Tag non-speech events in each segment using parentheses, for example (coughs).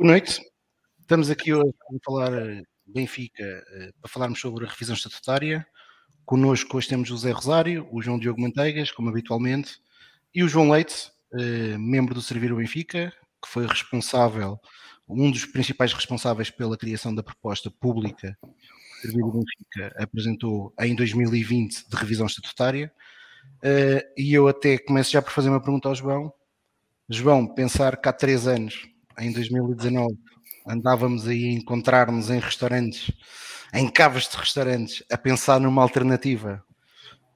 Boa noite. Estamos aqui hoje a falar Benfica, eh, para falarmos sobre a revisão estatutária. Connosco hoje temos o José Rosário, o João Diogo Manteigas, como habitualmente, e o João Leite, eh, membro do Servir o Benfica, que foi responsável, um dos principais responsáveis pela criação da proposta pública que o Servir o Benfica apresentou em 2020 de revisão estatutária. Eh, e eu até começo já por fazer uma pergunta ao João. João, pensar que há três anos em 2019 andávamos aí a encontrar-nos em restaurantes, em cavas de restaurantes, a pensar numa alternativa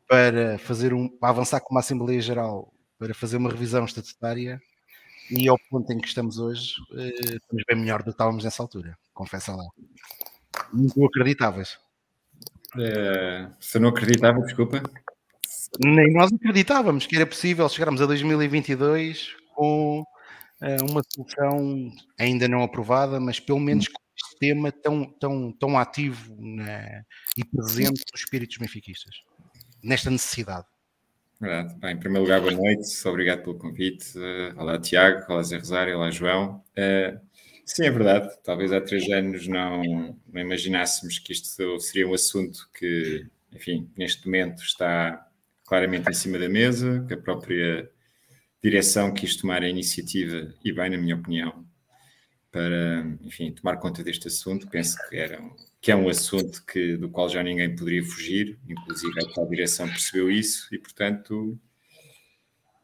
para fazer um, para avançar com uma Assembleia Geral, para fazer uma revisão estatutária, e ao ponto em que estamos hoje, eh, estamos bem melhor do que estávamos nessa altura, confessa lá. Não acreditavas. É, se eu não acreditava, desculpa. Nem nós acreditávamos que era possível chegarmos a 2022 com eh, uma solução ainda não aprovada, mas pelo menos com um sistema tão, tão, tão ativo na, e presente nos espíritos benfiquistas, nesta necessidade. Verdade. Bem, em primeiro lugar, boa noite, obrigado pelo convite. Uh, olá, Tiago, olá, Zé Rosário, olá, João. Uh, sim, é verdade, talvez há três anos não, não imaginássemos que isto seria um assunto que, enfim, neste momento está claramente em cima da mesa, que a própria direção quis tomar a iniciativa, e bem, na minha opinião, para, enfim, tomar conta deste assunto. Penso que, era, que é um assunto que, do qual já ninguém poderia fugir, inclusive a tal direção percebeu isso, e, portanto,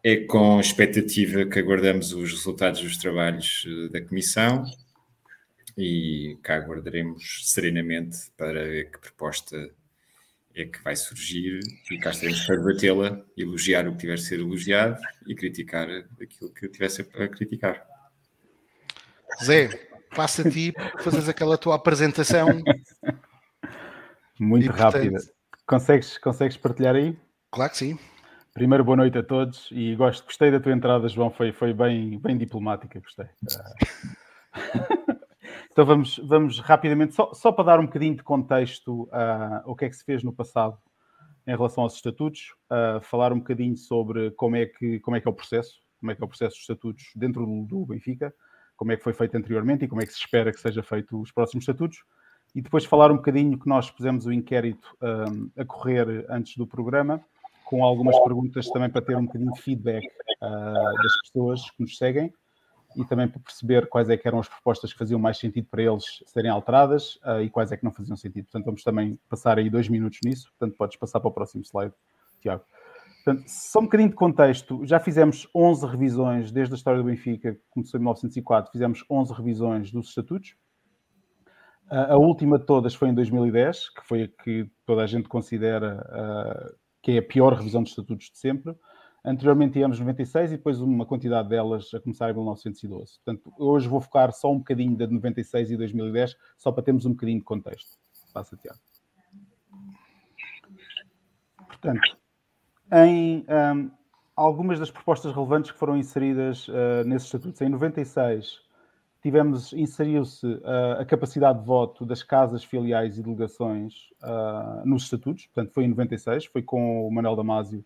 é com expectativa que aguardamos os resultados dos trabalhos eh, da Comissão e cá aguardaremos serenamente para ver que proposta é que vai surgir e cá estaremos para debatê-la, elogiar o que tiver a ser elogiado e criticar aquilo que tivesse a criticar. Zé, passa a ti para fazeres aquela tua apresentação. Muito e, rápida. Portanto... Consegues, consegues partilhar aí? Claro que sim. Primeiro, boa noite a todos e gosto, gostei da tua entrada, João, foi, foi bem, bem diplomática, gostei. (laughs) Então vamos, vamos rapidamente, só, só para dar um bocadinho de contexto uh, o que é que se fez no passado em relação aos estatutos, uh, falar um bocadinho sobre como é, que, como é que é o processo, como é que é o processo dos estatutos dentro do, do Benfica, como é que foi feito anteriormente e como é que se espera que seja feito os próximos estatutos, e depois falar um bocadinho que nós pusemos o inquérito um, a correr antes do programa, com algumas perguntas também para ter um bocadinho de feedback uh, das pessoas que nos seguem e também para perceber quais é eram as propostas que faziam mais sentido para eles serem alteradas uh, e quais é que não faziam sentido. Portanto, vamos também passar aí dois minutos nisso. Portanto, podes passar para o próximo slide, Tiago. Portanto, só um bocadinho de contexto. Já fizemos 11 revisões desde a história do Benfica, que começou em 1904, fizemos 11 revisões dos estatutos. Uh, a última de todas foi em 2010, que foi a que toda a gente considera uh, que é a pior revisão dos estatutos de sempre. Anteriormente tínhamos 96 e depois uma quantidade delas a começar em 1912. Portanto, hoje vou focar só um bocadinho da de 96 e 2010, só para termos um bocadinho de contexto. Passa, Tiago. Portanto, em um, algumas das propostas relevantes que foram inseridas uh, nesses estatutos, em 96 tivemos, inseriu-se uh, a capacidade de voto das casas filiais e delegações uh, nos estatutos, portanto foi em 96, foi com o Manuel Damásio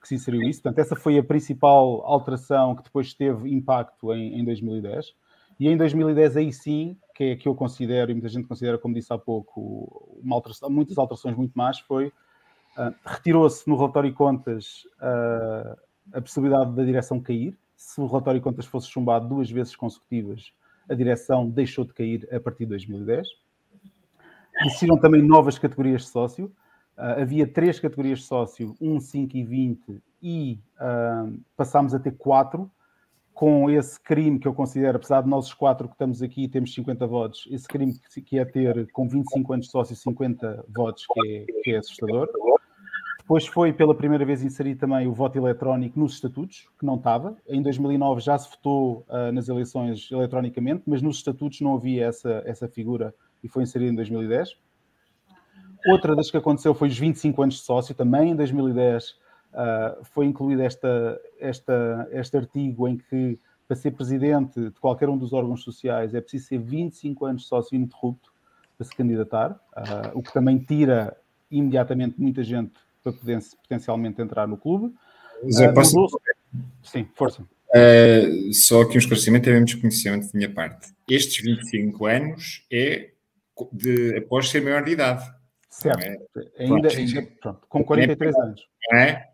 que se inseriu isso. Portanto, essa foi a principal alteração que depois teve impacto em, em 2010. E em 2010, aí sim, que é que eu considero, e muita gente considera, como disse há pouco, alteração, muitas alterações muito más, foi uh, retirou-se no relatório de contas uh, a possibilidade da direção cair. Se o relatório de contas fosse chumbado duas vezes consecutivas, a direção deixou de cair a partir de 2010. Existiram também novas categorias de sócio. Uh, havia três categorias de sócio, 1, 5 e 20, e uh, passámos a ter quatro, com esse crime que eu considero, apesar de nós os quatro que estamos aqui temos 50 votos, esse crime que é ter com 25 anos de sócio 50 votos, que é, que é assustador. Depois foi pela primeira vez inserido também o voto eletrónico nos estatutos, que não estava. Em 2009 já se votou uh, nas eleições eletronicamente, mas nos estatutos não havia essa, essa figura e foi inserido em 2010. Outra das que aconteceu foi os 25 anos de sócio, também em 2010 uh, ah, foi incluído esta, esta, este artigo em que para ser presidente de qualquer um dos órgãos sociais é preciso ser 25 anos de sócio ininterrupto para se candidatar, uh, o que também tira imediatamente muita gente para poder potencialmente entrar no clube. Zé, uh, posso... Sim, força. Uh, só que um esclarecimento é um desconhecimento de minha parte. Estes 25 anos é de, após ser maior de idade. Certo. É? Ainda, pronto, ainda pronto, com 43 é, anos. É?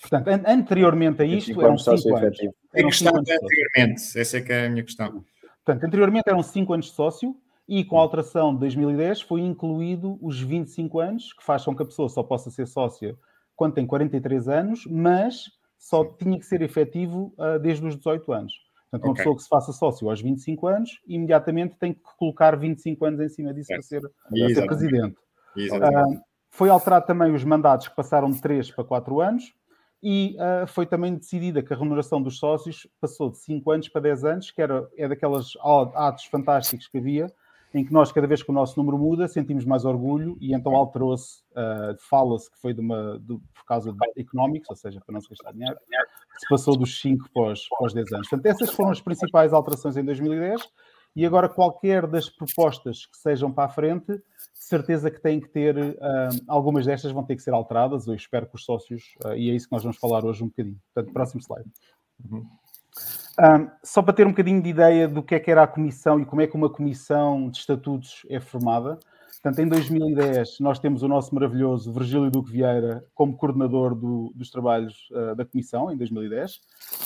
Portanto, an anteriormente a isto eram 5 anos. A questão anteriormente, essa é que é a minha questão. Portanto, anteriormente eram 5 anos de sócio e com a alteração de 2010 foi incluído os 25 anos, que faz com que a pessoa só possa ser sócia quando tem 43 anos, mas só tinha que ser efetivo uh, desde os 18 anos. Portanto, uma okay. pessoa que se faça sócio aos 25 anos, imediatamente tem que colocar 25 anos em cima disso para ser, para ser presidente. Uh, foi alterado também os mandatos que passaram de 3 para 4 anos e uh, foi também decidida que a remuneração dos sócios passou de 5 anos para 10 anos, que era, é daqueles atos fantásticos que havia, em que nós, cada vez que o nosso número muda, sentimos mais orgulho e então alterou-se, uh, fala-se que foi de uma, de, por causa de económicos, ou seja, para não se gastar dinheiro, se passou dos 5 para os, para os 10 anos. Portanto, essas foram as principais alterações em 2010 e agora qualquer das propostas que sejam para a frente, de certeza que tem que ter, uh, algumas destas vão ter que ser alteradas, eu espero que os sócios, uh, e é isso que nós vamos falar hoje um bocadinho. Portanto, próximo slide. Uhum. Um, só para ter um bocadinho de ideia do que é que era a comissão e como é que uma comissão de estatutos é formada. Portanto, em 2010, nós temos o nosso maravilhoso Virgílio Duque Vieira como coordenador do, dos trabalhos uh, da comissão, em 2010, uh,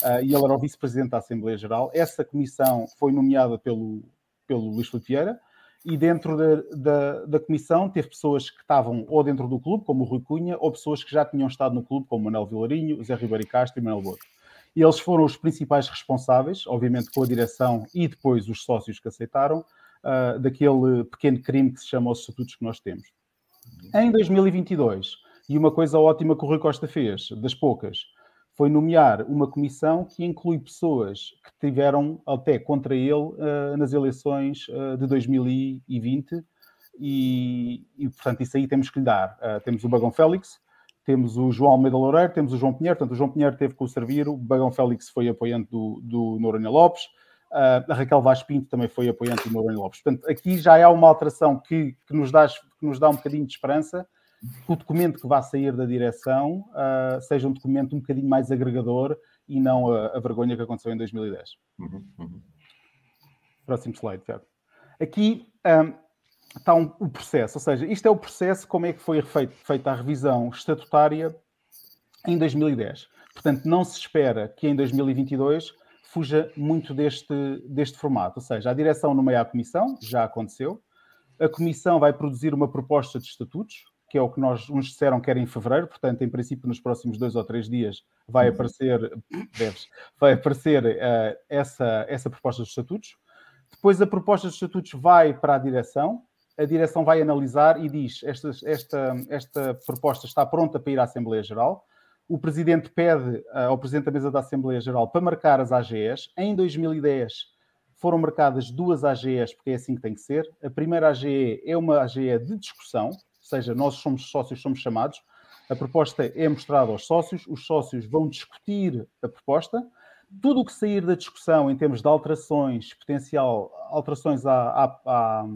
ah, e ele era o vice-presidente da Assembleia Geral. Essa comissão foi nomeada pelo, pelo Luís Filipe Vieira, e dentro da, da, da, comissão teve pessoas que estavam ou dentro do clube, como o Rui Cunha, ou pessoas que já tinham estado no clube, como Manuel Vilarinho, Zé Ribeiro Castro e Manuel Boto. E eles foram os principais responsáveis, obviamente com a direção e depois os sócios que aceitaram, uh, daquele pequeno crime que se chama os estatutos que nós temos. Em 2022, e uma coisa ótima que o Rui Costa fez, das poucas, foi nomear uma comissão que inclui pessoas que tiveram até contra ele uh, nas eleições uh, de 2020 e, e, portanto, isso aí temos que lhe dar. Uh, temos o Bagão Félix, temos o João Almeida Loureiro, temos o João Pinheiro, portanto, o João Pinheiro teve com o Servir, o Bagão Félix foi apoiante do, do Noronha Lopes, a Raquel Vaz Pinto também foi apoiante do Noronha Lopes. Portanto, aqui já há uma alteração que, que, nos, dá, que nos dá um bocadinho de esperança que o documento que vai sair da direção uh, seja um documento um bocadinho mais agregador e não a, a vergonha que aconteceu em 2010. Uhum, uhum. Próximo slide, Tiago. Aqui um, ah, está um, o processo, ou seja, isto é o processo como é que foi feito, feita a revisão estatutária em 2010. Portanto, não se espera que em 2022 fuja muito deste, deste formato, ou seja, a direção nomeia a comissão, já aconteceu, a comissão vai produzir uma proposta de estatutos, que é o que nós uns disseram que era em fevereiro, portanto, em princípio, nos próximos dois ou três dias vai uhum. aparecer, deves, vai aparecer uh, essa, essa proposta de estatutos. Depois a proposta de estatutos vai para a direção, a direção vai analisar e diz: esta, esta, esta proposta está pronta para ir à Assembleia Geral. O presidente pede ao presidente da mesa da Assembleia Geral para marcar as AGEs. Em 2010 foram marcadas duas AGEs, porque é assim que tem que ser. A primeira AGE é uma AGE de discussão, ou seja, nós somos sócios, somos chamados. A proposta é mostrada aos sócios, os sócios vão discutir a proposta. Tudo o que sair da discussão em termos de alterações, potencial alterações à, à, à,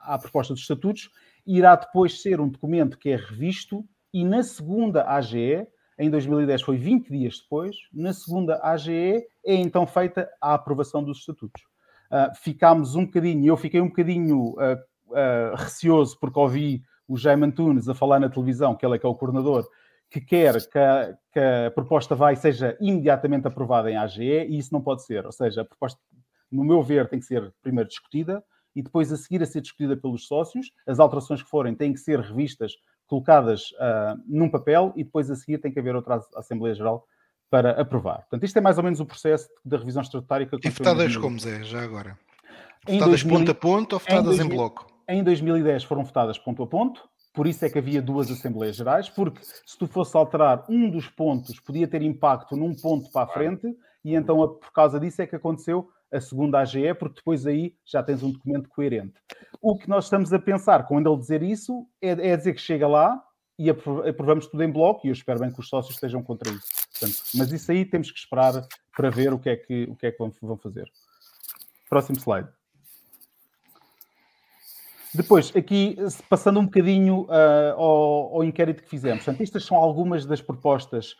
à proposta dos estatutos, irá depois ser um documento que é revisto e na segunda AGE, em 2010 foi 20 dias depois, na segunda AGE é então feita a aprovação dos estatutos. Uh, ficámos um bocadinho, eu fiquei um bocadinho uh, uh, receoso porque ouvi o Jaime Antunes a falar na televisão, que ele é que é o coordenador, que quer que a, que a proposta vai seja imediatamente aprovada em AGE e isso não pode ser. Ou seja, a proposta, no meu ver, tem que ser primeiro discutida, e depois a seguir a ser discutida pelos sócios. As alterações que forem têm que ser revistas, colocadas uh, num papel e depois a seguir tem que haver outra Assembleia Geral para aprovar. Portanto, isto é mais ou menos o processo da revisão estatutária que E votadas como, Zé, já agora? Votadas 2000, ponto a ponto ou votadas em, 2000, em bloco? Em 2010 foram votadas ponto a ponto, por isso é que havia duas Assembleias Gerais, porque se tu fosse alterar um dos pontos, podia ter impacto num ponto para a frente, e então por causa disso é que aconteceu a segunda AGE, porque depois aí já tens um documento coerente. O que nós estamos a pensar com ele dizer isso é, é dizer que chega lá e aprovamos tudo em bloco, e eu espero bem que os sócios estejam contra isso. Portanto, mas isso aí temos que esperar para ver o que é que, o que, é que vão fazer. Próximo slide. Depois, aqui, passando um bocadinho uh, ao, ao, inquérito que fizemos. Portanto, estas são algumas das propostas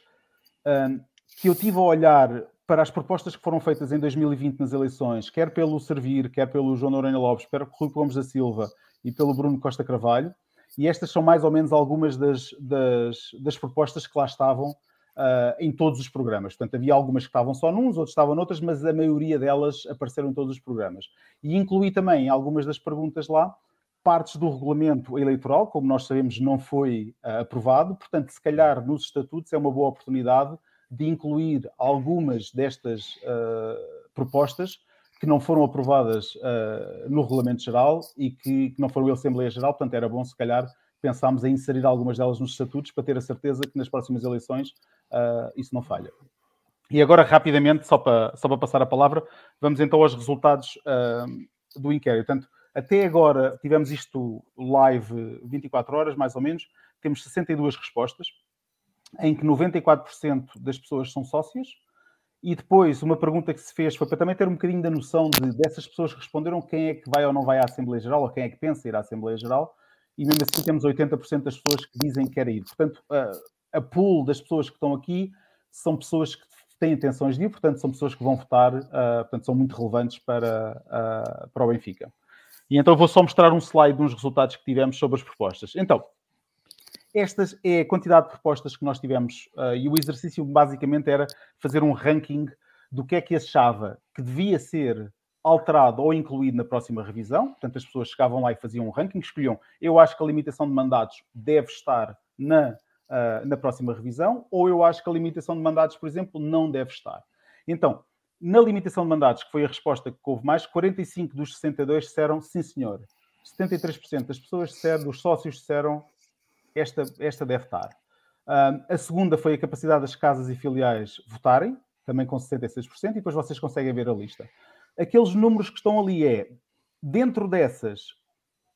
uh, que eu tive a olhar para as propostas que foram feitas em 2020 nas eleições, quer pelo Servir, quer pelo João Noronha Lopes, pelo Rui Gomes da Silva e pelo Bruno Costa Carvalho, e estas são mais ou menos algumas das, das, das propostas que lá estavam uh, em todos os programas. Portanto, havia algumas que estavam só nuns, outros estavam noutras, mas a maioria delas apareceram em todos os programas. E incluí também algumas das perguntas lá, partes do regulamento eleitoral, como nós sabemos, não foi uh, aprovado, portanto, se calhar nos estatutos é uma boa oportunidade de incluir algumas destas uh, propostas que não foram aprovadas uh, no Regulamento Geral e que, que não foram em Assembleia Geral, portanto era bom se calhar pensámos em inserir algumas delas nos estatutos para ter a certeza que nas próximas eleições uh, isso não falha. E agora, rapidamente, só para, só para passar a palavra, vamos então aos resultados uh, do inquérito. Portanto, até agora tivemos isto live 24 horas, mais ou menos, temos 62 respostas, em que 94% das pessoas são sócias, e depois, uma pergunta que se fez foi para também ter um bocadinho da noção de, dessas pessoas que responderam quem é que vai ou não vai à Assembleia Geral, ou quem é que pensa ir à Assembleia Geral, e mesmo assim temos 80% das pessoas que dizem que querem ir. Portanto, a, a pool das pessoas que estão aqui são pessoas que têm intenções de ir, portanto, são pessoas que vão votar, uh, portanto, são muito relevantes para, uh, para o Benfica. E então vou só mostrar um slide de uns resultados que tivemos sobre as propostas. Então, estas é a quantidade de propostas que nós tivemos uh, e o exercício basicamente era fazer um ranking do que é que achava que devia ser alterado ou incluído na próxima revisão. Portanto, as pessoas chegavam lá e faziam um ranking, escolhiam. Eu acho que a limitação de mandatos deve estar na, uh, na próxima revisão, ou eu acho que a limitação de mandatos, por exemplo, não deve estar. Então, na limitação de mandatos, que foi a resposta que houve mais, 45 dos 62 disseram sim, senhor. 73% das pessoas disseram, dos sócios disseram esta, esta deve estar. A segunda foi a capacidade das casas e filiais votarem, também com 66%, e depois vocês conseguem ver a lista. Aqueles números que estão ali é, dentro dessas,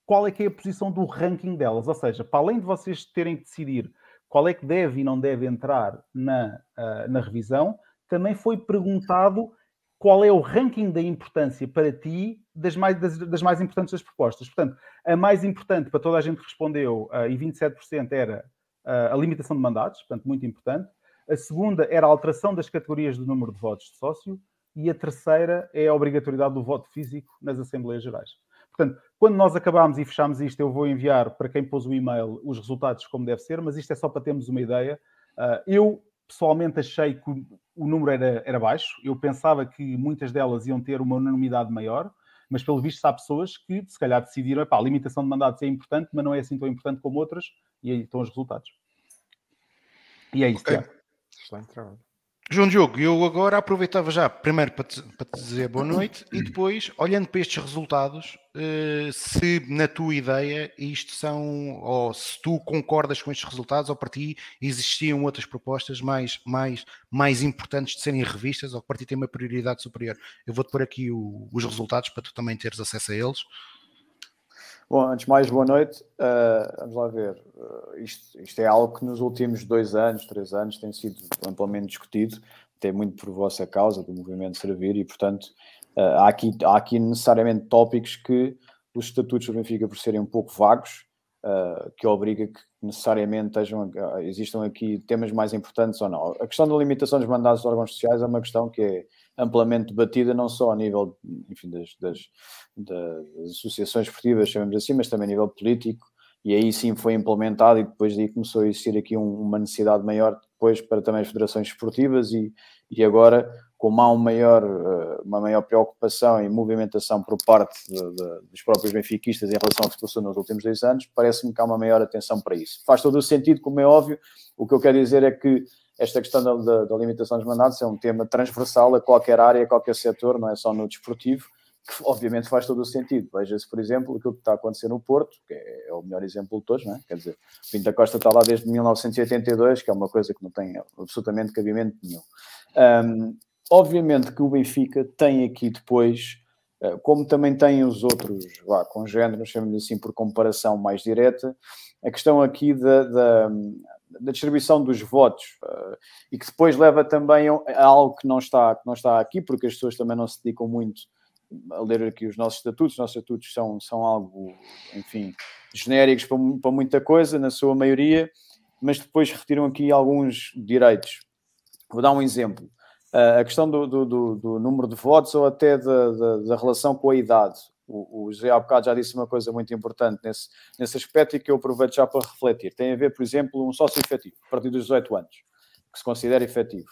qual é que é a posição do ranking delas? Ou seja, para além de vocês terem que decidir qual é que deve e não deve entrar na, uh, na revisão, também foi perguntado qual é o ranking da importância para ti das mais, das, das, mais importantes das propostas. Portanto, a mais importante para toda a gente que respondeu, uh, e 27% era uh, a limitação de mandatos, portanto, muito importante. A segunda era a alteração das categorias do número de votos de sócio. E a terceira é a obrigatoriedade do voto físico nas Assembleias Gerais. Portanto, quando nós acabámos e fechámos isto, eu vou enviar para quem pôs o e-mail os resultados como deve ser, mas isto é só para termos uma ideia. Uh, eu pessoalmente achei que o número era, era baixo. Eu pensava que muitas delas iam ter uma unanimidade maior, mas pelo visto há pessoas que se calhar decidiram, epá, a limitação de mandatos é importante, mas não é assim tão importante como outras, e aí estão os resultados. E é isso, okay. Excelente trabalho. João Diogo, eu agora aproveitava já, primeiro para te, para te dizer boa noite e depois, olhando para estes resultados, eh, se na tua ideia isto são, ou se tu concordas com estes resultados, ou para ti existiam outras propostas mais, mais, mais importantes de serem revistas, ou para ti tem uma prioridade superior. Eu vou-te pôr aqui o, os resultados para tu também teres acesso a eles. Bom, antes de mais, boa noite. Uh, vamos lá ver. Uh, isto, isto, é algo que nos últimos dois anos, três anos, tem sido amplamente discutido, até muito por vossa causa, do movimento Servir, e, portanto, uh, há, aqui, há aqui necessariamente tópicos que os estatutos do Benfica, por serem um pouco vagos, que obriga que necessariamente estejam, existam aqui temas mais importantes ou não. A questão da limitação dos mandados dos órgãos sociais é uma questão que é amplamente debatida, não só a nível enfim, das, das, das associações esportivas, chamamos assim, mas também a nível político, e aí sim foi implementado e depois daí começou a existir aqui um, uma necessidade maior depois para também as federações esportivas e, e agora como há um maior, eh, uma maior preocupação e movimentação por parte de, de, dos próprios benfiquistas em relação se passou nos últimos dois anos, parece-me que há uma maior atenção para isso. Faz todo o sentido, como é óbvio, o que eu quero dizer é que esta questão da, da, da, limitação dos mandatos é um tema transversal a qualquer área, a qualquer setor, não é só no desportivo, que obviamente faz todo o sentido. Veja-se, por exemplo, aquilo que está a acontecer no Porto, que é, é o melhor exemplo de todos, não é? Quer dizer, o Pinto da Costa está lá desde 1982, que é uma coisa que não tem absolutamente cabimento nenhum. Um, obviamente que o Benfica tem aqui depois, eh, como também tem os outros, vá, congêneros, chamamos assim por comparação mais direta, a questão aqui da, da da distribuição dos votos uh, e que depois leva também a algo que não, está, que não está aqui, porque as pessoas também não se dedicam muito a ler aqui os nossos estatutos. Os nossos estatutos são, são algo, enfim, genéricos para, para muita coisa, na sua maioria, mas depois retiram aqui alguns direitos. Vou dar um exemplo. Uh, a questão do, do, do, do, número de votos ou até da, da, da relação com a idade. O, o José há bocado já disse uma coisa muito importante nesse, nesse aspecto e que eu aproveito já para refletir. Tem a ver, por exemplo, um sócio efetivo, a partir dos 18 anos, que se considera efetivo,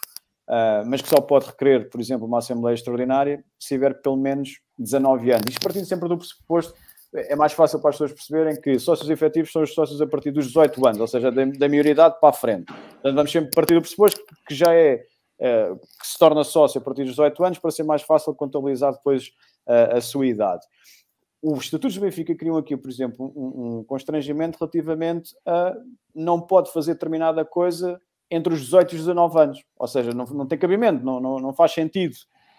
uh, mas que só pode requerer, por exemplo, uma Assembleia Extraordinária se tiver pelo menos 19 anos. Isto partindo sempre do pressuposto, é mais fácil para as pessoas perceberem que sócios efetivos são os sócios a partir dos 18 anos, ou seja, da, da maioridade para a frente. Portanto, vamos sempre partir do pressuposto que já é Uh, que se torna sócio a partir dos 18 anos para ser mais fácil contabilizar depois a sua idade os estatutos do Benfica criam aqui, por exemplo, um, um, constrangimento relativamente a não pode fazer determinada coisa entre os 18 e os 19 anos. Ou seja, não, não tem cabimento, não, não, não faz sentido.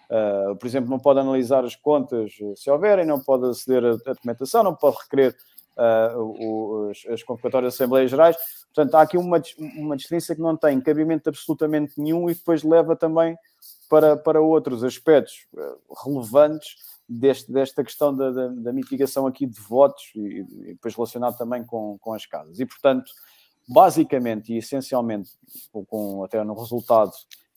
Uh, por exemplo, não pode analisar as contas se houverem, não pode aceder à documentação, não pode requerer uh, o, as, as convocatórias Assembleias Gerais. Portanto, há aqui uma, uma distinção que não tem cabimento absolutamente nenhum e depois leva também para, para outros aspectos relevantes deste, desta questão da, da, da, mitigação aqui de votos e, e, depois relacionado também com, com as casas. E, portanto, basicamente e essencialmente, com, até no resultado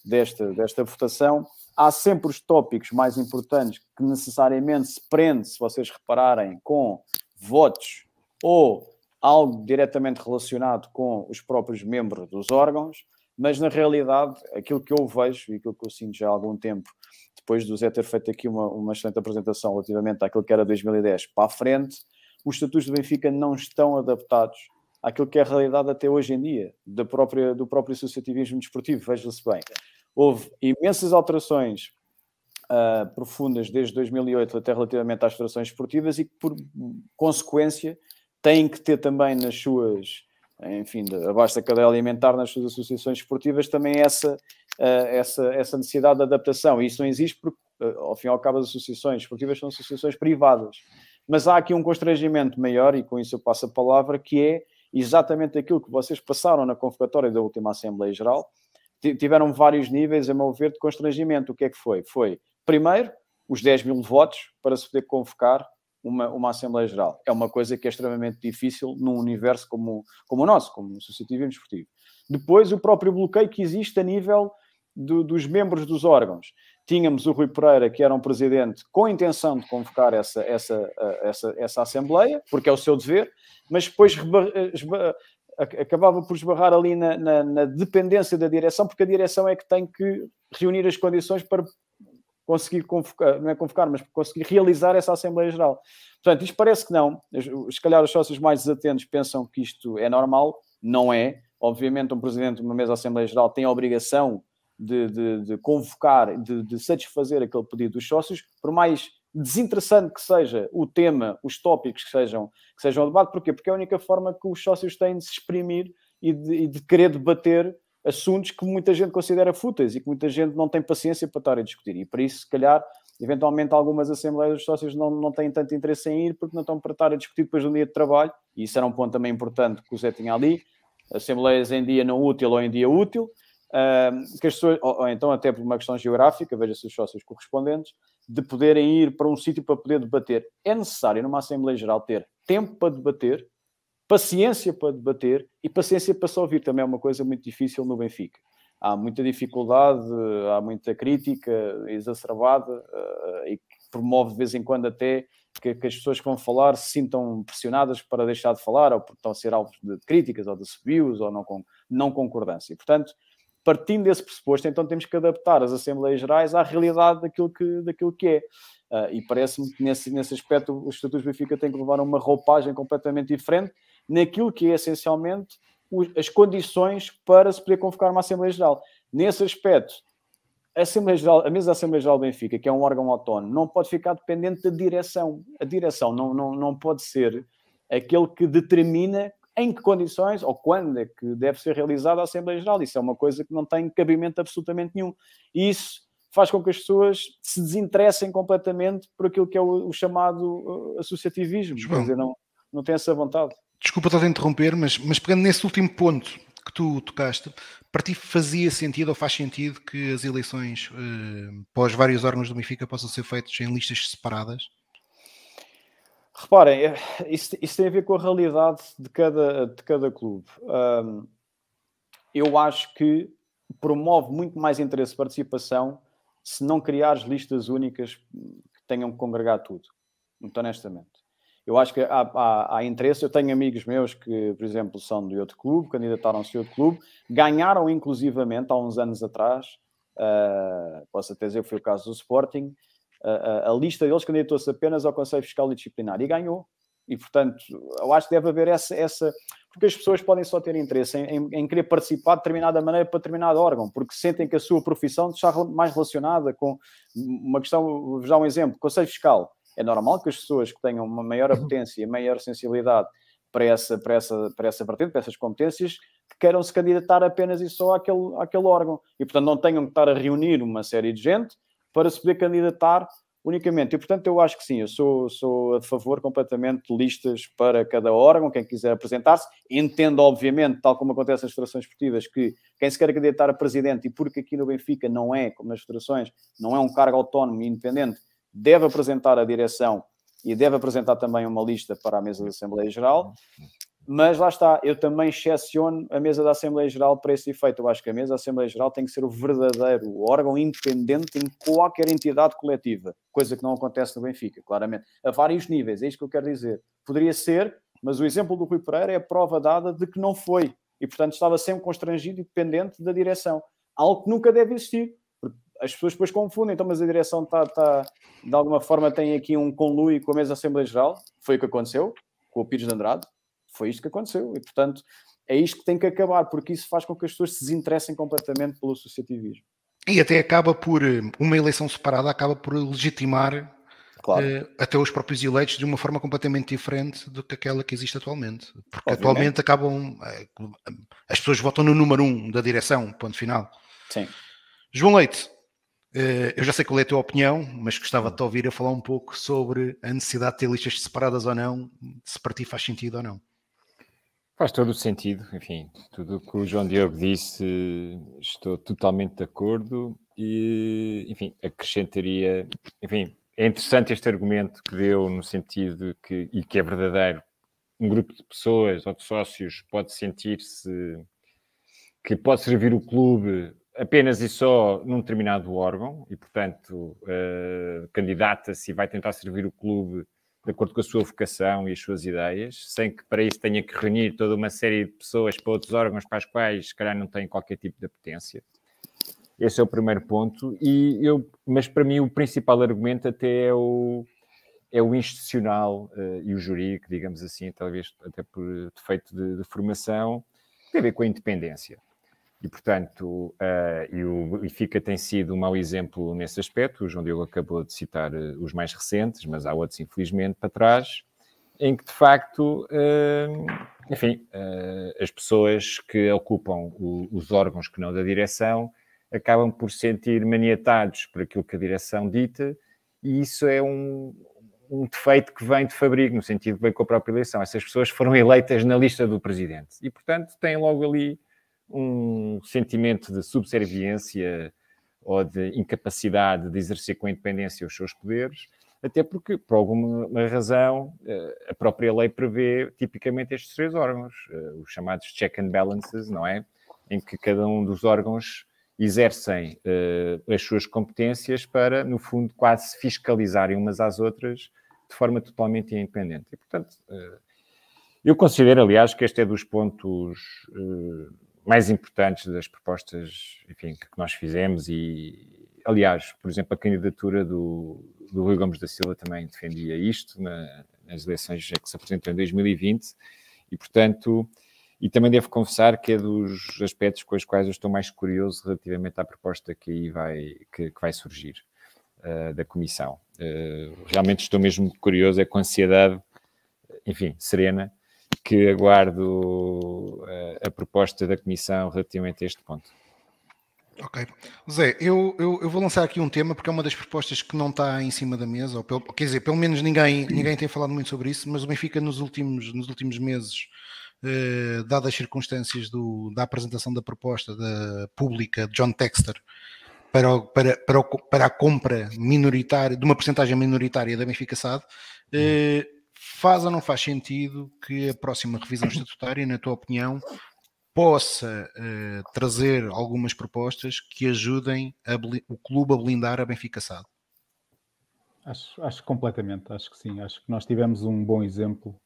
desta, desta votação, há sempre os tópicos mais importantes que necessariamente se prende, se vocês repararem, com votos ou algo diretamente relacionado com os próprios membros dos órgãos, mas na realidade aquilo que eu vejo e aquilo que eu sinto já há algum tempo depois do Zé ter feito aqui uma, uma excelente apresentação relativamente àquilo que era 2010 para a frente, os estatutos do Benfica não estão adaptados àquilo que é a realidade até hoje em dia, da própria, do próprio associativismo desportivo, veja-se bem. Houve imensas alterações uh, profundas desde 2008 até relativamente às federações esportivas e que, por consequência, têm que ter também nas suas, enfim, abaixo da cadeia alimentar, nas suas associações esportivas, também essa essa, essa necessidade de adaptação. E isso não existe porque, eh, ao fim e ao cabo, as associações esportivas são associações privadas. Mas há aqui um constrangimento maior, e com isso eu passo a palavra, que é exatamente aquilo que vocês passaram na convocatória da última Assembleia Geral. Tiveram vários níveis, a meu ver, de constrangimento. O que é que foi? Foi, primeiro, os 10 mil votos para se poder convocar uma, uma Assembleia Geral. É uma coisa que é extremamente difícil num universo como, como o nosso, como o associativo e desportivo. Depois, o próprio bloqueio que existe a nível do, dos membros dos órgãos. Tínhamos o Rui Pereira, que era um presidente com a intenção de convocar essa, essa, essa, essa Assembleia, porque é o seu dever, mas depois acabava por esbarrar ali na, na, na, dependência da direção, porque a direção é que tem que reunir as condições para conseguir convocar, não é convocar, mas conseguir realizar essa Assembleia Geral. Portanto, isto parece que não. Se calhar os sócios mais desatentos pensam que isto é normal, não é. Obviamente, um presidente de uma mesa Assembleia Geral tem a obrigação de, de, de convocar, de, de, satisfazer aquele pedido dos sócios, por mais desinteressante que seja o tema, os tópicos que sejam, que sejam debate. Porquê? Porque é a única forma que os sócios têm de se exprimir e de, e de querer debater assuntos que muita gente considera fúteis e que muita gente não tem paciência para estar a discutir. E por isso, se calhar, eventualmente algumas assembleias dos sócios não, não têm tanto interesse em ir porque não estão para estar a discutir depois de um dia de trabalho. E isso era um ponto também importante que o Zé tinha ali. Assembleias em dia não útil ou em dia útil que as pessoas, ou, ou, então até por uma questão geográfica, veja-se os sócios correspondentes, de poderem ir para um sítio para poder debater. É necessário, numa Assembleia Geral, ter tempo para debater, paciência para debater e paciência para se ouvir. Também é uma coisa muito difícil no Benfica. Há muita dificuldade, há muita crítica exacerbada uh, e que promove de vez em quando até que, que, as pessoas que vão falar se sintam pressionadas para deixar de falar ou porque estão a ser alvos de críticas ou de subios ou não, não concordância. Portanto, partindo desse pressuposto, então temos que adaptar as Assembleias Gerais à realidade daquilo que, daquilo que é. Uh, e parece-me que nesse, nesse aspecto os Estatutos do Benfica têm que levar uma roupagem completamente diferente naquilo que é essencialmente as condições para se poder convocar uma Assembleia Geral. Nesse aspecto, a, Assembleia Geral, a mesa da Assembleia Geral do Benfica, que é um órgão autónomo, não pode ficar dependente da direção. A direção não, não, não pode ser aquele que determina em que condições ou quando é que deve ser realizada a Assembleia Geral. Isso é uma coisa que não tem cabimento absolutamente nenhum. E isso faz com que as pessoas se desinteressem completamente por aquilo que é o, o chamado uh, associativismo. João, Quer dizer, não, não tem essa vontade. Desculpa estar a interromper, mas, mas pegando nesse último ponto que tu tocaste, para ti fazia sentido ou faz sentido que as eleições uh, pós vários órgãos do Benfica possam ser feitas em listas separadas? Reparem, é, isso, isso, tem a ver com a realidade de cada, de cada clube. Um, eu acho que promove muito mais interesse e participação se não criares listas únicas que tenham que congregar tudo. Muito honestamente. Eu acho que há, há, há, interesse. Eu tenho amigos meus que, por exemplo, são de outro clube, candidataram-se a outro clube, ganharam inclusivamente há uns anos atrás, uh, posso até dizer que foi o caso do Sporting, uh, a lista deles candidatou-se apenas ao Conselho Fiscal e Disciplinar e ganhou. E, portanto, eu acho que deve haver essa, essa porque as pessoas podem só ter interesse em, em, em, querer participar de determinada maneira para determinado órgão, porque sentem que a sua profissão está mais relacionada com uma questão, vou dar um exemplo, Conselho Fiscal. É normal que as pessoas que tenham uma maior uhum. apetência, maior sensibilidade para essa, para essa, para essa vertente, para essas competências, que queiram se candidatar apenas e só àquele, àquele órgão. E, portanto, não tenham que estar a reunir uma série de gente para se poder candidatar unicamente. E, portanto, eu acho que sim, eu sou, sou a favor completamente de listas para cada órgão, quem quiser apresentar-se. Entendo, obviamente, tal como acontece nas federações esportivas, que quem se quer candidatar a presidente, e porque aqui no Benfica não é, como nas federações, não é um cargo autónomo e independente, deve apresentar a direção e deve apresentar também uma lista para a mesa da Assembleia Geral. Mas lá está, eu também excepciono a mesa da Assembleia Geral para esse efeito. Eu acho que a mesa da Assembleia Geral tem que ser o verdadeiro órgão independente em qualquer entidade coletiva, coisa que não acontece no Benfica, claramente. A vários níveis, é isto que eu quero dizer. Poderia ser, mas o exemplo do Rui Pereira é a prova dada de que não foi. E, portanto, estava sempre constrangido e dependente da direção. Algo que nunca deve existir as pessoas depois confundem, então, mas a direção está, está de alguma forma tem aqui um conluio com a mesa da Assembleia Geral, foi o que aconteceu com o Pires de Andrade, foi isto que aconteceu, e portanto é isto que tem que acabar, porque isso faz com que as pessoas se desinteressem completamente pelo associativismo. E até acaba por, uma eleição separada acaba por legitimar claro. uh, até os próprios eleitos de uma forma completamente diferente do que aquela que existe atualmente. Porque Obviamente. atualmente acabam, uh, as pessoas votam no número um da direção, ponto final. Sim. João Leite, eh, eu já sei qual é a tua opinião, mas gostava de te ouvir a falar um pouco sobre a necessidade de ter listas separadas ou não, se para ti faz sentido ou não. Faz todo o sentido, enfim, tudo o que o João Diogo disse, estou totalmente de acordo e, enfim, acrescentaria, enfim, é interessante este argumento que deu no sentido que, e que é verdadeiro, um grupo de pessoas ou de sócios pode sentir-se que pode servir o clube apenas e só num determinado órgão e, portanto, uh, candidata-se e vai tentar servir o clube de acordo com a sua vocação e as suas ideias, sem que para isso tenha que reunir toda uma série de pessoas para outros órgãos para os quais, se calhar, não tem qualquer tipo de apetência. Esse é o primeiro ponto. E eu, mas para mim o principal argumento até é o, é o institucional uh, e o jurídico, digamos assim, talvez até por defeito de, de formação, tem a ver com a independência. E, portanto, uh, e o Benfica tem sido um mau exemplo nesse aspecto. O João Diogo acabou de citar uh, os mais recentes, mas há outros, infelizmente, para trás, em que, de facto, uh, enfim, as pessoas que ocupam o, os órgãos que não da direção acabam por se sentir maniatados por aquilo que a direção dita, e isso é um, um defeito que vem de fabrico, no sentido que vem com a própria eleição. Essas pessoas foram eleitas na lista do presidente e, portanto, têm logo ali um sentimento de subserviência ou de incapacidade de exercer com independência os seus poderes, até porque, por alguma razão, eh, a própria lei prevê tipicamente estes três órgãos, eh, os chamados check and balances, não é? Em que cada um dos órgãos exercem uh, as suas competências para, no fundo, quase fiscalizarem umas às outras de forma totalmente independente. E, portanto, eu considero, aliás, que este é dos pontos mais importantes das propostas enfim, que nós fizemos e, aliás, por exemplo, a candidatura do, do Rui Gomes da Silva também defendia isto na, nas eleições que se apresentou em 2020 e, portanto, e também devo confessar que é dos aspectos com os quais eu estou mais curioso relativamente à proposta que aí vai, que, que vai surgir uh, da Comissão. Uh, realmente estou mesmo curioso, é com ansiedade, enfim, serena, que aguardo a, eh, a proposta da Comissão relativamente a este ponto. Ok. Zé, eu, eu, eu, vou lançar aqui um tema porque é uma das propostas que não está em cima da mesa, ou pelo, quer dizer, pelo menos ninguém, ninguém tem falado muito sobre isso, mas o Benfica nos últimos, nos últimos meses, eh, dadas as circunstâncias do, da apresentação da proposta da pública de John Texter para, para, para, para a compra minoritária, de uma porcentagem minoritária da Benfica SAD, eh, faz ou não faz sentido que a próxima revisão estatutária, na tua opinião, possa uh, trazer algumas propostas que ajudem o clube a blindar a Benfica SAD? Acho, acho completamente, acho que sim. Acho que nós tivemos um bom exemplo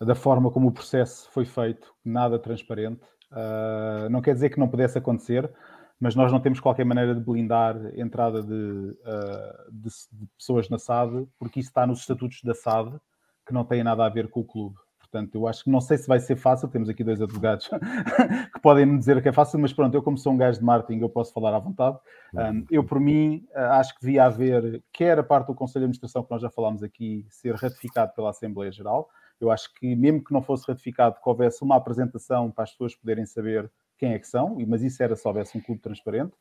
da forma como o processo foi feito, nada transparente. Uh, não quer dizer que não pudesse acontecer, mas nós não temos qualquer maneira de blindar a entrada de, uh, de, de, pessoas na SAD, porque isso está nos estatutos da SAD, que não tem nada a ver com o clube. Portanto, eu acho que não sei se vai ser fácil, temos aqui dois advogados (laughs) que podem me dizer que é fácil, mas pronto, eu como sou um gajo de marketing, eu posso falar à vontade. Um, eu, por mim, acho que devia haver, quer a parte do Conselho de Administração, que nós já falámos aqui, ser ratificado pela Assembleia Geral. Eu acho que, mesmo que não fosse ratificado, que houvesse uma apresentação para as pessoas poderem saber quem é que são, mas isso era se houvesse um clube transparente.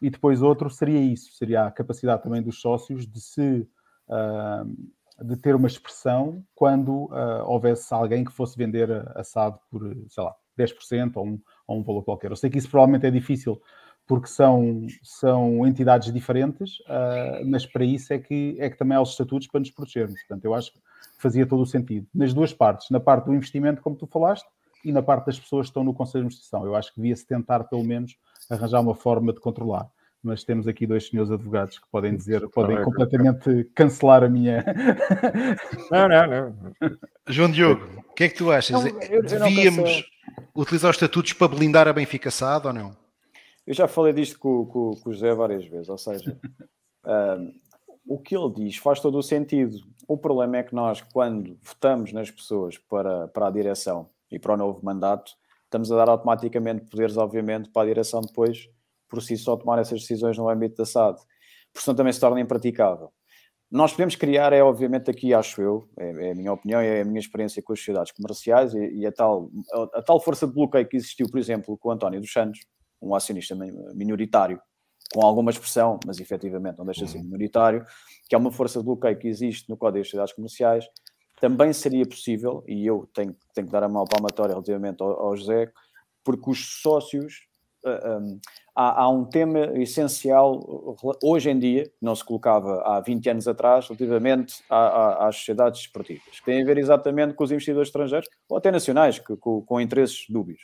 E depois outro seria isso, seria a capacidade também dos sócios de se... Uh, de ter uma expressão quando uh, houvesse alguém que fosse vender a, SAD por, sei lá, 10% ou um, ou um valor qualquer. Eu sei que isso provavelmente é difícil porque são, são entidades diferentes, uh, mas para isso é que, é que também há os estatutos para nos protegermos. Portanto, eu acho que fazia todo o sentido. Nas duas partes, na parte do investimento, como tu falaste, e na parte das pessoas que estão no Conselho de Administração. Eu acho que devia-se tentar, pelo menos, arranjar uma forma de controlar mas temos aqui dois senhores advogados que podem dizer, podem é completamente cancelar a minha. não, não, não. João Diogo, o que é que tu achas? Não, eu, Devíamos utilizar os estatutos para blindar a Benfica SAD ou não? Eu já falei disto com, com, com o José várias vezes, ou seja, (laughs) um, o que ele diz faz todo o sentido. O problema é que nós, quando votamos nas pessoas para, para a direção e para o novo mandato, estamos a dar automaticamente poderes, obviamente, para a direção depois por si só tomar essas decisões no âmbito da SAD. Portanto, também se torna impraticável. Nós podemos criar, é obviamente aqui, acho eu, é, é, a minha opinião, é a minha experiência com as sociedades comerciais e, e a, tal, a, a, tal força de bloqueio que existiu, por exemplo, com o António dos Santos, um acionista minoritário, com alguma expressão, mas efetivamente não deixa de ser uhum. minoritário, que é uma força de bloqueio que existe no Código das Sociedades Comerciais, também seria possível, e eu tenho, tenho que dar a mão palmatória relativamente ao, ao José, porque os sócios um, há, há, um tema essencial hoje em dia, que não se colocava há 20 anos atrás, relativamente às sociedades esportivas, que tem a ver exatamente com os investidores estrangeiros, ou até nacionais, que, com, com, interesses dúbios,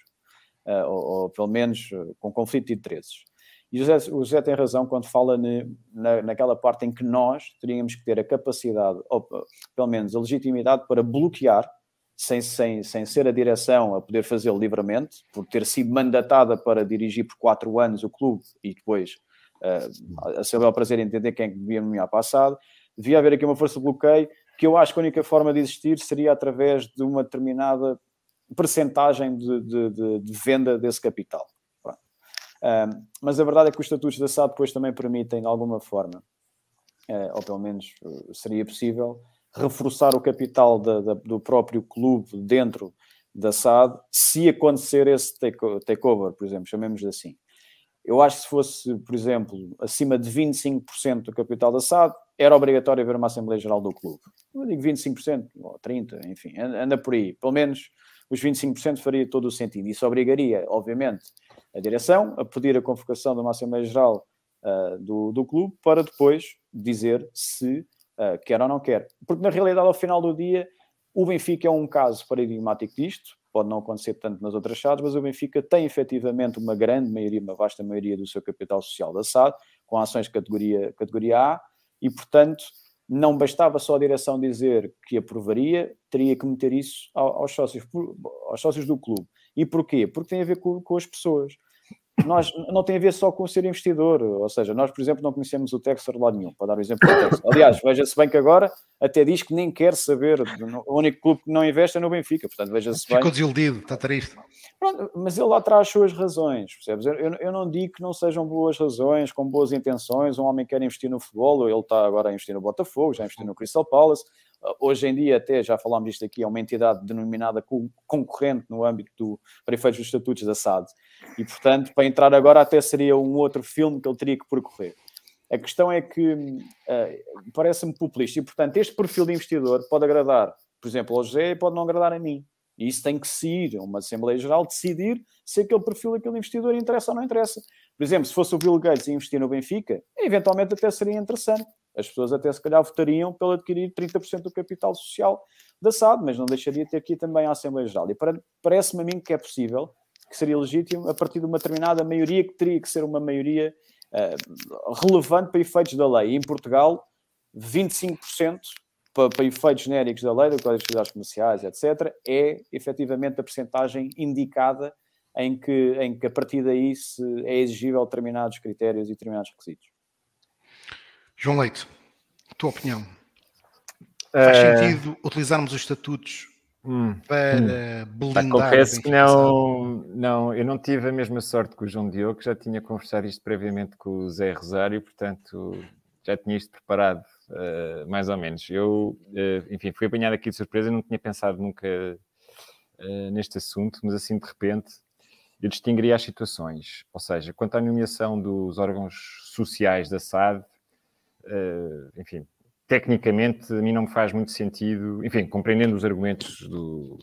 uh, ou, ou, pelo menos uh, com conflito de interesses. E o José, o José tem razão quando fala ne, na, naquela parte em que nós teríamos que ter a capacidade, ou pelo menos a legitimidade, para bloquear sem, sem, sem ser a direção a poder fazê-lo livremente, por ter sido mandatada para dirigir por quatro anos o clube e depois uh, a seu bel prazer entender quem é devia nomear passado, devia haver aqui uma força de bloqueio que eu acho que a única forma de existir seria através de uma determinada percentagem de, de, de, de venda desse capital. Mas a verdade é que os estatutos da SAD depois também permitem, de alguma forma, uh, ou pelo menos seria possível, reforçar o capital da, da, do próprio clube dentro da SAD, se acontecer esse takeover, por exemplo, chamemos assim. Eu acho que se fosse, por exemplo, acima de 25% do capital da SAD, era obrigatório haver uma Assembleia Geral do clube. Eu digo 25%, ou 30%, enfim, anda por aí. Pelo menos os 25% faria todo o sentido. Isso obrigaria, obviamente, a direção a pedir a convocação de uma Assembleia Geral uh, do, do clube para depois dizer se uh, quer ou não quer. Porque na realidade, ao final do dia, o Benfica é um caso paradigmático disto, pode não acontecer tanto nas outras SADs, mas o Benfica tem efetivamente uma grande maioria, uma vasta maioria do seu capital social da SAD, com ações de categoria, categoria A, e portanto não bastava só a direção dizer que aprovaria, teria que meter isso aos sócios, aos sócios do clube. E porquê? Porque tem a ver com, com as pessoas nós não tem a ver só com ser investidor, ou seja, nós, por exemplo, não conhecemos o Texas de lado nenhum, para dar um exemplo do. Aliás, (laughs) veja-se bem que agora até diz que nem quer saber, o único clube que não investe é no Benfica, portanto, veja-se bem. Ficou desiludido, está triste. Pronto, mas ele lá traz as suas razões, percebes? Eu, eu, não digo que não sejam boas razões, com boas intenções, um homem quer investir no futebol, ele está agora a investir no Botafogo, já investiu no Crystal Palace, Hoje em dia, até já falámos disto aqui, é uma entidade denominada concorrente no âmbito do, para efeitos dos estatutos da SAD. E, portanto, para entrar agora, até seria um outro filme que ele teria que percorrer. A questão é que uh, parece-me populista e, portanto, este perfil de investidor pode agradar, por exemplo, ao José e pode não agradar a mim. E isso tem que se ir a uma Assembleia Geral decidir se aquele perfil daquele investidor interessa ou não interessa. Por exemplo, se fosse o Bill Gates a investir no Benfica, eventualmente até seria interessante as pessoas até se calhar votariam pelo adquirir 30% do capital social da SAD, mas não deixaria de ter aqui também a Assembleia Geral. E parece-me a mim que é possível, que seria legítimo a partir de uma determinada maioria que teria que ser uma maioria uh, relevante para efeitos da lei. E em Portugal, 25% para, para efeitos genéricos da lei, da Código de Atividades Comerciais, etc., é efetivamente a percentagem indicada em que, em que a partir daí se é exigível determinados critérios e determinados requisitos. João Leite, tua opinião? Faz uh... sentido utilizarmos os estatutos hum, para hum. blindar? confesso que não, não, eu não tive a mesma sorte que o João Diogo, que já tinha conversado isto previamente com o Zé Rosário, portanto já tinha isto preparado uh, mais ou menos. Eu, uh, enfim, fui apanhado aqui de surpresa, não tinha pensado nunca neste assunto, mas assim de repente eu distinguiria as situações. Ou seja, quanto à nomeação dos órgãos sociais da SAD, uh, enfim, tecnicamente a mim não me faz muito sentido, enfim, compreendendo os argumentos do,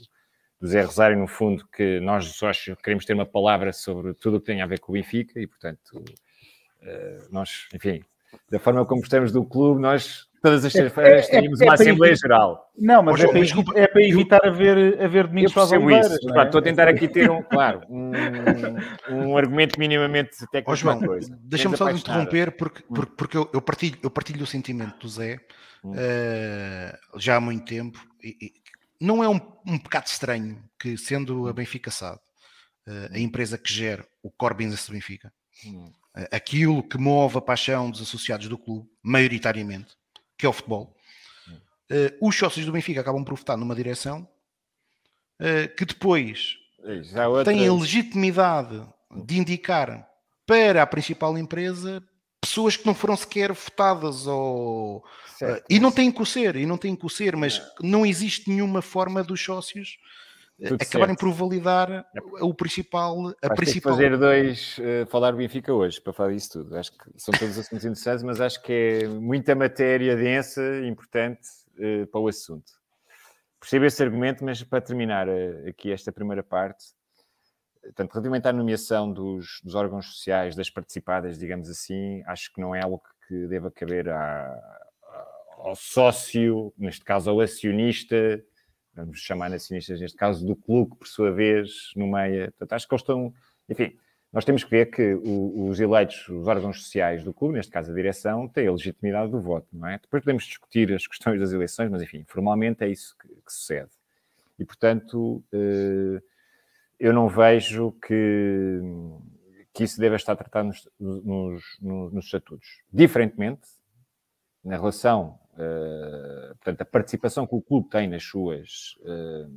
do Zé Rosário, no fundo, que nós sócios queremos ter uma palavra sobre tudo o que tem a ver com o Benfica e, portanto, uh, nós, enfim, da forma como gostamos do clube, nós todas as sextas-feiras é, é, tínhamos é, uma Assembleia Geral. Não, mas é, para, é para evitar haver, haver domingos para as Oliveiras. Isso. É? Estou a tentar aqui ter, um, claro, um, um argumento minimamente técnico. Oh, Deixa-me só interromper, porque, hum. porque, porque eu, eu, partilho, eu partilho o sentimento do Zé uh, já há muito tempo. E, e, não é um, um pecado estranho que, sendo a Benfica SAD, uh, a empresa que gera o core business do Benfica, hum. uh, aquilo que move a paixão dos associados do clube, maioritariamente, que é o futebol. Uh, os sócios do Benfica acabam por votar numa direção uh, que depois outra... tem a legitimidade de indicar para a principal empresa pessoas que não foram sequer votadas ou uh, e não têm que ser, e não têm que ser, mas não. não existe nenhuma forma dos sócios acabarem certo. por validar é. o principal. A Vais principal... fazer dois, uh, falar o Benfica hoje para falar disso tudo. Acho que são todos assuntos interessantes, mas acho que é muita matéria densa e importante uh, para o assunto. Percebo esse argumento, mas para terminar uh, aqui esta primeira parte, portanto, relativamente à nomeação dos, dos, órgãos sociais, das participadas, digamos assim, acho que não é algo que deva caber à, ao sócio, neste caso ao acionista vamos chamar acionistas neste caso, do clube, por sua vez, no meio. Portanto, acho que eles estão. Enfim, nós temos que ver que os eleitos, os órgãos sociais do clube, neste caso a direção, têm a legitimidade do voto, não é? Depois podemos discutir as questões das eleições, mas enfim, formalmente é isso que, que sucede. E portanto, eh, eu não vejo que, que isso deva estar tratado nos, nos, nos, nos estatutos. Diferentemente, na relação Uh, portanto, a participação que o clube tem nas suas, uh,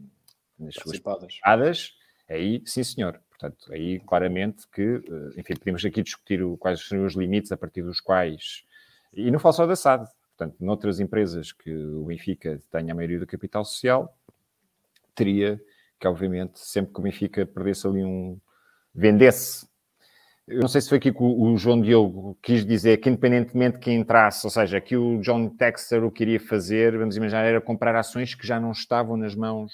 nas suas participadas, aí sim senhor. Portanto, aí claramente que, uh, enfim, podemos aqui discutir o, quais seriam os limites a partir dos quais, e não falo só da SAD, portanto, noutras empresas que o Benfica tenha a maioria do capital social, teria que, obviamente, sempre que o Benfica perdesse ali um, vendesse eu não sei se foi aqui que o, João Diogo quis dizer que, independentemente de quem entrasse, ou seja, que o John Texter o queria fazer, vamos imaginar, era comprar ações que já não estavam nas mãos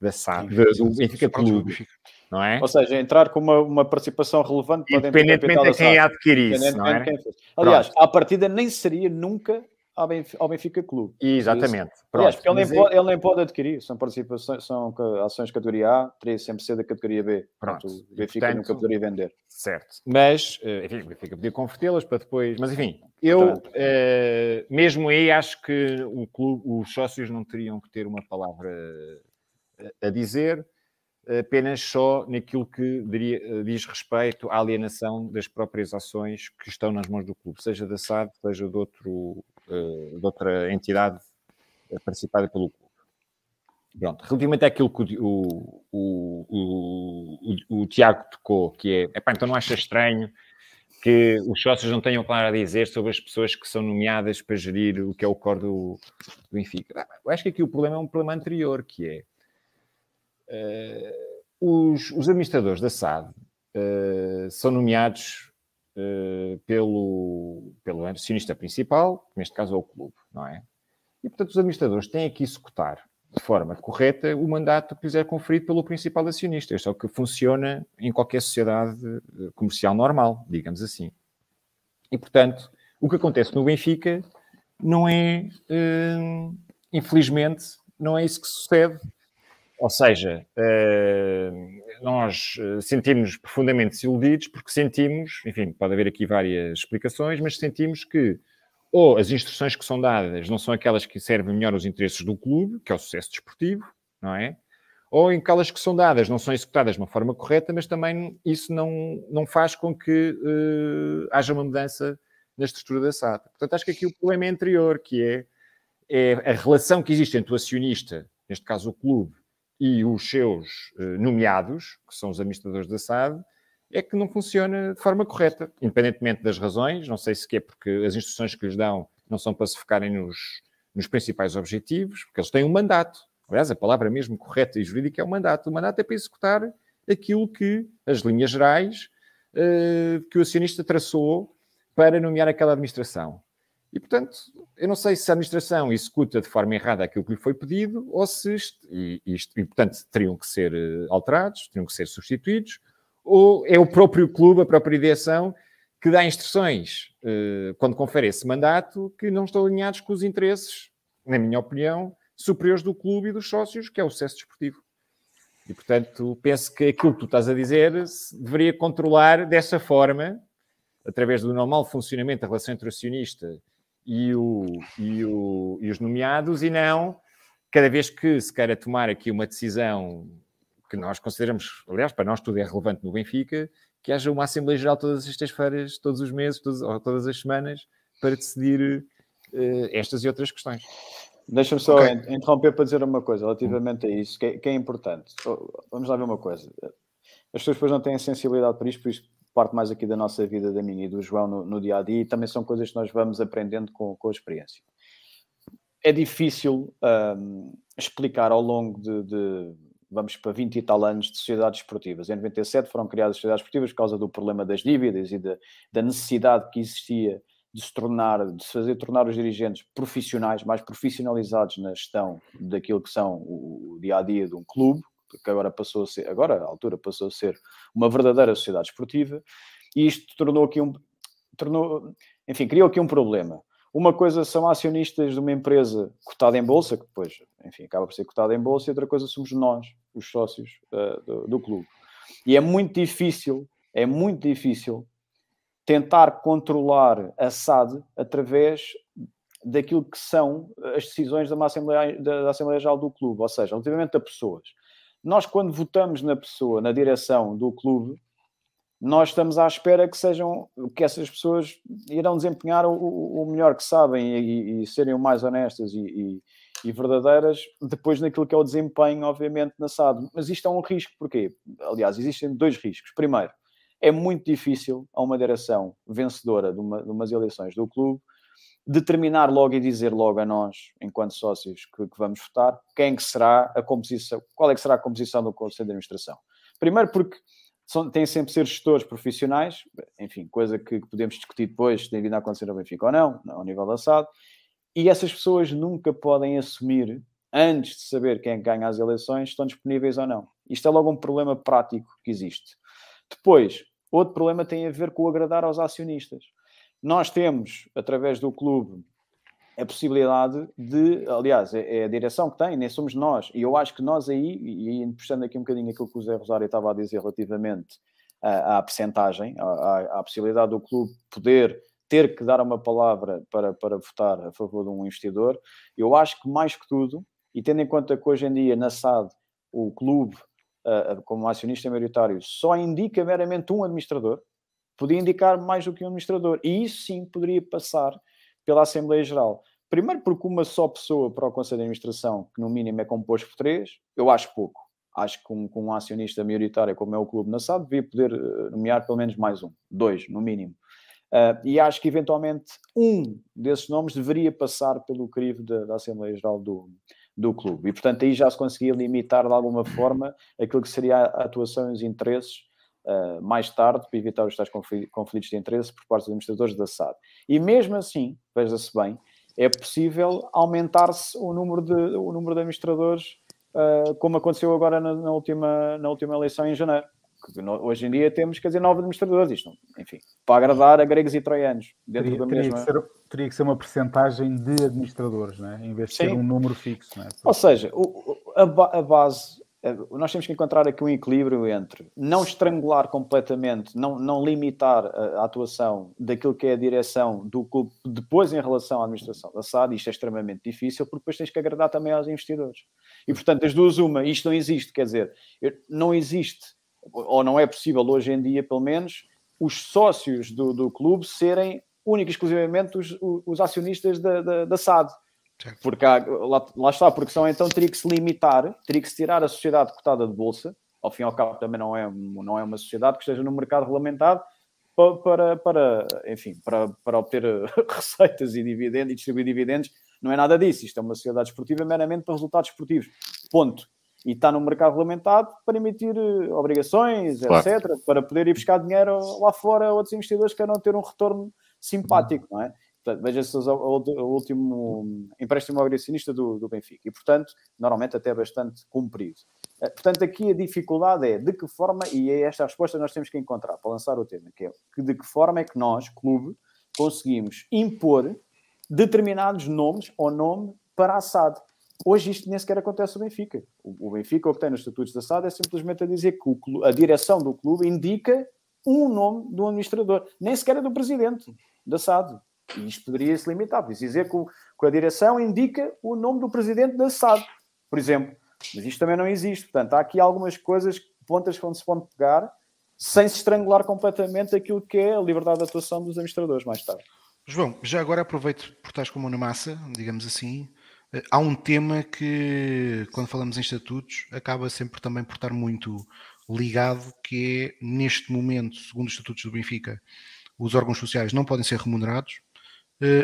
da SAD, do Benfica Clube. Não é? Ou seja, entrar com uma, uma participação relevante para dentro Independentemente de quem adquirisse, não é? Aliás, Pronto. à partida nem seria nunca ao Benfica, ao Benfica Clube. Exatamente. Aliás, porque ele nem, pode, ele nem pode adquirir, são participações, são ações de categoria A, teria sempre ser da categoria B. Pronto. Portanto, o Benfica portanto, nunca poderia vender. Certo. Mas, eh, enfim, o Benfica podia convertê-las para depois. Mas, enfim, eu eh, mesmo aí acho que o clube, os sócios não teriam que ter uma palavra eh, a dizer apenas só naquilo que diria, diz respeito à alienação das próprias ações que estão nas mãos do clube, seja da SAD, seja de outro eh, de outra entidade participada pelo clube. Pronto, relativamente àquilo que o, o, o, o, Tiago tocou, que é, epá, então não acha estranho que os sócios não tenham claro a dizer sobre as pessoas que são nomeadas para gerir o que é o core do, do Benfica. Eu acho que aqui o problema é um problema anterior, que é uh, os, os, administradores da SAD uh, são nomeados pelo, pelo acionista principal, que neste caso é o clube, não é? E, portanto, os administradores têm que executar de forma correta o mandato que lhes é conferido pelo principal acionista. Isto é o que funciona em qualquer sociedade eh, comercial normal, digamos assim. E, portanto, o que acontece no Benfica não é, uh, infelizmente, não é isso que sucede. Ou seja, uh, nós sentimos profundamente desiludidos porque sentimos, enfim, pode haver aqui várias explicações, mas sentimos que ou as instruções que são dadas não são aquelas que servem melhor os interesses do clube, que é o sucesso desportivo, não é? Ou aquelas que são dadas não são executadas de uma forma correta, mas também isso não, não faz com que uh, haja uma mudança na estrutura da SAD. Portanto, acho que aqui o problema é anterior, que é, é a relação que existe entre o acionista, neste caso o clube, e os seus uh, nomeados, que são os administradores da SAD, é que não funciona de forma correta, independentemente das razões. Não sei se é porque as instruções que lhes dão não são para se focarem nos, nos principais objetivos, porque eles têm um mandato. Aliás, a palavra mesmo correta e jurídica é o mandato. O mandato é para executar aquilo que as linhas gerais uh, que o acionista traçou para nomear aquela administração. E, portanto, eu não sei se a administração executa de forma errada aquilo que lhe foi pedido ou se isto, e, isto, e portanto, teriam que ser eh, alterados, teriam que ser substituídos, ou é o próprio clube, a própria direção, que dá instruções, eh, quando confere esse mandato, que não estão alinhados com os interesses, na minha opinião, superiores do clube e dos sócios, que é o sucesso desportivo. E, portanto, penso que aquilo que tu estás a dizer deveria controlar dessa forma, através do normal funcionamento da relação entre acionista e, o, e, o, e os nomeados, e não cada vez que se queira tomar aqui uma decisão que nós consideramos, aliás, para nós tudo é relevante no Benfica, que haja uma Assembleia Geral todas as sextas-feiras, todos os meses, todos, ou todas as semanas, para decidir uh, estas e outras questões. Deixa-me só okay. interromper para dizer uma coisa relativamente a isso, que é, que é, importante. Vamos lá ver uma coisa. As pessoas depois não têm sensibilidade para isto, por isso parte mais aqui da nossa vida, da minha e do João no, no dia a dia, e também são coisas que nós vamos aprendendo com, com a experiência. É difícil um, explicar ao longo de, de vamos para 20 e tal anos de sociedades esportivas. Em 97 foram criadas sociedades esportivas por causa do problema das dívidas e da, da necessidade que existia de se tornar, de se fazer tornar os dirigentes profissionais, mais profissionalizados na gestão daquilo que são o, o dia a dia de um clube, que agora passou a ser, agora à altura passou a ser uma verdadeira sociedade esportiva, e isto tornou aqui um, tornou, enfim, criou aqui um problema. Uma coisa são acionistas de uma empresa cotada em bolsa, que depois, enfim, acaba por ser cotada em bolsa, e outra coisa somos nós, os sócios uh, do, do, clube. E é muito difícil, é muito difícil tentar controlar a SAD através daquilo que são as decisões da Assembleia, da, Assembleia Geral do clube, ou seja, relativamente a pessoas. Nós, quando votamos na pessoa, na direção do clube, nós estamos à espera que sejam que essas pessoas irão desempenhar o, o melhor que sabem e, e, serem o mais honestas e, e, e, verdadeiras depois naquilo que é o desempenho, obviamente, na SAD. Mas isto é um risco, porquê? Aliás, existem dois riscos. Primeiro, é muito difícil a uma direção vencedora de, uma, de umas eleições do clube determinar logo e dizer logo a nós, enquanto sócios que, que vamos votar, quem que será a composição, qual é que será a composição do Conselho de Administração. Primeiro porque são, têm sempre ser gestores profissionais, enfim, coisa que, podemos discutir depois se tem vindo a acontecer no Benfica ou não, ao nível da SAD, e essas pessoas nunca podem assumir, antes de saber quem ganha as eleições, estão disponíveis ou não. Isto é logo um problema prático que existe. Depois, outro problema tem a ver com o agradar aos acionistas. Nós temos, através do clube, a possibilidade de, aliás, é, é, a direção que tem, nem somos nós. E eu acho que nós aí, e, e puxando aqui um bocadinho aquilo que o Zé Rosário estava a dizer relativamente à, à percentagem, à, à, possibilidade do clube poder ter que dar uma palavra para, para votar a favor de um investidor, eu acho que mais que tudo, e tendo em conta que hoje em dia na SAD o clube, uh, como acionista maioritário, só indica meramente um administrador, podia indicar mais do que um administrador, e isso sim poderia passar pela Assembleia Geral. Primeiro porque uma só pessoa para o Conselho de Administração, que no mínimo é composto por três, eu acho pouco. Acho que um, com um acionista maioritário como é o Clube na SAD, devia poder eh, nomear pelo menos mais um, dois, no mínimo. Uh, e acho que eventualmente um desses nomes deveria passar pelo crivo da, da Assembleia Geral do, do clube. E portanto aí já se conseguia limitar de alguma forma aquilo que seria a atuação e os interesses uh, mais tarde, para evitar os tais conflitos de interesse por parte dos administradores da SAD. E mesmo assim, veja-se bem, é possível aumentar-se o número de, o número de administradores, uh, como aconteceu agora na, na, última, na última eleição em janeiro. Hoje em dia temos, quer dizer, nove administradores, isto, enfim, para agradar a gregos e troianos. Dentro teria, da teria, mesma... que ser, teria que ser uma percentagem de administradores, né? em vez de Sim. ser um número fixo. Né? Ou seja, o, a, a, base nós temos que encontrar aqui um equilíbrio entre não estrangular completamente, não, não limitar a, a, atuação daquilo que é a direção do clube depois em relação à administração da SAD, isto é extremamente difícil, porque depois tens que agradar também aos investidores. E portanto, as duas, uma, isto não existe, quer dizer, não existe, ou não é possível hoje em dia, pelo menos, os sócios do, do clube serem única e exclusivamente os, os acionistas da, da, da SAD. Porque há, lá, lá, está, porque são então teria que se limitar, teria que se tirar a sociedade cotada de bolsa, ao fim e ao cabo também não é, não é uma sociedade que esteja no mercado regulamentado, para, para, enfim, para, para obter (laughs) receitas e dividendos e distribuir dividendos, não é nada disso. Isto é uma sociedade esportiva meramente para resultados esportivos. Ponto. E está no mercado regulamentado para emitir eh, obrigações, claro. etc., para poder ir buscar dinheiro lá fora a outros investidores que queiram ter um retorno simpático, não é? Veja-se o, último empréstimo obrigacionista do, do Benfica e, portanto, normalmente até bastante cumprido. Eh, portanto, aqui a dificuldade é de que forma, e é esta a resposta que nós temos que encontrar para lançar o tema, que é que de que forma é que nós, clube, conseguimos impor determinados nomes ou nome para a SAD. Hoje isto nem sequer acontece no Benfica. O Benfica, o que tem nos estatutos da SAD, é simplesmente a dizer que clube, a direção do clube indica um nome do administrador, nem sequer é do presidente da SAD. E isto poderia se limitar, podia dizer que, que a direção indica o nome do presidente da SAD, por exemplo. Mas isto também não existe. Portanto, há aqui algumas coisas, pontas onde se pode pegar, sem se estrangular completamente aquilo que é a liberdade de atuação dos administradores mais tarde. João, já agora aproveito por estás com a mão na massa, digamos assim. Eh, há um tema que, quando falamos em estatutos, acaba sempre também por estar muito ligado, que é, neste momento, segundo os estatutos do Benfica, os órgãos sociais não podem ser remunerados,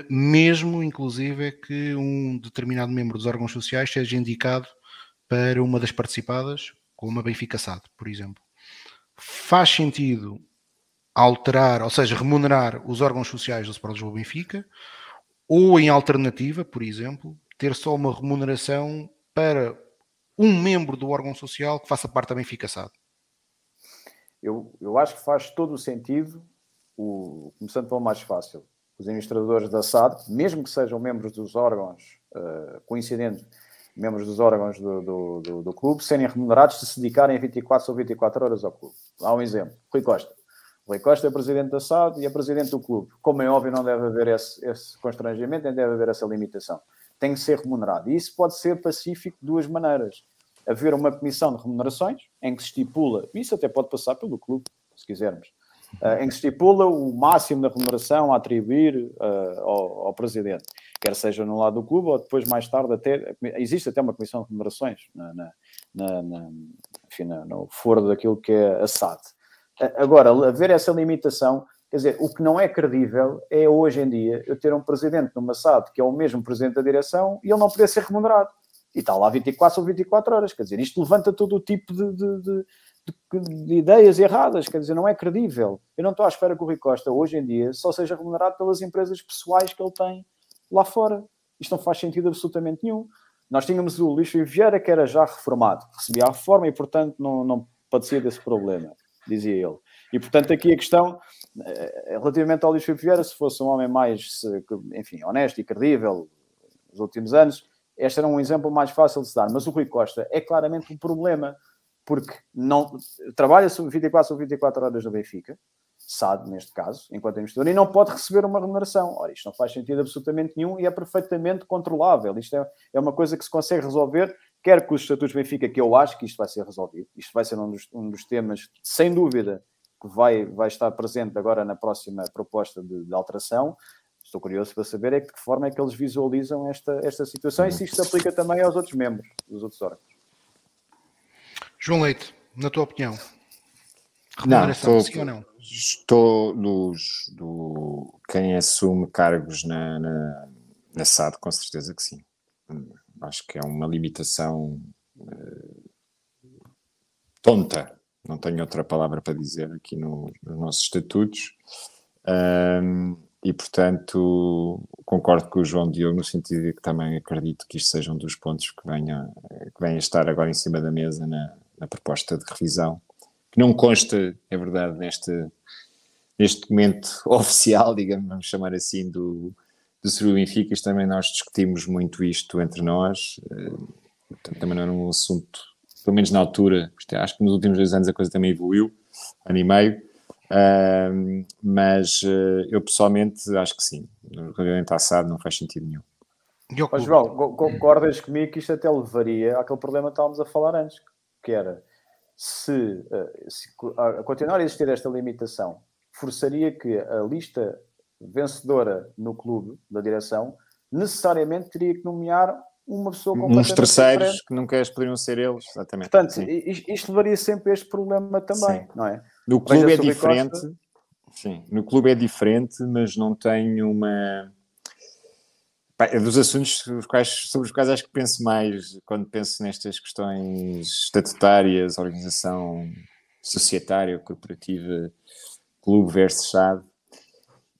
mesmo inclusive é que um determinado membro dos órgãos sociais seja indicado para uma das participadas, como a Benfica SAD, por exemplo. Faz sentido alterar, ou seja, remunerar os órgãos sociais do Sport Lisboa Benfica, ou em alternativa, por exemplo, ter só uma remuneração para um membro do órgão social que faça parte da Benfica SAD? Eu, eu acho que faz todo o sentido, o, começando pelo mais fácil, os administradores da SAD, mesmo que sejam membros dos órgãos, uh, coincidentes, membros dos órgãos do, do, do, do, clube, serem remunerados se se dedicarem 24 ou 24 horas ao clube. Há um exemplo. Rui Costa. Rui Costa é presidente da SAD e é presidente do clube. Como é óbvio, não deve haver esse, esse constrangimento, nem deve haver essa limitação. Tem que ser remunerado. E isso pode ser pacífico de duas maneiras. Haver uma comissão de remunerações, em que se estipula, isso até pode passar pelo clube, se quisermos, em que se estipula o máximo da remuneração a atribuir uh, ao, ao, presidente, quer seja no lado do clube ou depois mais tarde até, existe até uma comissão de remunerações na, na, na, na enfim, no foro daquilo que é a SAD. Uh, agora, haver essa limitação, quer dizer, o que não é credível é hoje em dia eu ter um presidente numa SAD que é o mesmo presidente da direção e ele não poder ser remunerado. E está lá 24 ou 24 horas, quer dizer, isto levanta todo o tipo de, de, de de, de, ideias erradas, quer dizer, não é credível. Eu não estou à espera que o Rui Costa, hoje em dia, só seja remunerado pelas empresas pessoais que ele tem lá fora. Isto não faz sentido absolutamente nenhum. Nós tínhamos o Luís Vieira, que era já reformado, recebia a reforma e, portanto, não, não padecia desse problema, dizia ele. E, portanto, aqui a questão, eh, relativamente ao Luís Vieira, se fosse um homem mais, enfim, honesto e credível nos últimos anos, este era um exemplo mais fácil de se dar. Mas o Rui Costa é claramente um problema porque não trabalha 24 sobre 24 horas no Benfica, SAD neste caso, enquanto investidor, e não pode receber uma remuneração. Ora, isto não faz sentido absolutamente nenhum e é perfeitamente controlável. Isto é, é uma coisa que se consegue resolver, quer com os estatutos Benfica, que eu acho que isto vai ser resolvido. Isto vai ser um dos, um dos temas, sem dúvida, que vai, vai estar presente agora na próxima proposta de, de alteração. Estou curioso para saber é de que forma é que eles visualizam esta, esta situação e se isto se aplica também aos outros membros dos outros órgãos. João Leite, na tua opinião, não, estou, sim ou não? Estou nos, do quem assume cargos na, na, na SAD, com certeza que sim. Acho que é uma limitação uh, tonta, não tenho outra palavra para dizer aqui no, nos nossos estatutos. Um, e portanto concordo com o João Diogo no sentido de que também acredito que isto seja um dos pontos que venha, que venha estar agora em cima da mesa na, na proposta de revisão, que não consta, é verdade, neste, neste documento (laughs) oficial, digamos, vamos chamar assim, do, do Ciro Benfica, também nós discutimos muito isto entre nós, eh, portanto também não era um assunto pelo menos na altura, é, acho que nos últimos dois anos a coisa também evoluiu, ano e meio, uh, mas uh, eu pessoalmente acho que sim, relativamente à SAD não faz sentido nenhum. Mas, João, concordas comigo que isto até levaria àquele problema que estávamos a falar antes, que era se, eh, se a continuar a existir esta limitação, forçaria que a lista vencedora no clube da direção necessariamente teria que nomear uma pessoa completamente Uns terceiros diferente. que nunca poderiam ser eles, exatamente. Portanto, sim. isto levaria sempre a este problema também, sim. não é? No clube é diferente, Costa... sim, no clube é diferente, mas não tem uma... É dos assuntos quais, sobre os quais acho que penso mais quando penso nestas questões estatutárias, organização societária, corporativa, clube versus SAD.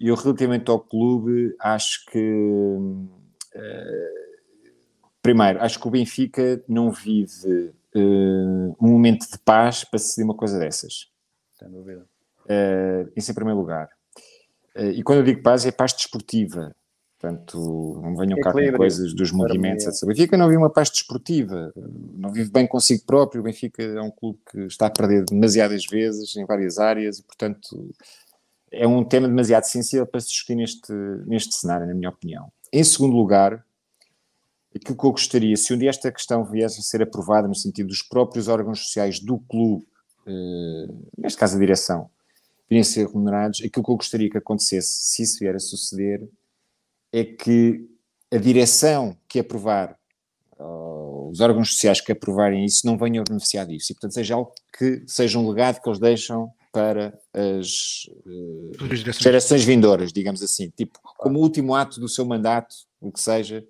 E eu, relativamente ao clube, acho que uh, Primeiro, acho que o Benfica não vive uh, um momento de paz para decidir uma coisa dessas. Sem dúvida. Uh, isso em primeiro lugar. Uh, e quando eu digo paz, é paz desportiva. Portanto, não venham cá com coisas dos movimentos, etc. O Benfica não vive uma paz desportiva, não vive bem consigo próprio. O Benfica é um clube que está a perder demasiadas vezes em várias áreas e, portanto, é um tema demasiado sensível para se discutir neste, neste cenário, na minha opinião. Em segundo lugar, aquilo que eu gostaria, se um dia esta questão viesse a ser aprovada no sentido dos próprios órgãos sociais do clube, eh, neste caso a direção, virem a ser remunerados, aquilo que eu gostaria que acontecesse, se isso vier a suceder, é que a direção que aprovar, os órgãos sociais que aprovarem isso, não venham a beneficiar disso. E, portanto, seja algo que seja um legado que eles deixam para as uh, gerações vindouras, digamos assim. Tipo, como último ato do seu mandato, o que seja,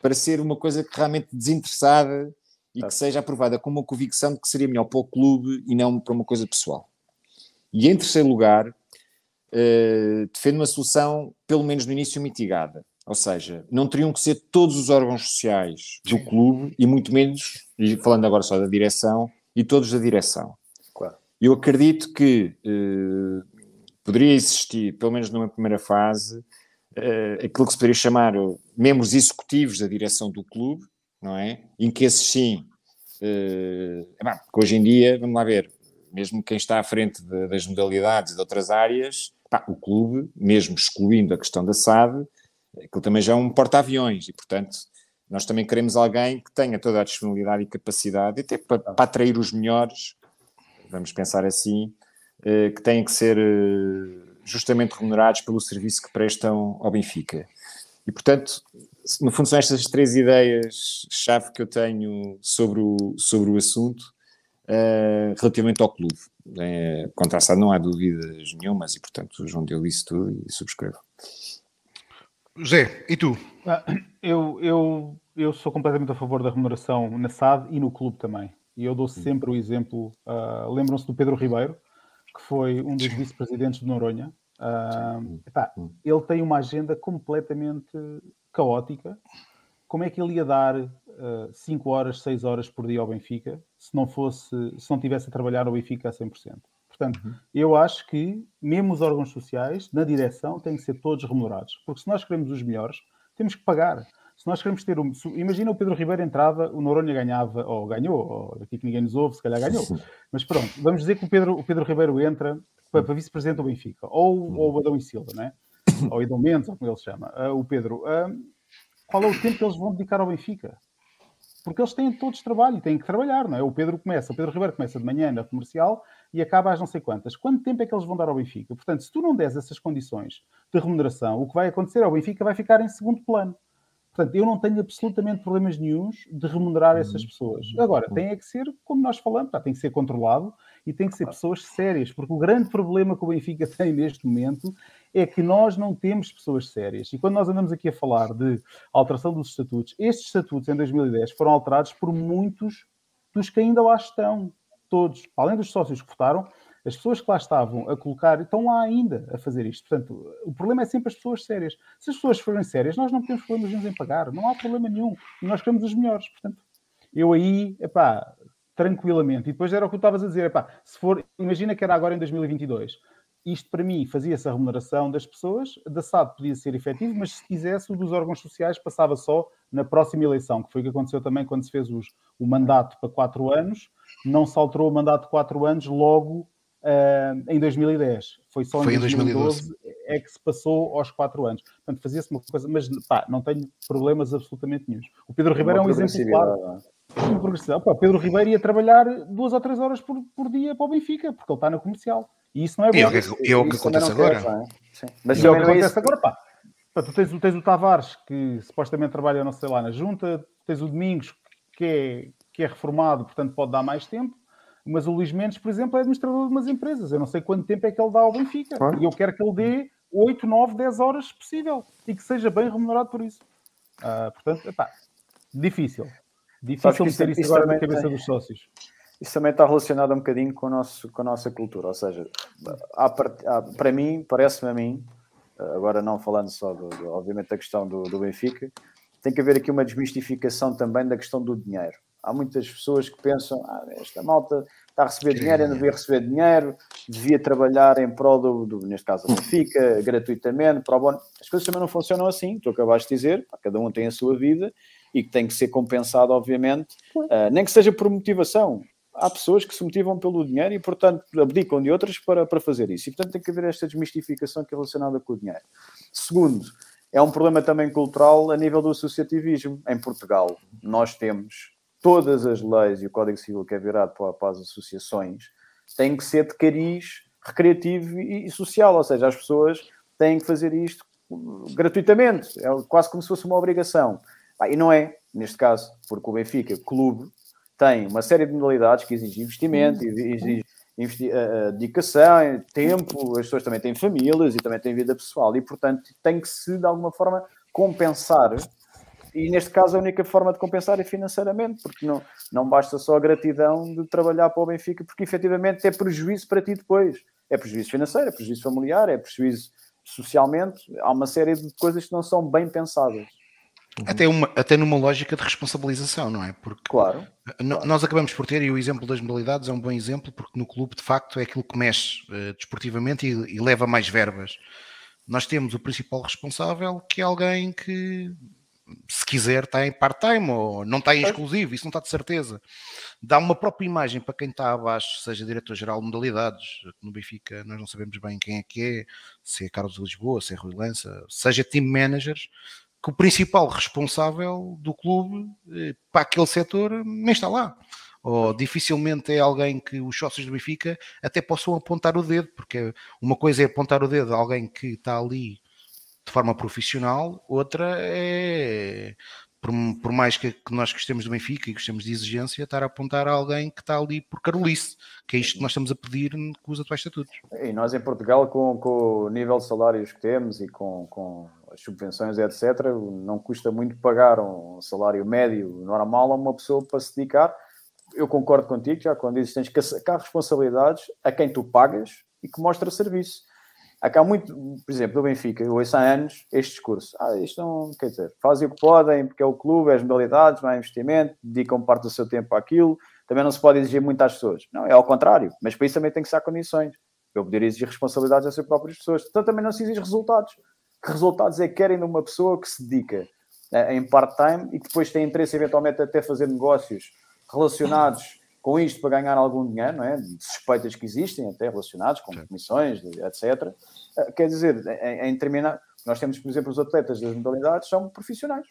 para ser uma coisa que realmente desinteressada e que seja aprovada com uma convicção de que seria melhor para o clube e não para uma coisa pessoal. E em terceiro lugar, uh, defendo uma solução, pelo menos no início, mitigada. Ou seja, não teriam que ser todos os órgãos sociais do clube e muito menos, e falando agora só da direção, e todos da direção. Claro. Eu acredito que uh, poderia existir, pelo menos numa primeira fase, uh, aquilo que se poderia chamar membros executivos da direção do clube, não é? Em que esses sim, é hoje em dia, vamos lá ver, mesmo quem está à frente de, das modalidades de outras áreas, pá, o clube, mesmo excluindo a questão da SAD, aquilo também já é um porta-aviões e, portanto, nós também queremos alguém que tenha toda a disponibilidade e capacidade, até para, para atrair os melhores, vamos pensar assim, uh, que têm que ser uh, justamente remunerados pelo serviço que prestam ao Benfica. E, portanto, no fundo, são estas três ideias-chave que eu tenho sobre o, sobre o assunto uh, relativamente ao clube. É, contra a SAD não há dúvidas nenhumas e, portanto, o João deu isso tudo e subscrevo. José, e tu? Ah, eu, eu, eu sou completamente a favor da remuneração na SAD e no clube também. E eu dou sempre o exemplo. Uh, Lembram-se do Pedro Ribeiro, que foi um dos vice-presidentes de Noronha. Uh, epá, ele tem uma agenda completamente caótica. Como é que ele ia dar 5 uh, horas, 6 horas por dia ao Benfica se não fosse, se não tivesse a trabalhar ao Benfica a 100%? Portanto, uhum. eu acho que mesmo os órgãos sociais, na direção, têm que ser todos remunerados. Porque se nós queremos os melhores, temos que pagar. Se nós queremos ter um. Imagina o Pedro Ribeiro entrava, o Noronha ganhava, ou ganhou, ou aqui que ninguém nos ouve, se calhar ganhou. Mas pronto, vamos dizer que o Pedro, o Pedro Ribeiro entra para, para vice-presidente do Benfica, ou, ou o Adão e Silva, né? ou Idão Mendes, ou como ele se chama, uh, o Pedro. Uh, qual é o tempo que eles vão dedicar ao Benfica? Porque eles têm todos trabalho e têm que trabalhar, não é? O Pedro começa, o Pedro Ribeiro começa de manhã na comercial e acaba às não sei quantas. Quanto tempo é que eles vão dar ao Benfica? Portanto, se tu não des essas condições de remuneração, o que vai acontecer é o Benfica vai ficar em segundo plano. Portanto, eu não tenho absolutamente problemas nenhums de remunerar essas pessoas. Agora, tem é que ser, como nós falamos, tá, tem que ser controlado e tem que ser pessoas sérias, porque o grande problema que o Benfica (laughs) tem neste momento é que nós não temos pessoas sérias. E quando nós andamos aqui a falar de alteração dos estatutos, estes estatutos em 2010 foram alterados por muitos dos que ainda lá estão, todos, além dos sócios que votaram, as pessoas que lá estavam a colocar estão lá ainda a fazer isto. Portanto, o problema é sempre as pessoas sérias. Se as pessoas forem sérias, nós não temos problemas em pagar. Não há problema nenhum. E nós queremos os melhores. Portanto, eu aí, epá, tranquilamente. E depois era o que tu estavas a dizer, epá, se for, imagina que era agora em 2022. Isto para mim fazia-se a remuneração das pessoas, da SAD podia ser efetivo, mas se quisesse o dos órgãos sociais passava só na próxima eleição, que foi o que aconteceu também quando se fez os, o mandato para quatro anos, não se alterou o mandato de quatro anos logo uh, em 2010. Foi só foi em 2012, 2012 é que se passou aos quatro anos. Portanto, fazia-se uma coisa, mas pá, não tenho problemas absolutamente nenhum. O Pedro Ribeiro é um exemplo claro. Sim, progressividade. Pá, Pedro Ribeiro ia trabalhar duas ou três horas por, por dia para o Benfica, porque ele está na comercial. E isso não é bom. E é o que, é o que acontece agora. Quer, é? Mas e é o que acontece agora, pá. Tu tens, tens o Tavares, que supostamente trabalha, não sei lá, na junta, tens o Domingos, que é, que é reformado, portanto pode dar mais tempo, mas o Luís Mendes, por exemplo, é administrador de umas empresas. Eu não sei quanto tempo é que ele dá ao Benfica. Claro. E eu quero que ele dê 8, 9, 10 horas se possível e que seja bem remunerado por isso. Uh, portanto, epá, difícil. Difícil meter isso, isso agora na cabeça tem, dos sócios. Isso também está relacionado um bocadinho com, o nosso, com a nossa cultura. Ou seja, há, há, para mim, parece-me a mim, agora não falando só, do, do, obviamente, da questão do, do Benfica, tem que haver aqui uma desmistificação também da questão do dinheiro. Há muitas pessoas que pensam, ah, esta malta está a receber dinheiro, eu não devia receber dinheiro, devia trabalhar em prol do, do neste caso, do Benfica, gratuitamente, para o bono. As coisas também não funcionam assim, tu acabaste de dizer, cada um tem a sua vida e que tem que ser compensado, obviamente, uh, nem que seja por motivação. Há pessoas que se motivam pelo dinheiro e, portanto, abdicam de outras para, para fazer isso. E, portanto, tem que haver esta desmistificação que é relacionada com o dinheiro. Segundo, é um problema também cultural a nível do associativismo. Em Portugal, nós temos todas as leis e o Código Civil que é virado para, para as associações têm que ser de cariz recreativo e, e social, ou seja, as pessoas têm que fazer isto gratuitamente, é quase como se fosse uma obrigação. E não é, neste caso, porque o Benfica, clube, tem uma série de modalidades que exigem investimento, exige investi uh, dedicação, tempo, as pessoas também têm famílias e também têm vida pessoal e, portanto, tem que se, de alguma forma, compensar. E neste caso, a única forma de compensar é financeiramente, porque não, não basta só a gratidão de trabalhar para o Benfica, porque efetivamente é prejuízo para ti depois. É prejuízo financeiro, é prejuízo familiar, é prejuízo socialmente. Há uma série de coisas que não são bem pensadas. Uhum. Até, uma, até numa lógica de responsabilização, não é? Porque claro, nós acabamos por ter, e o exemplo das modalidades é um bom exemplo, porque no clube de facto é aquilo que mexe uh, desportivamente e, e, leva mais verbas. Nós temos o principal responsável, que é alguém que, se quiser, está em part-time ou não está em exclusivo, isso não está de certeza. Dá uma própria imagem para quem está abaixo, seja diretor-geral de modalidades, no Benfica nós não sabemos bem quem é que é, se é Carlos de Lisboa, se é Rui Lança, seja team managers, que o principal responsável do clube eh, para aquele setor nem está lá. Ou dificilmente é alguém que os sócios do Benfica até possam apontar o dedo, porque uma coisa é apontar o dedo a alguém que está ali de forma profissional, outra é por, por, mais que, que, nós gostemos do Benfica e gostemos de exigência, estar a apontar a alguém que está ali por carolice, que é isto que nós estamos a pedir com os atuais estatutos. E nós em Portugal, com, com o nível de salários que temos e com, com as subvenções, etc., não custa muito pagar um salário médio normal a uma pessoa para se dedicar. Eu concordo contigo, já quando dizes tens que sacar responsabilidades a quem tu pagas e que mostra serviço. Há muito, por exemplo, do Benfica, eu ouço há anos este discurso. Ah, isto não, quer dizer, fazem o que podem, porque é o clube, é as modalidades, não investimento, dedicam parte do seu tempo àquilo, também não se pode exigir muito às pessoas. Não, é ao contrário, mas para isso também tem que ser condições. Eu poderia exigir responsabilidades às suas próprias pessoas. Portanto, também não se exige resultados que resultados é que querem de uma pessoa que se dedica uh, em part-time e que depois tem interesse eventualmente até fazer negócios relacionados com isto para ganhar algum dinheiro, não é? De suspeitas que existem, até relacionados com comissões, etc. Eh, quer dizer, em, em terminar, nós temos, por exemplo, os atletas das modalidades são profissionais.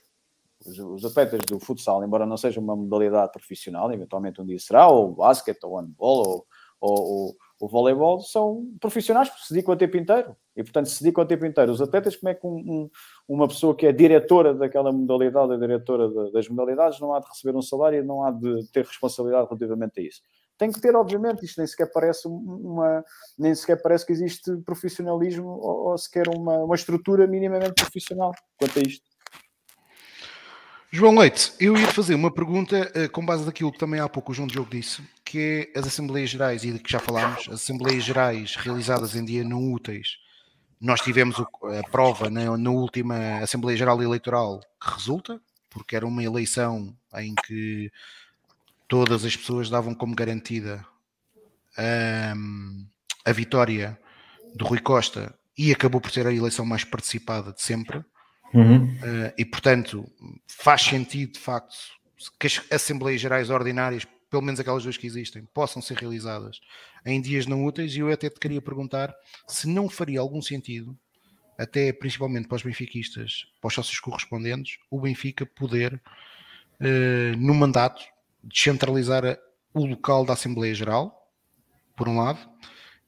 Os, os, atletas do futsal, embora não seja uma modalidade profissional, eventualmente um dia será, ou o basquete, ou o handball, ou, ou, ou o voleibol são profissionais que se dedicam o tempo inteiro. E, portanto, se dedicam o tempo inteiro. Os atletas, como é que um, um, uma pessoa que é diretora daquela modalidade, a diretora das modalidades, não há de receber um salário e não há de ter responsabilidade relativamente a isso? Tem que ter, obviamente, isto nem sequer parece uma, nem sequer parece que existe profissionalismo ou, ou sequer uma, uma estrutura minimamente profissional quanto a isto. João Leite, eu ia fazer uma pergunta uh, com base naquilo que também há pouco o João Diogo disse, que é as Assembleias Gerais, e de que já falámos, as Assembleias Gerais realizadas em dia não úteis. Nós tivemos a prova na, na, última Assembleia Geral Eleitoral que resulta, porque era uma eleição em que todas as pessoas davam como garantida um, a vitória do Rui Costa e acabou por ser a eleição mais participada de sempre. Uhum. Uh, e, portanto, faz sentido, de facto, que as Assembleias Gerais Ordinárias, pelo menos aquelas duas que existem, possam ser realizadas em dias não úteis. E eu até te queria perguntar se não faria algum sentido, até principalmente para os benfiquistas, para os sócios correspondentes, o Benfica poder, uh, no mandato, descentralizar o local da Assembleia Geral, por um lado,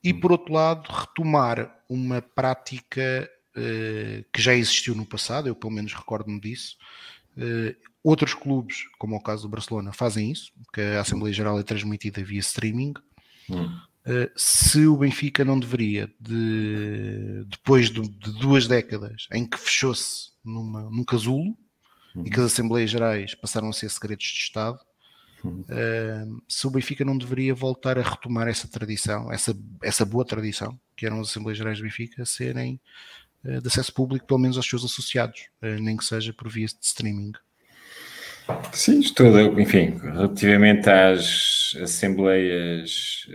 e por outro lado, retomar uma prática uh, que já existiu no passado, eu pelo menos recordo-me disso. Uh, outros clubes, como é o caso do Barcelona, fazem isso, que a Assembleia Geral é transmitida via streaming. Hum. Uh, se o Benfica não deveria, de, depois de, de, duas décadas em que fechou-se num casulo e que as Assembleias Gerais passaram a ser segredos de Estado, Uh, se o Benfica não deveria voltar a retomar essa tradição, essa, essa boa tradição, que eram as Assembleias Gerais do Benfica, serem uh, de acesso público, pelo menos aos seus associados, nem que seja por via de streaming. Sim, estou, enfim, relativamente às assembleias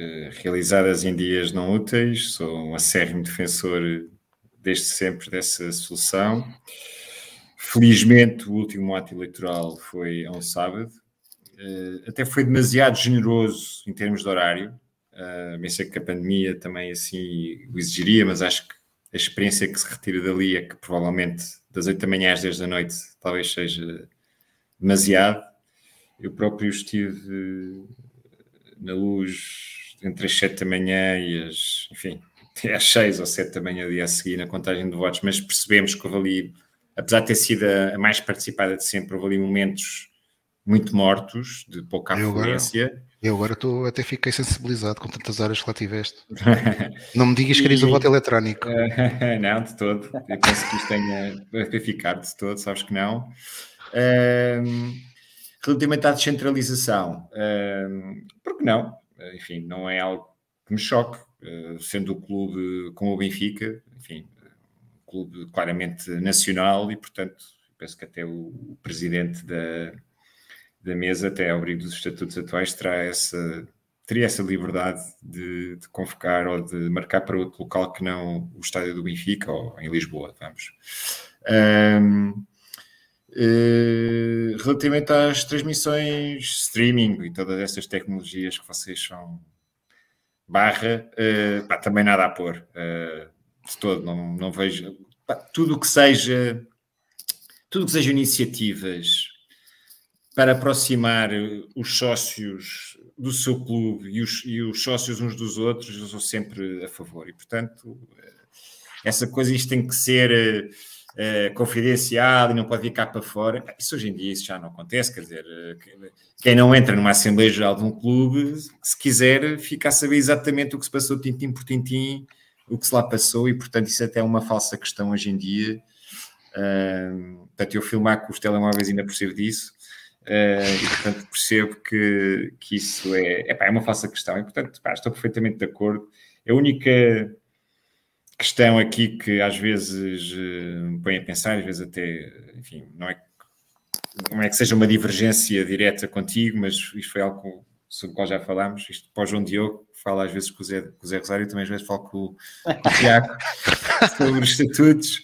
realizadas em dias não úteis, sou um acérrimo defensor desde sempre dessa solução. Felizmente, o último ato eleitoral foi a um sábado, uh, até foi demasiado generoso em termos de horário. Uh, bem sei que a pandemia também assim o exigiria, mas acho que a experiência que se retira dali é que provavelmente das 8 da manhã às 10 da noite talvez seja demasiado. Eu próprio estive na luz entre as 7 da manhã e as, enfim, até às 6 ou 7 da manhã dia a seguir na contagem de votos, mas percebemos que houve ali, apesar de ter sido a mais participada de sempre, houve ali momentos muito mortos, de pouca afluência. Eu agora estou até fiquei sensibilizado com tantas horas que lá tiveste. (laughs) Não me digas que querias o voto eletrónico. (laughs) não, de todo. Eu penso que isto tenha ficar de todo, sabes que não. Relativamente à descentralização, um, porque não? Enfim, não é algo que me choque, uh, sendo o clube como o Benfica, enfim, um clube claramente nacional e, portanto, penso que até o, o presidente da da mesa, até ao abrigo dos estatutos atuais, terá essa, teria essa liberdade de, de, convocar ou de marcar para outro local que não o estádio do Benfica ou em Lisboa, vamos. Um, uh, relativamente às transmissões streaming e todas essas tecnologias que vocês são barra, uh, pá, também nada a pôr. Uh, de todo, não, não vejo pá, tudo o que seja tudo que seja iniciativas para aproximar os sócios do seu clube e os, e os, sócios uns dos outros, eu sou sempre a favor. E, portanto, essa coisa isto tem que ser uh, confidencial e não pode cá para fora. Isso hoje em dia isso já não acontece, quer dizer, quem não entra numa Assembleia Geral de um clube, se quiser, fica a saber exatamente o que se passou tintim por tintim, o que se lá passou, e portanto isso até é uma falsa questão hoje em dia. Portanto, eu filmar com os telemóveis ainda ser disso, Uh, e portanto percebo que, que isso é, epá, é uma falsa questão e portanto estou perfeitamente de acordo. A única questão aqui que às vezes uh, me põe a pensar, às vezes até, enfim, não é, não é que seja uma divergência direta contigo, mas isto foi algo sobre o qual já falámos, isto para o João Diogo, fala às vezes com o Zé, com o Zé Rosário, também às vezes falo com, com o Tiago (laughs) sobre os estatutos,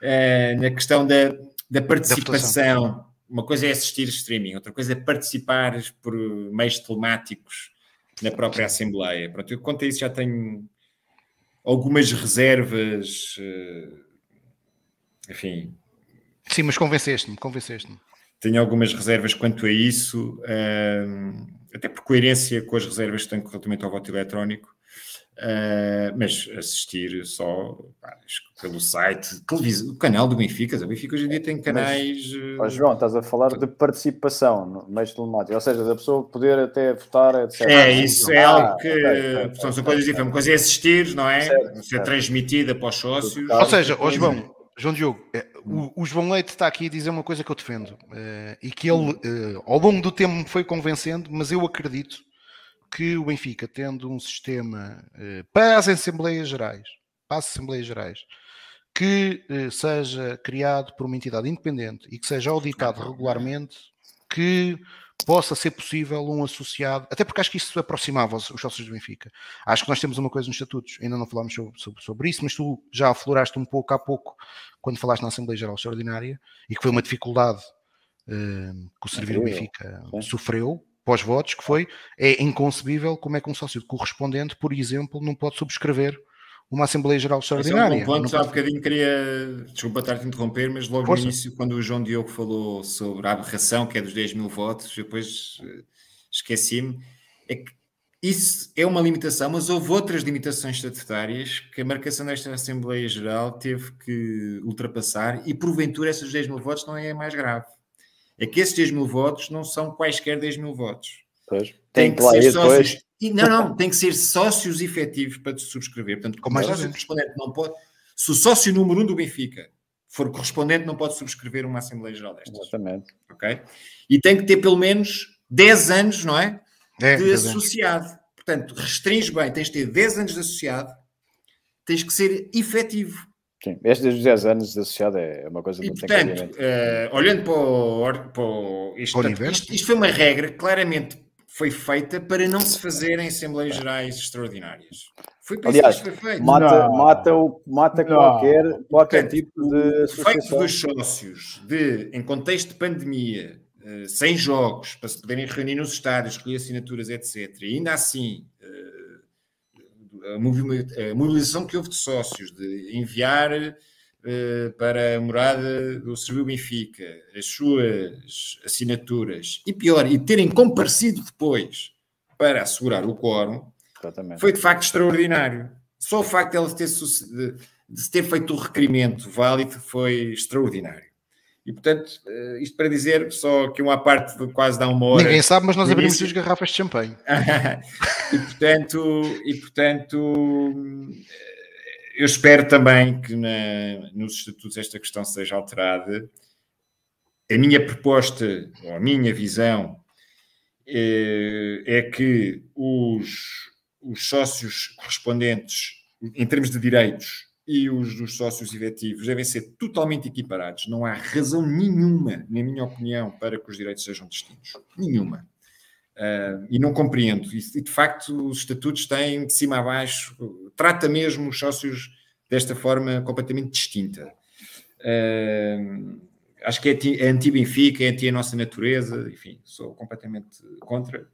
uh, na questão da, da participação uma coisa é assistir streaming, outra coisa é participar por meios telemáticos na própria Assembleia. Pronto, eu quanto a isso já tenho algumas reservas, eh, enfim. Sim, mas convenceste-me, convenceste-me. Tenho algumas reservas quanto a isso, eh, até por coerência com as reservas que tenho relativamente ao voto eletrónico. Uh, mas assistir só pá, pelo site, televisão, o canal do Benfica, o Benfica hoje em dia tem canais. Mas, uh... João, estás a falar de participação no meio telemático, ou seja, da pessoa poder até votar, etc. É, isso é ah, algo que okay, okay, são okay, coisas diferentes. Uma coisa é assistir, não é? Certo, Ser certo. transmitida para os sócios. Ou seja, ó João, João Diogo, é, o, o, João Leite está aqui a dizer uma coisa que eu defendo uh, e que ele, ao longo do tempo, me foi convencendo, mas eu acredito que o Benfica, tendo um sistema eh, para as Assembleias Gerais, para as Assembleias Gerais, que eh, seja criado por uma entidade independente e que seja auditado regularmente, que possa ser possível um associado, até porque acho que isso aproximava os, os sócios do Benfica. Acho que nós temos uma coisa nos estatutos, ainda não falámos sobre, sobre, sobre, isso, mas tu já afloraste um pouco há pouco quando falaste na Assembleia Geral Extraordinária e que foi uma dificuldade uh, que o Servir do Benfica Sim. sofreu pós-votos, que foi, é inconcebível como é que um sócio correspondente, por exemplo, não pode subscrever uma Assembleia Geral Extraordinária. Esse é um ponto, há bocadinho queria, desculpa estar-te a interromper, mas logo Força. no início, quando o João Diogo falou sobre a aberração, que é dos 10 mil votos, depois eh, esqueci-me, é que isso é uma limitação, mas houve outras limitações estatutárias que a marcação desta Assembleia Geral teve que ultrapassar e, porventura, esses 10 mil votos não é mais grave. É que esses 10 mil votos não são quaisquer 10 mil votos. Pois. Tem, tem que ser sócios e, não, não, (laughs) tem que ser sócios efetivos para subscrever. Portanto, como sócio correspondente não pode. Se o sócio número um do Benfica for correspondente, não pode subscrever uma Assembleia Geral destas. Exatamente. Ok? E tem que ter pelo menos 10 anos, não é? é de associado. Anos. Portanto, restringe bem, tens de ter 10 anos de associado, tens que ser efetivo. Sim, estes 10 anos de associado é uma coisa e, muito portanto, uh, olhando para o, para o isto, isto, isto, foi uma regra claramente foi feita para não se fazerem Assembleias Gerais extraordinárias. Foi para Aliás, isso que foi feito. Mata, mata, o, mata qualquer, qualquer Portanto, tipo de associação. feito dos sócios, de, em contexto de pandemia, uh, sem jogos, para se poderem reunir nos estádios, recolher assinaturas, etc. E ainda assim, uh, a mobilização que houve de sócios, de enviar eh, para a morada do Serviu Benfica, as suas assinaturas, e pior, e terem comparecido depois para assegurar o quórum, foi de facto extraordinário. Só o facto de ter, de, de ter feito o requerimento válido foi extraordinário. E portanto, eh, isto para dizer, só que uma parte de quase dá uma hora. Ninguém sabe, mas nós abrimos as garrafas de champanhe. (laughs) e portanto, e portanto eu espero também que na, nos estatutos esta questão seja alterada. A minha proposta, ou a minha visão, é, é que os, os sócios correspondentes, em termos de direitos, e os dos sócios efetivos devem ser totalmente equiparados. Não há razão nenhuma, na minha opinião, para que os direitos sejam distintos. Nenhuma. Uh, e não compreendo. E, de facto, os estatutos têm de cima a baixo, trata mesmo os sócios desta forma completamente distinta. Uh, acho que é, é anti-Benfica, é anti a nossa natureza, enfim, sou completamente contra.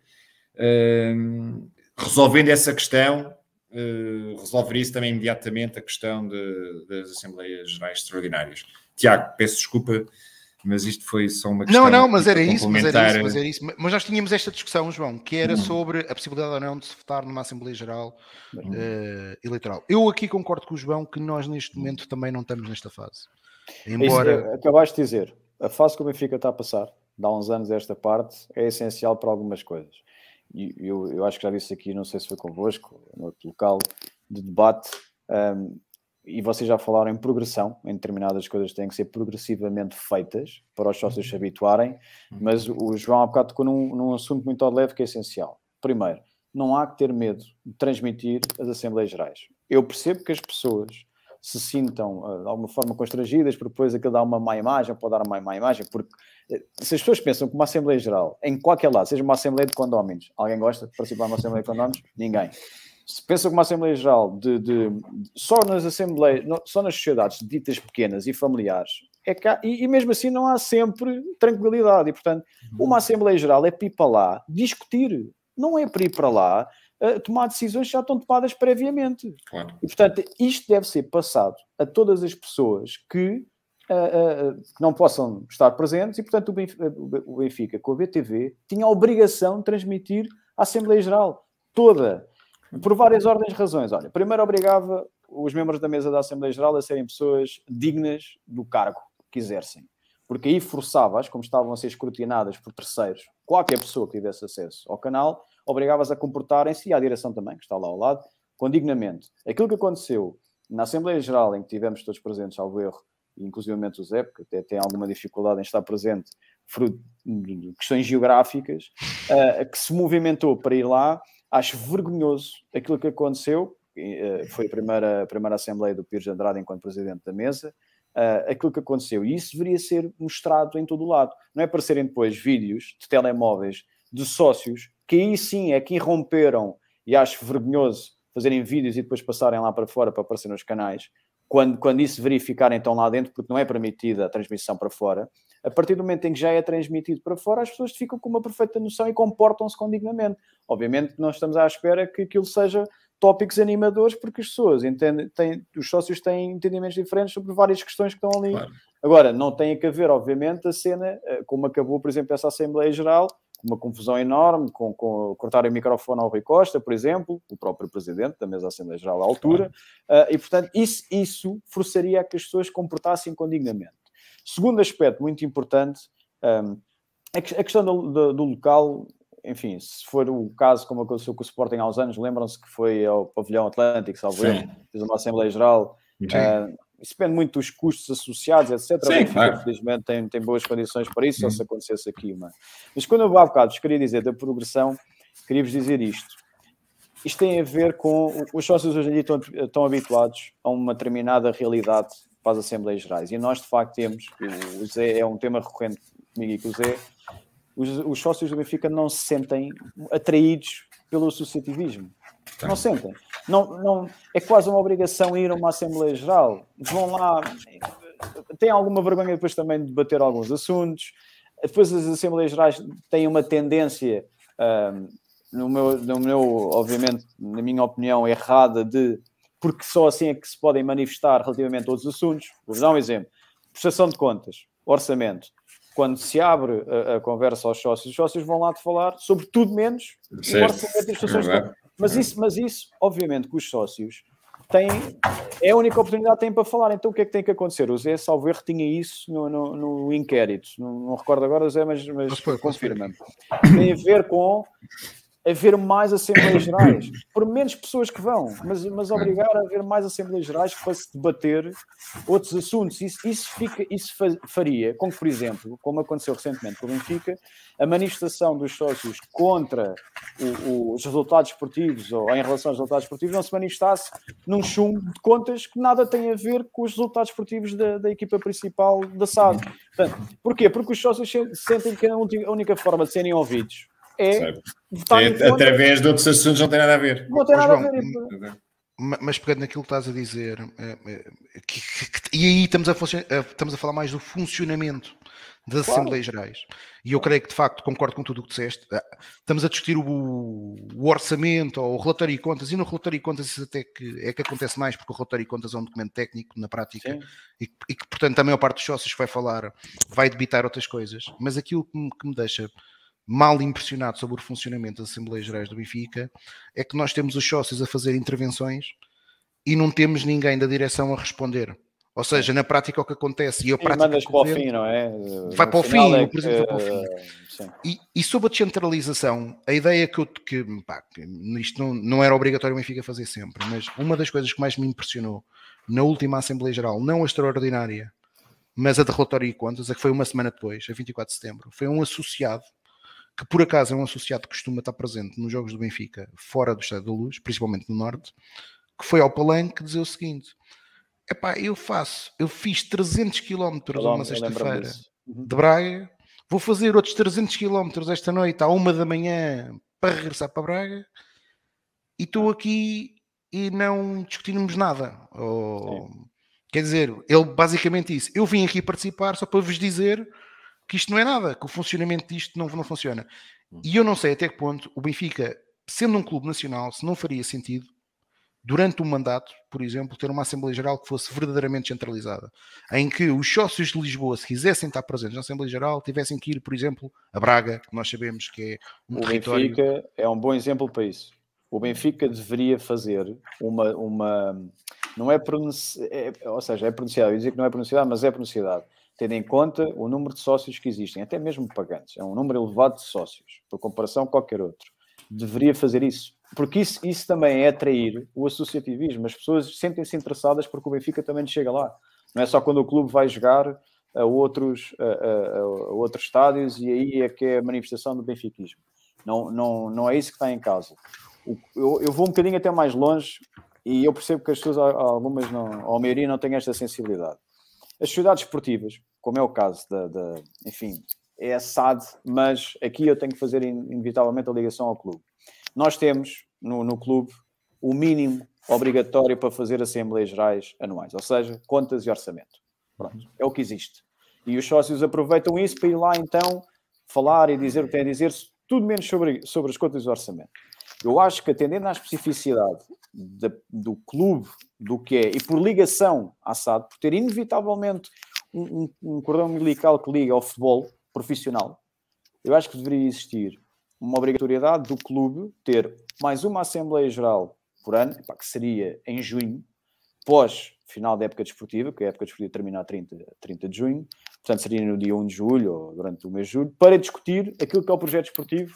Uh, resolvendo essa questão, uh, resolveria-se também imediatamente a questão de, das Assembleias Gerais Extraordinárias. Tiago, peço desculpa mas isto foi só uma questão. Não, não, mas era isso, mas era isso, mas era isso. Mas nós tínhamos esta discussão, João, que era hum. sobre a possibilidade ou não de se votar numa Assembleia Geral hum. uh, eleitoral. Eu aqui concordo com o João que nós neste momento também não estamos nesta fase. Embora... Isso, acabaste de dizer, a fase que o Benfica está a passar, dá uns anos esta parte, é essencial para algumas coisas. E eu, eu acho que já disse aqui, não sei se foi convosco, no outro local de debate, um, e vocês já falaram em progressão, em determinadas coisas têm que ser progressivamente feitas para os sócios se uhum. habituarem, uhum. mas o João há bocado tocou num, num assunto muito ao leve que é essencial. Primeiro, não há que ter medo de transmitir as Assembleias Gerais. Eu percebo que as pessoas se sintam ah, de alguma forma constrangidas, porque depois aquilo dá uma má imagem, pode dar uma má imagem, porque eh, se as pessoas pensam que uma Assembleia Geral, em qualquer lado, seja uma Assembleia de Condóminos, alguém gosta de participar de uma Assembleia de Condóminos? Ninguém se pensa que uma Assembleia Geral de, de, de, só nas Assembleias, só nas sociedades ditas pequenas e familiares, é cá, e, e, mesmo assim não há sempre tranquilidade. E, portanto, uhum. uma Assembleia Geral é para ir para lá discutir, não é para ir para lá uh, tomar decisões que já estão tomadas previamente. Claro. E, portanto, isto deve ser passado a todas as pessoas que, uh, uh, que não possam estar presentes, e, portanto, o Benfica, o Benfica, com a BTV, tinha a obrigação de transmitir a Assembleia Geral toda. Por várias ordens de razões. Olha, primeiro obrigava os membros da mesa da Assembleia Geral a serem pessoas dignas do cargo que exercem. Porque aí forçavas, como estavam a ser escrutinadas por terceiros, qualquer pessoa que tivesse acesso ao canal, obrigavas a comportarem-se, e à direção também, que está lá ao lado, com dignamente. Aquilo que aconteceu na Assembleia Geral, em que tivemos todos presentes, ao erro, inclusive o Zé, porque até tem alguma dificuldade em estar presente, fruto de questões geográficas, uh, (laughs) que se movimentou para ir lá Acho vergonhoso aquilo que aconteceu. Eh, foi a primeira, a primeira Assembleia do Pires de Andrade enquanto Presidente da Mesa. uh, aquilo que aconteceu. E isso deveria ser mostrado em todo o lado. Não é para serem depois vídeos de telemóveis de sócios que aí sim é que irromperam, e acho vergonhoso fazerem vídeos e depois passarem lá para fora para aparecer nos canais, quando, quando isso verificar então lá dentro, porque não é permitida a transmissão para fora, a partir do momento em que já é transmitido para fora, as pessoas ficam com uma perfeita noção e comportam-se condignamente. Obviamente, nós estamos à espera que aquilo seja tópicos animadores, porque as pessoas entendem, têm, os sócios têm entendimentos diferentes sobre várias questões que estão ali. Claro. Agora, não tem que haver, obviamente, a cena, eh, como acabou, por exemplo, essa Assembleia Geral, uma confusão enorme, com, com cortar o microfone ao Rui Costa, por exemplo, o próprio presidente da mesa Assembleia Geral à altura, claro. uh, e portanto isso, isso forçaria a que as pessoas comportassem condignamente. Segundo aspecto muito importante, um, a questão do, do, do, local, enfim, se for o caso como aconteceu com o Sporting há uns anos, lembram-se que foi ao Pavilhão Atlântico, salvo erro, fez uma Assembleia Geral. Uh, isso depende muito dos custos associados, etc. Sim, Benfica, claro. Felizmente tem, tem boas condições para isso, só se acontecesse aqui. Mas, mas quando eu há bocado vos queria dizer da progressão, queria-vos dizer isto. Isto tem a ver com. Os sócios hoje em dia estão, estão habituados a uma determinada realidade para as Assembleias Gerais. E nós, de facto, temos. O Zé é um tema recorrente comigo e com o Zé. Os, os sócios do Benfica não se sentem atraídos pelo associativismo. Não sentem. Não, não, é quase uma obrigação ir a uma Assembleia Geral. Vão lá, têm alguma vergonha depois também de debater alguns assuntos. Depois as Assembleias Gerais têm uma tendência, um, no, meu, no meu, obviamente, na minha opinião, errada, de porque só assim é que se podem manifestar relativamente a outros assuntos. Vou dar um exemplo: prestação de contas, orçamento. Quando se abre a, a conversa aos sócios, os sócios vão lá de falar sobre tudo menos certo. o orçamento e prestações de contas. Mas isso, mas isso, obviamente, que os sócios têm, é a única oportunidade que têm para falar. Então o que é que tem que acontecer? O Zé Salver tinha isso no, no, no inquérito. Não, não, recordo agora, Zé, mas, mas confirma-me. Tem a ver com haver mais Assembleias (coughs) Gerais, por menos pessoas que vão, mas, mas obrigar a haver mais Assembleias Gerais para se debater outros assuntos. Isso, isso, fica, isso faria com que, por exemplo, como aconteceu recentemente com o Benfica, a manifestação dos sócios contra o, os resultados esportivos ou em relação aos resultados esportivos não se manifestasse num chumbo de contas que nada tem a ver com os resultados esportivos da, da equipa principal da SAD. Portanto, porquê? Porque os sócios sentem que a única forma de serem ouvidos é votar é, através de outros assuntos não tem nada a ver. Não tem nada João, a ver. Mas pegando naquilo que estás a dizer, é, é, que, que, que, e aí estamos a, estamos a falar mais do funcionamento das claro. Assembleias Gerais. E eu creio que de facto concordo com tudo o que disseste. Ah, estamos a discutir o, o, orçamento ou o relatório de contas, e no relatório de contas isso até que é que acontece mais, porque o relatório de contas é um documento técnico na prática e, e, que, portanto, a maior parte dos sócios vai falar, vai debitar outras coisas. Mas aquilo que me, que me deixa mal impressionado sobre o funcionamento das Assembleias Gerais do Benfica é que nós temos os sócios a fazer intervenções e não temos ninguém da direção a responder. Ou seja, na prática o que acontece e a prática mandas para o fim, não é? Vai no para o fim, é o presidente que... vai para o fim. E, e, sobre a descentralização, a ideia que eu que, pá, isto não, não era obrigatório o Benfica fazer sempre, mas uma das coisas que mais me impressionou na última Assembleia Geral, não a extraordinária, mas a de relatório e contas, a que foi uma semana depois, a 24 de setembro, foi um associado que por acaso é um associado que costuma estar presente nos jogos do Benfica, fora do Estado da Luz, principalmente no Norte, que foi ao Palanque dizer o seguinte: epá, eu faço, eu fiz 300 km uma sexta-feira uhum. de Braga, vou fazer outros 300 km esta noite à uma da manhã para regressar para Braga e estou aqui e não discutimos nada. Ou, quer dizer, ele basicamente disse: eu vim aqui participar só para vos dizer que isto não é nada, que o funcionamento disto não, não funciona. Hum. E eu não sei até que ponto o Benfica, sendo um clube nacional, se não faria sentido, durante um mandato, por exemplo, ter uma Assembleia Geral que fosse verdadeiramente centralizada, em que os sócios de Lisboa, se quisessem estar presentes na Assembleia Geral, tivessem que ir, por exemplo, a Braga, que nós sabemos que é um o território... Benfica é um bom exemplo para isso. O Benfica deveria fazer uma... uma não é, pronunci... é ou seja, é pronunciado, eu dizer que não é pronunciado, mas é pronunciado tendo em conta o número de sócios que existem, até mesmo pagantes. É um número elevado de sócios, por comparação com qualquer outro. Deveria fazer isso, porque isso, isso também é atrair o associativismo. As pessoas sentem-se interessadas porque o Benfica também chega lá. Não é só quando o clube vai jogar a outros, a, a, a outros estádios e aí é que é a manifestação do benfiquismo. Não, não, não é isso que está em causa. Eu, eu vou um bocadinho até mais longe e eu percebo que as pessoas, algumas não, ou a maioria, não têm esta sensibilidade As sociedades esportivas, como é o caso da, da enfim, é SAD, mas aqui eu tenho que fazer inevitavelmente a ligação ao clube. Nós temos no, no clube o mínimo obrigatório para fazer assembleias gerais anuais, ou seja, contas e orçamento. Pronto, é o que existe. E os sócios aproveitam isso para ir lá então falar e dizer o que têm a dizer, tudo menos sobre, sobre as contas e orçamento. Eu acho que atendendo à especificidade do clube, do que é, e por ligação à SAD, por ter inevitavelmente um, um cordão umbilical que liga ao futebol profissional, eu acho que deveria existir uma obrigatoriedade do clube ter mais uma Assembleia Geral por ano, que seria em junho, pós final da época desportiva, que a época desportiva termina a 30, 30 de junho, portanto seria no dia 1 de julho ou durante o mês de julho, para discutir aquilo que é o projeto desportivo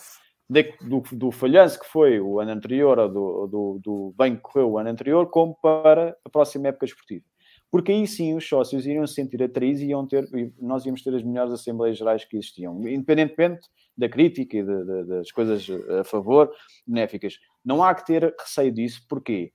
de, do, do falhanço que foi o ano anterior ou do, do, do bem que correu o ano anterior, como para a próxima época desportiva. Porque aí sim os sócios iriam se sentir atraídos e iam ter, nós íamos ter as melhores Assembleias Gerais que existiam, independentemente da crítica e de, de, das coisas a favor, benéficas. Não há que ter receio disso, porquê?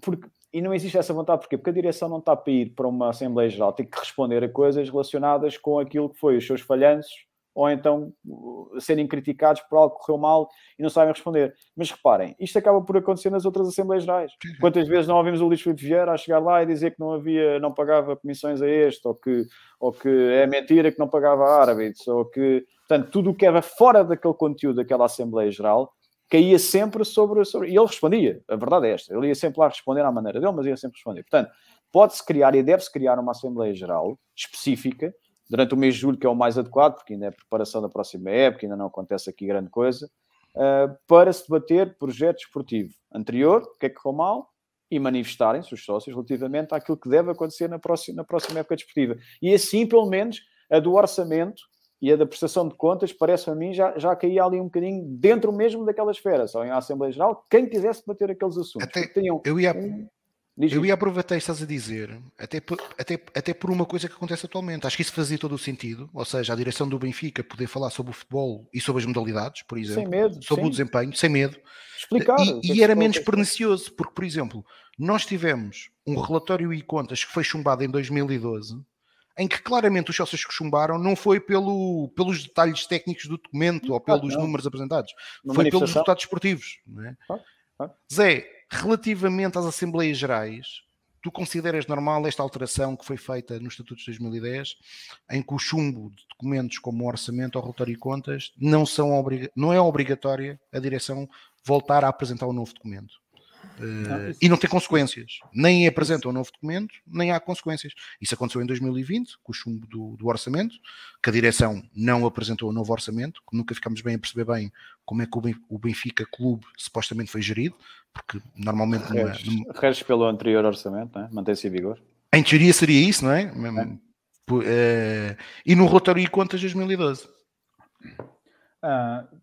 Porque e não existe essa vontade, porquê? Porque a direção não está para ir para uma Assembleia Geral, tem que responder a coisas relacionadas com aquilo que foi os seus falhanços, ou então uh, serem criticados por algo que correu mal e não sabem responder. Mas reparem, isto acaba por acontecer nas outras Assembleias Gerais. Quantas vezes não ouvimos o Luís Filipe Vieira a chegar lá e dizer que não havia, não pagava comissões a este, ou que, ou que é mentira que não pagava árbitros, ou que, portanto, tudo o que era fora daquele conteúdo daquela Assembleia Geral caía sempre sobre, sobre. E ele respondia, a verdade é esta, ele ia sempre lá responder à maneira dele, mas ia sempre responder. Portanto, pode-se criar e deve-se criar uma Assembleia Geral específica durante o mês de julho, que é o mais adequado, porque ainda é preparação da próxima época, ainda não acontece aqui grande coisa, uh, para se debater projeto esportivo anterior, o que é que correu mal, e manifestarem-se os sócios relativamente àquilo que deve acontecer na próxima, na próxima época desportiva. E assim, pelo menos, a do orçamento e a da prestação de contas, parece a mim, já, já caía ali um bocadinho dentro mesmo daquela esfera, só em Assembleia Geral, quem quisesse bater aqueles assuntos. Até, eu ia... Um, eu ia aproveitar estás a dizer, até por, até, até por uma coisa que acontece atualmente. Acho que isso fazia todo o sentido, ou seja, a direção do Benfica poder falar sobre o futebol e sobre as modalidades, por exemplo, sem medo, sobre sim. o desempenho, sem medo. Explicar. E, e era menos pernicioso, porque, por exemplo, nós tivemos um relatório e contas que foi chumbado em 2012 em que claramente os sócios que chumbaram não foi pelo, pelos detalhes técnicos do documento ou pelos não. números apresentados, Uma foi pelos resultados esportivos. É? Ah, ah. Zé, relativamente às Assembleias Gerais, tu consideras normal esta alteração que foi feita nos Estatutos de 2010, em que o chumbo de documentos como orçamento ou relatório e contas não, são não é obrigatória a direção voltar a apresentar um novo documento? Uh, e não tem consequências. Nem apresenta um novo documento, nem há consequências. Isso aconteceu em 2020, com o chumbo do, do, orçamento, que a direção não apresentou um novo orçamento, que nunca ficamos bem a perceber bem como é que o Benfica Clube supostamente foi gerido, porque normalmente... Reges, numa... Reges pelo anterior orçamento, é? mantém-se em vigor. Em teoria seria isso, não é? é. Uh, e no relatório de contas de 2012.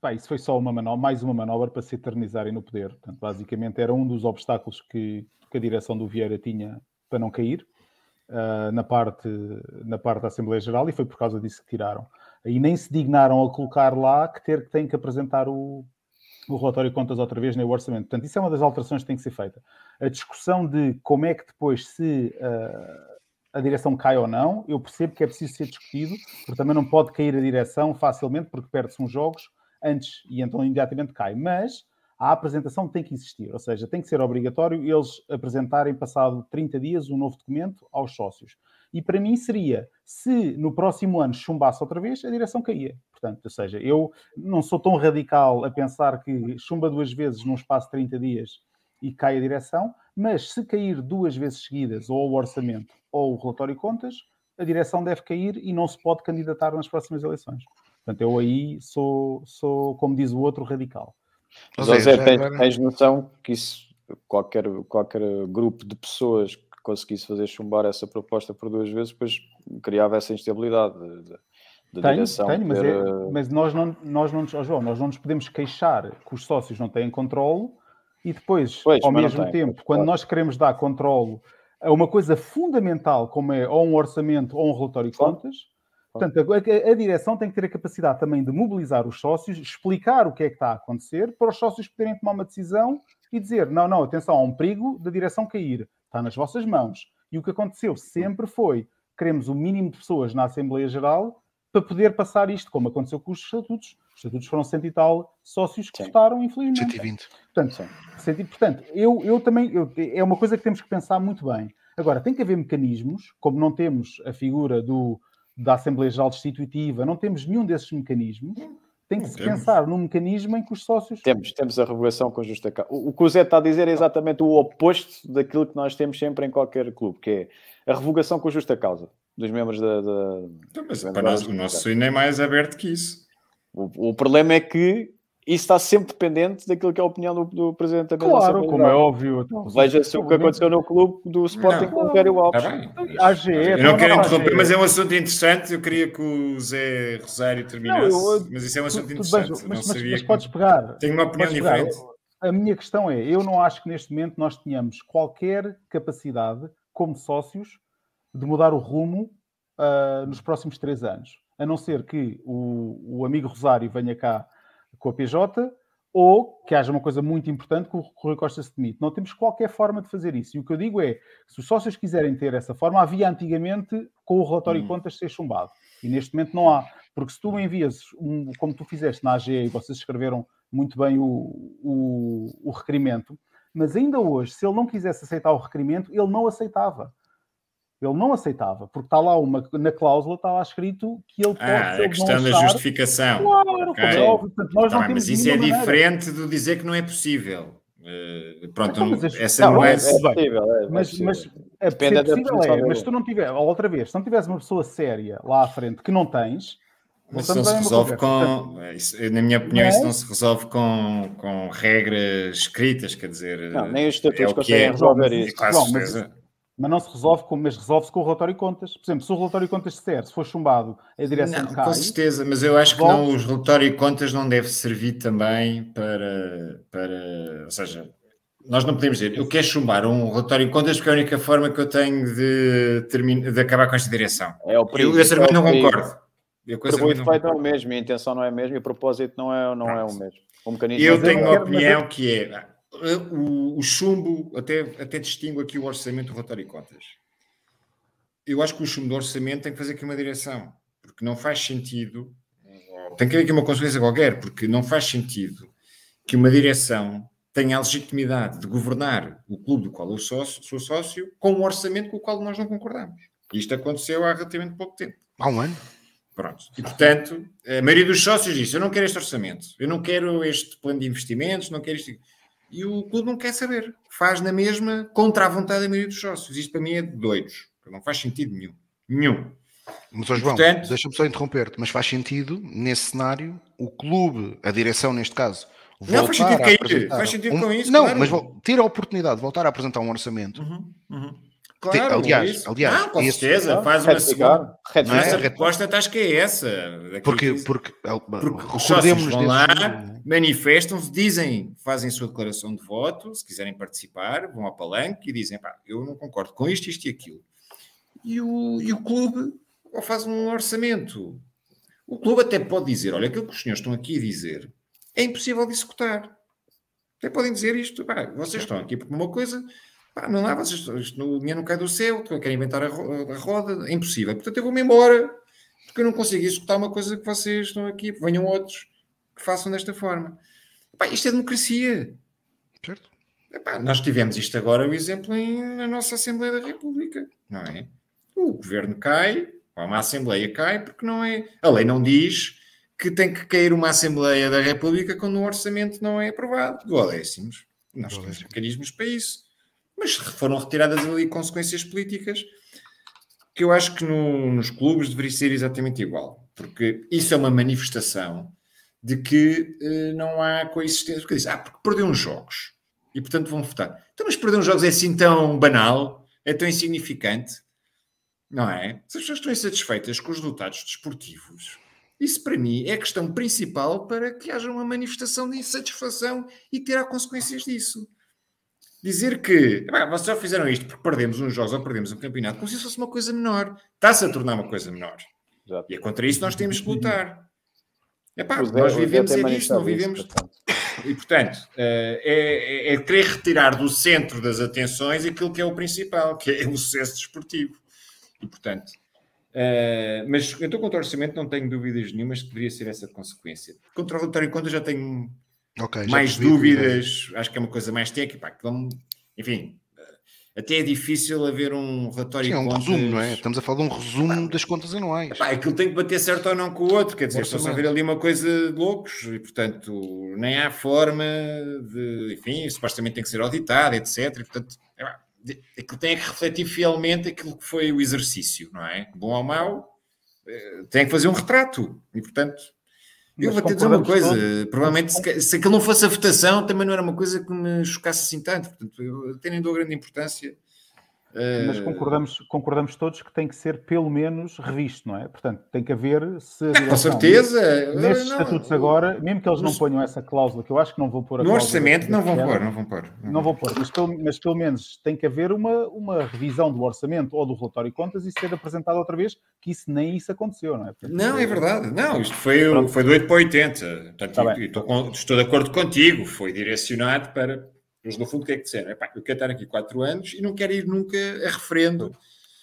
Pá, isso foi só uma manobra, mais uma manobra para se eternizarem no poder. Portanto, basicamente era um dos obstáculos que, que a direção do Vieira tinha para não cair uh, na, parte, na parte da Assembleia Geral e foi por causa disso que tiraram. E nem se dignaram a colocar lá que ter que tem que apresentar o, o relatório de contas outra vez nem o orçamento. Portanto, isso é uma das alterações que tem que ser feita. A discussão de como é que depois se uh, a direção cai ou não, eu percebo que é preciso ser discutido, porque também não pode cair a direção facilmente, porque perde-se uns jogos antes e então imediatamente cai. Mas a apresentação tem que existir, ou seja, tem que ser obrigatório eles apresentarem, passado 30 dias, um novo documento aos sócios. E para mim seria, se no próximo ano chumbasse outra vez, a direção caía. Portanto, ou seja, eu não sou tão radical a pensar que chumba duas vezes num espaço de 30 dias e cai a direção, mas se cair duas vezes seguidas, ou o orçamento ou o relatório de contas, a direção deve cair e não se pode candidatar nas próximas eleições. Portanto, eu aí sou, sou como diz o outro, radical. Mas, José, tens, agora... tens noção que isso, qualquer, qualquer grupo de pessoas que conseguisse fazer chumbar essa proposta por duas vezes, depois criava essa instabilidade da direção. Tenho, mas, é, mas nós não, nós não, oh João, nós não nos podemos queixar que os sócios não têm controle e depois, pois, ao mesmo tempo, tem, quando claro. nós queremos dar controle a uma coisa fundamental, como é ou um orçamento ou um relatório de claro. contas, claro. portanto, a, a, direção tem que ter a capacidade também de mobilizar os sócios, explicar o que é que está a acontecer, para os sócios poderem tomar uma decisão e dizer: não, não, atenção, há um perigo da direção cair, está nas vossas mãos. E o que aconteceu sempre foi queremos o mínimo de pessoas na Assembleia Geral para poder passar isto, como aconteceu com os estatutos. Os estatutos foram cento e tal sócios que Sim. votaram, infelizmente. 120. Portanto, senti- portanto eu, eu também eu- é uma coisa que temos que pensar muito bem. Agora, tem que haver mecanismos, como não temos a figura do, da Assembleia Geral Destitutiva, não temos nenhum desses mecanismos, tem que se temos. pensar num mecanismo em que os sócios. Temos, temos a revogação com justa causa. O, o que o Zé está a dizer é exatamente o oposto daquilo que nós temos sempre em qualquer clube, que é a revogação com justa causa dos membros da. da- Então, mas Bem, para nós, o nosso hino é mais aberto que isso. O, o problema é que isso está sempre dependente daquilo que é a opinião do, do Presidente da mesa Claro, como é óbvio. então, Veja-se o que aconteceu no clube do Sporting Não. com o Vério Alves. Está bem. A AGE, Eu não quero interromper, mas é um assunto interessante. Eu queria que o Zé Rosário terminasse, Não, eu- mas isso é um assunto bem, interessante. mas, não mas- sabia mas que- podes pegar. Tenho uma opinião diferente. A minha questão é: eu não acho que neste momento nós tenhamos qualquer capacidade, como sócios, de mudar o rumo ah, nos próximos três anos. A não ser que o, o amigo Rosário venha cá com a PJ ou que haja uma coisa muito importante que o Rui Costa se demite. Não temos qualquer forma de fazer isso. E o que eu digo é: se os sócios quiserem ter essa forma, havia antigamente com o relatório de contas ser chumbado. E neste momento não há. Porque se tu me envias, um, como tu fizeste na AGE, e vocês escreveram muito bem o, o, o requerimento, mas ainda hoje, se ele não quisesse aceitar o requerimento, ele não aceitava. Ele não aceitava, porque está lá uma, na cláusula, está lá escrito que ele pode, Ah, se ele a questão da achar, justificação. Claro, Ok. como é óbvio, portanto, nós Tá não bem, temos mas isso é maneira. diferente do dizer que não é possível. Eh, pronto, Então, mas essa Não, não é- é. É possível, é, é Mas, possível. mas é Depende da possível, é, mas se tu não tiver, outra vez, se não tiveres uma pessoa séria lá à frente que não tens, Mas isso não se resolve com. isso, na minha opinião, Não é? isso não se resolve com, com regras escritas, quer dizer. Não, nem os é estatutos o que conseguem é. resolver isso. com certeza. Mas não se resolve com, mas resolve-se com o relatório de contas. Por exemplo, se o relatório de contas disser, se for chumbado, a direção Não, cai. com certeza, mas eu acho que não, os relatório de contas não deve servir também para, para. Ou seja, nós não podemos dizer eu quero chumbar um relatório de contas porque é a única forma que eu tenho de, termin- de acabar com esta direção. É o Eu, perigo. esse argumento não é o perigo. concordo. Eu o não efeito não é o concordo. mesmo, a intenção não é a mesma, e o propósito não é, não é o mesmo. O mecanismo Eu é tenho não uma opinião que é o, o chumbo, até, até distingo aqui o orçamento do relatório de contas. Eu acho que o chumbo do orçamento tem que fazer aqui uma direção, porque não faz sentido, tem que haver aqui uma consequência qualquer, porque não faz sentido que uma direção tenha a legitimidade de governar o clube do qual eu sou, sou sócio com um orçamento com o qual nós não concordamos. Isto aconteceu há relativamente pouco tempo. Há um ano. Pronto. E, portanto, a maioria dos sócios disse: Eu não quero este orçamento, eu não quero este plano de investimentos, não quero isto. E o clube não quer saber. Faz na mesma contra a vontade da maioria dos sócios. Isto para mim é de doidos. Não faz sentido nenhum. Nenhum. Mas, ó, João, Portanto- deixa-me só interromper-te, mas faz sentido, nesse cenário, o clube, a direção neste caso, Não, faz sentido cair. apresentar Faz sentido com isso, Não, claro. mas ter a oportunidade de voltar a apresentar um orçamento, Uhum, uhum. Tem- Claro, aliás, isso. aliás, Não, com esse- certeza, faz uma segunda. É? resposta acho que é essa. porque, que- porque, Porque os sócios recordemos-nos vão lá, é? manifestam-se, dizem, fazem a sua declaração de voto, se quiserem participar, vão ao palanque e dizem, pá, eu não concordo com isto, isto e aquilo. E o, e o clube faz um orçamento. O clube até pode dizer, olha, aquilo que os senhores estão aqui a dizer é impossível de executar. Até podem dizer isto, pá, vocês estão aqui por uma coisa, pá, não dá, vocês, isto, o dinheiro não cai do céu, querem inventar a, a roda, é impossível. Portanto, eu vou-me embora, porque eu não consigo executar uma coisa que vocês estão aqui, venham outros que façam desta forma. Pá, isto é democracia. Certo? Epá, nós tivemos isto agora, o exemplo, em, na nossa Assembleia da República, não é? O governo cai, ou uma Assembleia cai, porque não é. A lei não diz que tem que cair uma Assembleia da República quando o orçamento não é aprovado. Duodécimos. Nós temos mecanismos para isso. Mas foram retiradas ali consequências políticas que eu acho que no- nos clubes deveria ser exatamente igual. Porque isso é uma manifestação de que eh, não há coexistência. Porque diz, ah, porque perdeu uns jogos e portanto vão votar. Então, mas perder uns jogos é assim tão banal, é tão insignificante, não é? Se as pessoas estão insatisfeitas com os resultados desportivos, isso para mim é a questão principal para que haja uma manifestação de insatisfação e terá consequências disso. Dizer que "Epá, vocês só fizeram isto porque perdemos uns jogos ou perdemos um campeonato, como se isso fosse uma coisa menor. Está-se a tornar uma coisa menor. Exato. E é contra isso que nós temos que lutar. Epá, O Zé- nós vivemos é disso, não manifestado isso vivemos. bastante. E, portanto, eh, é, é- é querer retirar do centro das atenções aquilo que é o principal, que é o sucesso desportivo. E, portanto, Uh, mas eu estou contra o orçamento, não tenho dúvidas nenhumas que poderia ser essa consequência. Contra o relatório de contas já tenho okay, mais dúvidas, acho que é uma coisa mais técnica, que vamos, enfim, até é difícil haver um relatório Sim, é um contas... resumo, não é? Estamos a falar de um resumo das contas anuais. Pá, aquilo tem que bater certo ou não com o outro, quer dizer, estão a ver ali uma coisa de loucos e, portanto, nem há forma de, enfim, supostamente tem que ser auditado, etc. E, portanto, é, aquilo tem que refletir fielmente aquilo que foi o exercício, não é? Bom ou mau, eh, tem que fazer um retrato e, portanto, eu vou te dizer uma coisa, provavelmente se, se aquilo não fosse a votação, também não era uma coisa que me chocasse assim tanto. Portanto, eu tenho dou grande importância mas eh, concordamos, concordamos todos que tem que ser pelo menos revisto, não é? Portanto, tem que haver se. É, com certeza. Nestes não, estatutos agora, mesmo que eles não ponham essa cláusula, que eu acho que não vão pôr a No orçamento não vão pôr, não vão pôr. Não, não vão pôr, mas pelo, mas pelo menos tem que haver uma, uma revisão do orçamento ou do relatório de contas e ser apresentado outra vez, que isso nem isso aconteceu, não é? Portanto, não, é verdade. Não, isto foi, foi do 8 para 80. Portanto, estou, estou de acordo contigo, foi direcionado para eles, no fundo, o que é que disseram? Epá, eu quero estar aqui quatro anos e não quero ir nunca a referendo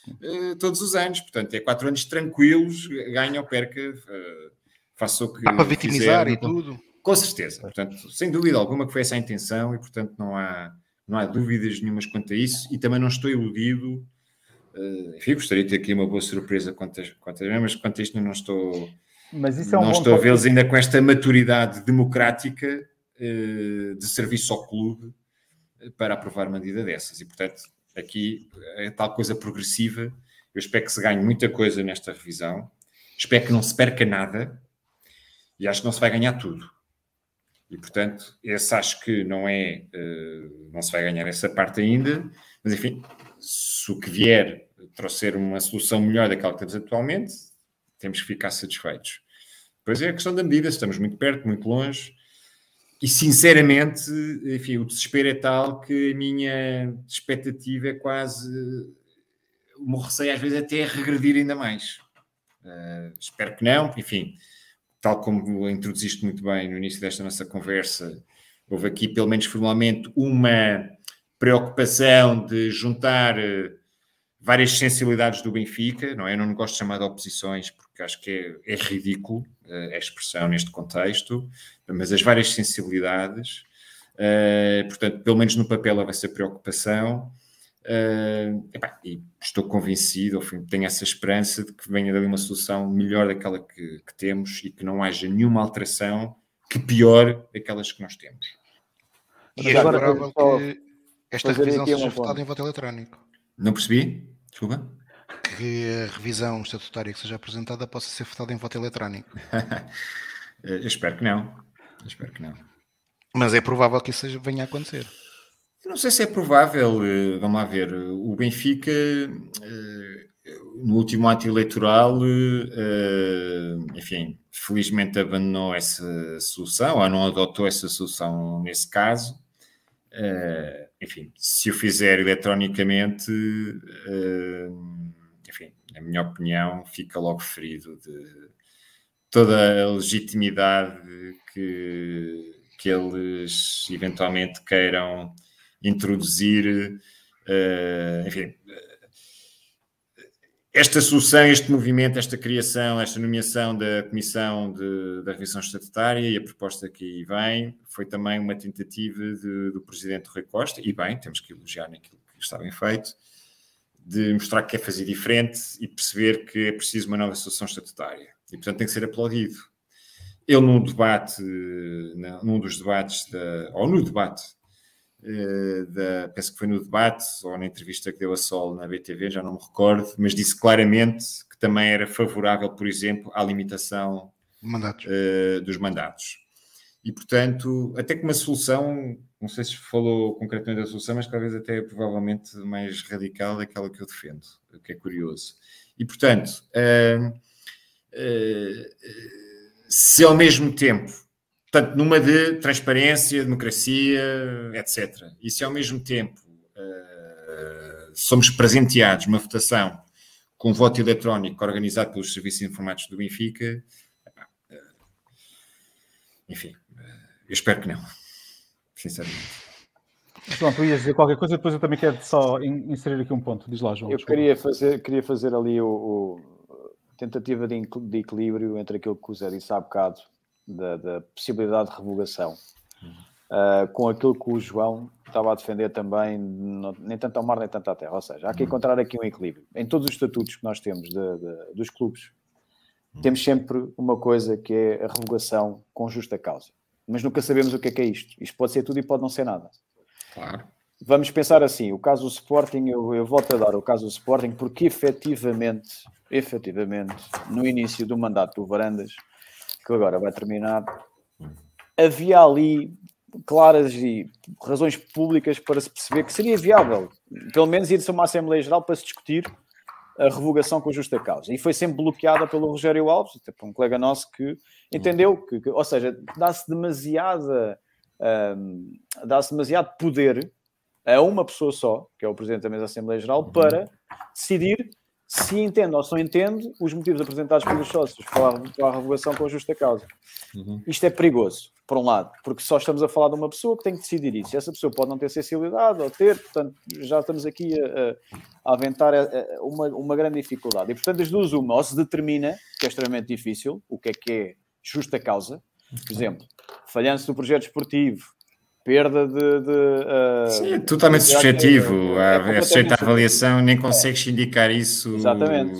uh, todos os anos. Portanto, é quatro anos tranquilos, ganha ou perca, uh, faça o que. Dá para vitimizar e tudo. Com certeza. Portanto, sem dúvida alguma que foi essa a intenção e, portanto, não há, não há dúvidas nenhumas quanto a isso e também não estou iludido. Uh, enfim, gostaria de ter aqui uma boa surpresa quanto a, quanto a mas quanto a isto não estou. Mas isso é um não estou a vê-los ainda com esta maturidade democrática de serviço ao clube para aprovar uma medida dessas. E, portanto, aqui é tal coisa progressiva. Eu espero que se ganhe muita coisa nesta revisão. Espero que não se perca nada. E acho que não se vai ganhar tudo. E, portanto, esse acho que não é... Uh, não se vai ganhar essa parte ainda. Mas, enfim, se o que vier trouxer uma solução melhor daquela que temos atualmente, temos que ficar satisfeitos. Depois é a questão da medida. Estamos muito perto, muito longe e sinceramente, enfim, o desespero é tal que a minha expectativa é quase. O meu receio às vezes até é regredir ainda mais. Uh, espero que não, enfim, tal como introduziste muito bem no início desta nossa conversa, houve aqui, pelo menos formalmente, uma preocupação de juntar uh, várias sensibilidades do Benfica, não é? Eu não gosto de chamar de oposições porque acho que é, é ridículo uh, a expressão neste contexto, mas as várias sensibilidades, uh, portanto, pelo menos no papel houve essa preocupação. Uh, epá, e estou convencido, enfim, tenho essa esperança de que venha dali uma solução melhor daquela que, que temos e que não haja nenhuma alteração que piore aquelas que nós temos. E é provável que esta revisão seja votada em voto eletrónico. Não percebi? Desculpa. Que a revisão estatutária que seja apresentada possa ser votada em voto eletrónico. (laughs) Eu espero que não. Eu espero que não. Mas é provável que isso seja, venha a acontecer. Eu não sei se é provável. Eh, vamos lá ver. O Benfica, eh, no último ato eleitoral, eh, enfim, felizmente abandonou essa solução, ou não adotou essa solução nesse caso. Enfim, se o fizer eletronicamente, uh, enfim, na minha opinião, fica logo ferido de toda a legitimidade que, que eles eventualmente queiram introduzir. Uh, enfim, esta solução, este movimento, esta criação, esta nomeação da Comissão de, da Revisão Estatutária e a proposta que aí vem foi também uma tentativa de, do Presidente Rui Costa, e bem, temos que elogiar naquilo que está bem feito, de mostrar que quer fazer diferente e perceber que é preciso uma nova solução estatutária. E, portanto, tem que ser aplaudido. Ele, num debate, num dos debates, da, ou no debate da, penso que foi no debate ou na entrevista que deu a Sol na BTV, já não me recordo, mas disse claramente que também era favorável, por exemplo, à limitação mandatos. Uh, dos mandatos. E, portanto, até que uma solução, não sei se falou concretamente da solução, mas talvez até provavelmente mais radical daquela que eu defendo, o que é curioso. E, portanto, uh, uh, se ao mesmo tempo Portanto, numa de transparência, democracia, etc. E se ao mesmo tempo uh, somos presenteados uma votação com voto eletrónico organizado pelos serviços informáticos do Benfica, uh, enfim, uh, eu espero que não, sinceramente. João, tu ias dizer qualquer coisa, depois eu também quero só inserir aqui um ponto. Diz lá, João. Eu queria fazer, queria fazer ali o, o tentativa de, de, equilíbrio entre aquilo que o Zé disse há bocado, da, da possibilidade de revogação, uh, com aquilo que o João estava a defender também, nem tanto ao mar nem tanto à terra. Ou seja, há que encontrar aqui um equilíbrio. Em todos os estatutos que nós temos de, de, dos clubes, temos sempre uma coisa que é a revogação com justa causa. Mas nunca sabemos o que é que é isto. Isto pode ser tudo e pode não ser nada. Claro. Vamos pensar assim, o caso do Sporting, eu, eu volto a dar o caso do Sporting, porque efetivamente, efetivamente, no início do mandato do Varandas, que agora vai terminar, havia ali claras e razões públicas para se perceber que seria viável, pelo menos ir-se a uma Assembleia Geral para se discutir a revogação com justa causa. E foi sempre bloqueada pelo Rogério Alves, um colega nosso que entendeu que, que ou seja, dá-se demasiada um, dá-se demasiado poder a uma pessoa só, que é o Presidente da Mesa da Assembleia Geral, uhum. para decidir se entende ou se não entende os motivos apresentados pelos sócios para a, revogação com a justa causa. Uhum. Isto é perigoso, por um lado, porque só estamos a falar de uma pessoa que tem que decidir isso. Essa pessoa pode não ter sensibilidade ou ter, portanto, já estamos aqui a, a aventar uma, uma grande dificuldade. E, portanto, as duas, uma, ou se determina, que é extremamente difícil, o que é que é justa causa, por exemplo, falhança do projeto esportivo, perda de. de uh, Sim, é totalmente subjetivo. É, é sujeito à avaliação, nem consegues indicar isso. Exatamente.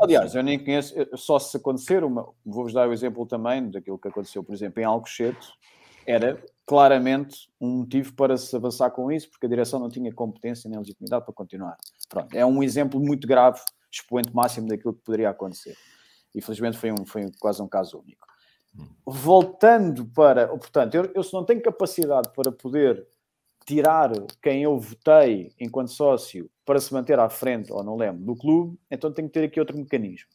Aliás, eu nem conheço, só se acontecer, vou-vos dar o exemplo também daquilo que aconteceu, por exemplo, em Alcochete, era claramente um motivo para se avançar com isso, porque a direção não tinha competência nem legitimidade para continuar. Pronto, é um exemplo muito grave, expoente máximo daquilo que poderia acontecer. Infelizmente foi, um, foi quase um caso único voltando para. Portanto, eu, eu se não tenho capacidade para poder tirar quem eu votei enquanto sócio para se manter à frente, ou não lembro, do clube, então tenho que ter aqui outro mecanismo.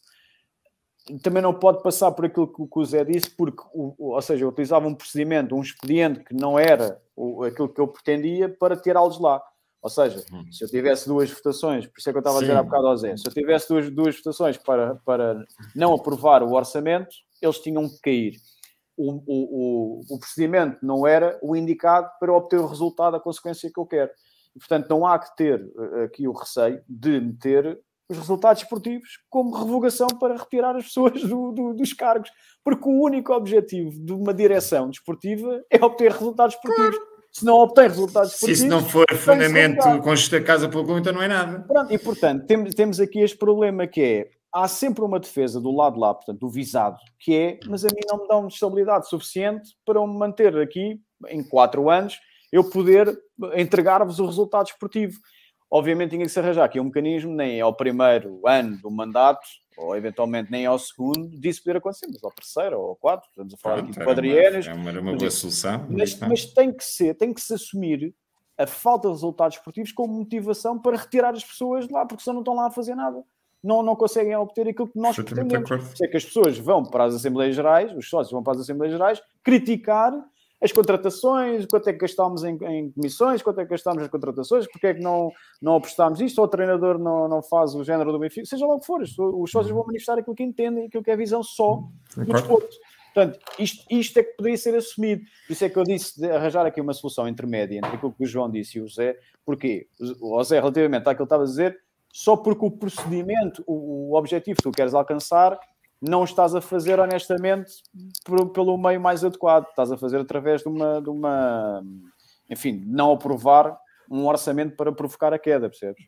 Também não pode passar por aquilo que, o Zé disse, porque, ou seja, eu utilizava um procedimento, um expediente que não era aquilo que eu pretendia para tirá-los lá. Ou seja, hum. se eu tivesse duas votações, por isso é que eu estava Sim. a dizer há bocado ao Zé, se eu tivesse duas, duas votações para, para não aprovar o orçamento, eles tinham que cair. O, o, o, o procedimento não era o indicado para obter o resultado, a consequência que eu quero. E, portanto, não há que ter eh, aqui o receio de meter os resultados esportivos como revogação para retirar as pessoas do, do, dos cargos. Porque o único objetivo de uma direção desportiva é obter resultados esportivos. Se não obtém resultados esportivos... Se isso não for fundamento com justa casa pelo então não é nada. Pronto, e, portanto, temos, temos aqui este problema que é há sempre uma defesa do lado lá, portanto, do visado, que é, mas a mim não me uma estabilidade suficiente para me manter aqui em quatro anos, eu poder entregar-vos o resultado esportivo. Obviamente tinha que se arranjar aqui um mecanismo, nem ao primeiro ano do mandato, ou eventualmente nem ao segundo, disso poder acontecer, mas ao terceiro ou ao quarto, estamos a falar Pronto, aqui de quadrienas. É uma, uma, boa solução. Mas, mas, tem que ser, tem que se assumir a falta de resultados esportivos como motivação para retirar as pessoas de lá, porque senão não estão lá a fazer nada não, não conseguem obter aquilo que nós pretendemos. É que as pessoas vão para as Assembleias Gerais, os sócios vão para as Assembleias Gerais, criticar as contratações, quanto é que gastámos em, em, comissões, quanto é que gastámos nas contratações, porque é que não, não apostámos isto, ou o treinador não, não faz o género do Benfica, seja lá o que for, os sócios vão manifestar aquilo que entendem, aquilo que é a visão só do desporto. Portanto, isto, isto é que poderia ser assumido. Por isso é que eu disse de arranjar aqui uma solução intermédia entre aquilo que o João disse e o Zé, porque o Zé, relativamente àquilo que estava a dizer, só porque o procedimento, o, o objetivo que tu queres alcançar, não estás a fazer honestamente por, pelo meio mais adequado. Estás a fazer através de uma, de uma enfim, não aprovar um orçamento para provocar a queda, percebes?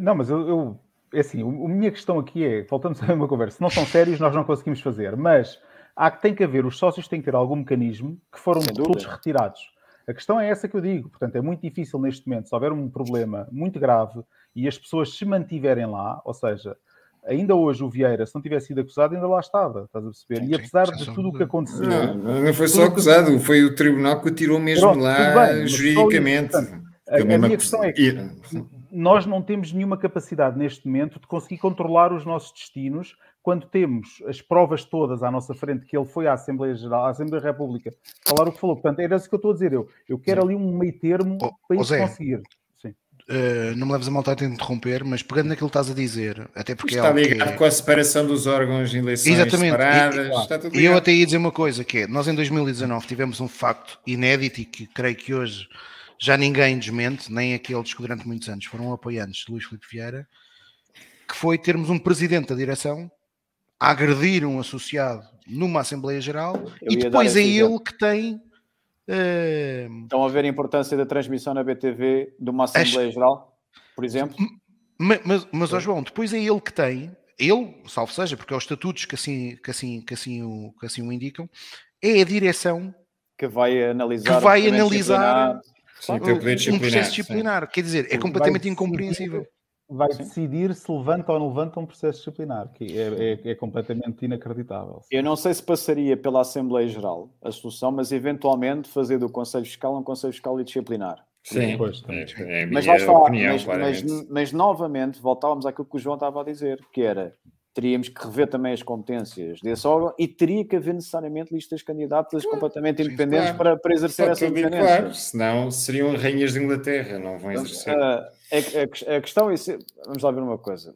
Não, mas eu, eu é assim, a minha questão aqui é, voltamos a uma conversa, se não são sérios, nós não conseguimos fazer, mas há que tem que haver, os sócios têm que ter algum mecanismo que foram todos retirados. A questão é essa que eu digo, portanto, é muito difícil neste momento, se houver um problema muito grave, e as pessoas se mantiverem lá, ou seja, ainda hoje o Vieira, se não tivesse sido acusado, ainda lá estava, estás a perceber? E apesar de tudo o que aconteceu. Não, não foi só acusado, que... foi o tribunal que o tirou mesmo Pronto, lá bem, juridicamente. Portanto, a, a minha questão é que nós não temos nenhuma capacidade neste momento de conseguir controlar os nossos destinos quando temos as provas todas à nossa frente que ele foi à Assembleia Geral, à Assembleia da República, falar o que falou. Portanto, era isso que eu estou a dizer. Eu, eu quero ali um meio termo oh, para isso conseguir. Uh, não me leves a malta a interromper, mas pegando naquilo que estás a dizer, até porque está é ligado com a separação dos órgãos de eleições Exatamente. separadas. E, e eu até ia dizer uma coisa, que é, nós em 2019 tivemos um facto inédito e que creio que hoje já ninguém desmente, nem aqueles que durante muitos anos foram apoiantes de Luís Filipe Vieira, que foi termos um presidente da direção a agredir um associado numa Assembleia Geral Eu e depois é ele que tem. Eh, Estão a ver a importância da transmissão na BTV de uma Assembleia Geral, por exemplo? ma- mas, mas, ó João, depois é ele que tem, ele, salvo seja, porque é os estatutos que assim, que assim, que assim, o, que assim o indicam, é a direção Que vai analisar. que vai analisar disciplinar. Sim, um o teu poder disciplinar. processo sim. disciplinar. Quer dizer, é Vai completamente decidir- incompreensível. Vai Sim. decidir se levanta ou não levanta um processo disciplinar, que é, é- é completamente inacreditável. Eu não sei se passaria pela Assembleia Geral a solução, mas eventualmente fazer do Conselho Fiscal um Conselho Fiscal e disciplinar. Sim, Pois, é, é a Mas minha lá está, opinião, mas, mas, mas novamente voltávamos àquilo que o João estava a dizer, que era teríamos que rever também as competências desse órgão e teria que haver necessariamente listas de candidatos completamente independentes claro. para, para exercer Só essa independência. claro, senão seriam rainhas de Inglaterra, não vão exercer. Ah, a, a- questão é, vamos lá ver uma coisa.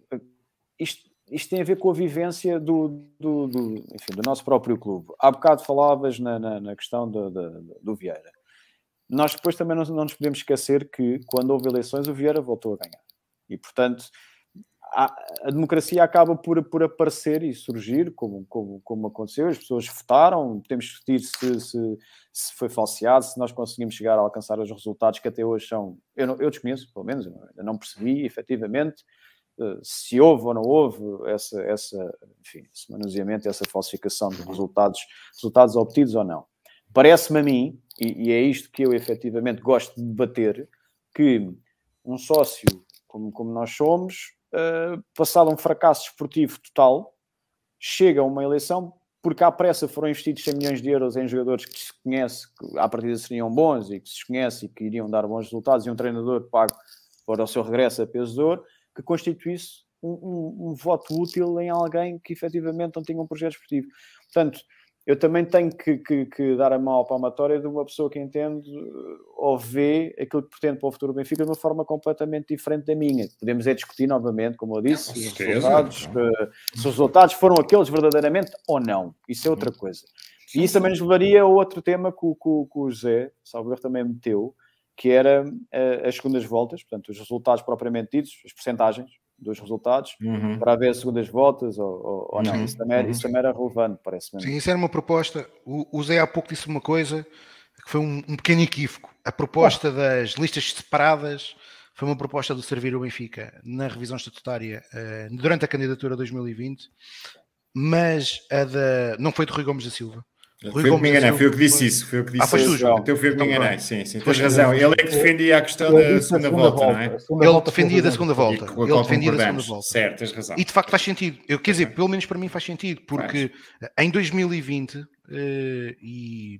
Isto, isto tem a ver com a vivência do, do, do, enfim, do nosso próprio clube. Há bocado falavas na, na, na questão do, do, do Vieira. Nós depois também não, não nos podemos esquecer que quando houve eleições o Vieira voltou a ganhar. E, portanto, há- a democracia acaba por, por aparecer e surgir, como, como, como aconteceu. As pessoas votaram, temos que discutir se, se, se foi falseado, se nós conseguimos chegar a alcançar os resultados que até hoje são. Eu, não, eu desconheço, pelo menos, eu não percebi efetivamente eh, se houve ou não houve essa, essa, enfim, esse manuseamento, essa falsificação de resultados, resultados obtidos ou não. Parece-me a mim, e, e é isto que eu efetivamente gosto de debater, que um sócio como, como nós somos, eh, passado um fracasso esportivo total, chega a uma eleição porque à pressa foram investidos 100 milhões de euros em jogadores que se conhece, que à partida seriam bons e que se conhece e que iriam dar bons resultados, e um treinador pago para o seu regresso a peso de ouro, que constituísse um, um- um voto útil em alguém que efetivamente não tinha um projeto esportivo. Portanto, eu também tenho que, que- que dar a mão à palmatória de uma pessoa que entende eh, ou vê aquilo que pretende para o futuro do Benfica de uma forma completamente diferente da minha. Podemos é discutir novamente, como eu disse, os resultados, não. eh, se os resultados foram aqueles verdadeiramente ou não. Isso é outra coisa. E isso também nos levaria a outro tema que o, que o- que José Salvador também meteu, que era eh, as segundas voltas, portanto, os resultados propriamente ditos, as percentagens dos resultados, Uhum. para haver segundas voltas ou, ou- ou não. Uhum, Isso também, era- uhum. isso também era relevante, parece-me. Sim, isso era uma proposta. O, o Zé há pouco disse uma coisa que foi um, um pequeno equívoco. A proposta das listas separadas foi uma proposta do Servir o Benfica na revisão estatutária eh, durante a candidatura 2020, mas a da. Não foi de Rui Gomes da Silva. Rui Foi eu que Gomes me enganei, foi eu que disse foi- isso. Foi eu que Ah, disse foste tu, isso. João. Então foi eu que me Então, enganei, sim, sim. Tens tu. razão. Ele é que defendia a questão da disse segunda volta, não é? Ele defendia foi da segunda volta. Ele defendia da segunda volta. Certo, tens razão. E de facto faz sentido. Eu quer dizer, pelo menos para mim faz sentido, porque em 2020, eh, e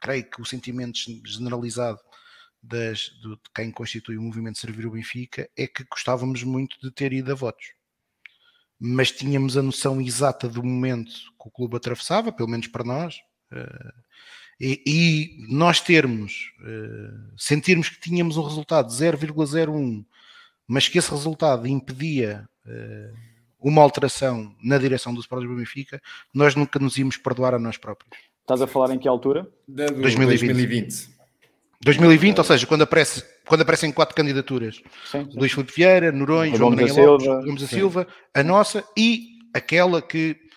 creio que o sentimento gen- generalizado das, do- de quem constitui o movimento Servir o Benfica é que gostávamos muito de ter ido a votos. Mas tínhamos a noção exata do momento que o clube atravessava, pelo menos para nós, eh, e, e nós termos, eh, sentirmos que tínhamos um resultado de 0,01, mas que esse resultado impedia eh, uma alteração na direção do Sporting do Benfica, nós nunca nos íamos perdoar a nós próprios. Estás a falar em que altura? Da do 2020. 2020. 2020, ou seja, quando, aparece, quando aparecem quatro candidaturas, Sim. sim. Luís Filipe Vieira, Noronha, João Gomes da Maranhão Lopes, Silva. Gomes da. Silva, a nossa e aquela que eh,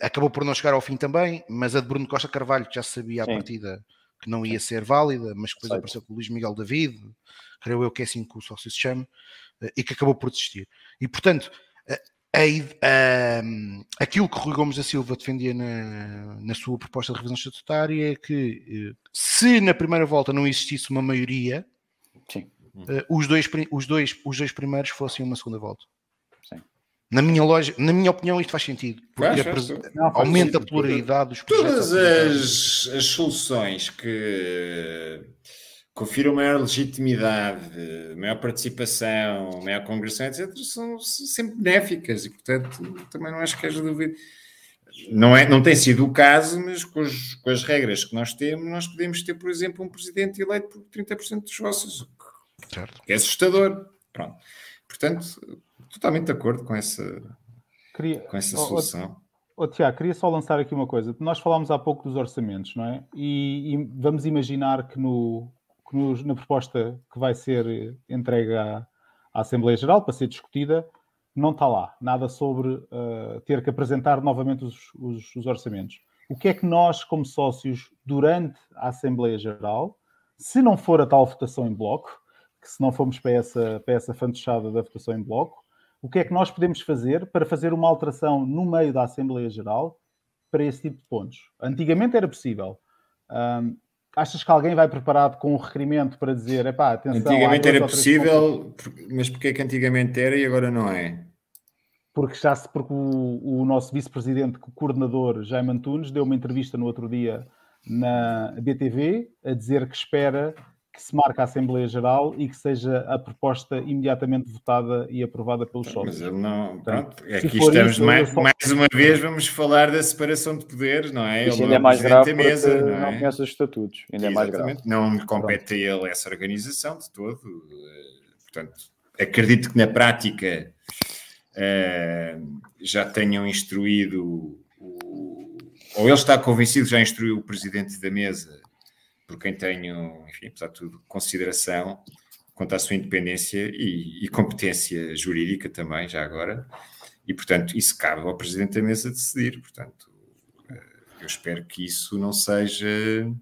acabou por não chegar ao fim também, mas a de Bruno Costa Carvalho, que já sabia à Sim. partida que não ia ser válida, mas que depois Certo. apareceu com o Luís Miguel David, creio eu que é assim que o sócio se chama, eh, e que acabou por desistir. E portanto, eh, a a- aquilo que Rui Gomes da Silva defendia na, na sua proposta de revisão estatutária é que eh, se na primeira volta não existisse uma maioria, Sim. eh, os, dois, os, dois, os dois primeiros fossem uma segunda volta. Na minha, loja, na minha opinião, isto faz sentido. Porque Faz, faz. Não, faz aumenta a sentido. pluralidade dos projetos. Todas as, as soluções que confiram maior legitimidade, maior participação, maior congressão, etc., são sempre benéficas e, portanto, também não acho que haja dúvida. Não, é, não tem sido o caso, mas com, os- com as regras que nós temos, nós podemos ter, por exemplo, um presidente eleito por 30% dos que Certo. que é assustador. Pronto. Portanto, totalmente de acordo com essa, Queria- com essa Oh, oh, solução. Ô, Tiago, queria só lançar aqui uma coisa. Nós falámos há pouco dos orçamentos, não é? E, e vamos imaginar que, no, que no- na proposta que vai ser entregue à, à Assembleia Geral para ser discutida, não está lá nada sobre uh, ter que apresentar novamente os, os, os, orçamentos. O que é que nós, como sócios, durante a Assembleia Geral, se não for a tal votação em bloco, que se não formos para essa, para essa fantochada da votação em bloco, o que é que nós podemos fazer para fazer uma alteração no meio da Assembleia Geral para esse tipo de pontos? Antigamente era possível. Um, achas que alguém vai preparado com um requerimento para dizer, epá, atenção... Antigamente era possível, mas porquê é que antigamente era e agora não é? Porque, já se, porque o, o nosso vice-presidente, o coordenador Jaime Antunes, deu uma entrevista no outro dia na BTV a dizer que espera que se marque a Assembleia Geral e que seja a proposta imediatamente votada e aprovada pelos sócios. Mas ele não. Pronto, aqui estamos isso, mais, só... mais uma vez, vamos falar da separação de poderes, não é? Isso ele ainda é mais grave mesa, não, é? não conhece os estatutos. Ainda é mais grave. Não compete a ele essa organização de todo. Portanto, acredito que na prática uh, já tenham instruído o, ou ele está convencido, já instruiu o presidente da mesa por quem tenho, enfim, apesar de tudo, consideração quanto à sua independência e, e, competência jurídica também, já agora, e portanto isso cabe ao Presidente da Mesa decidir, portanto eh, eu espero que isso não seja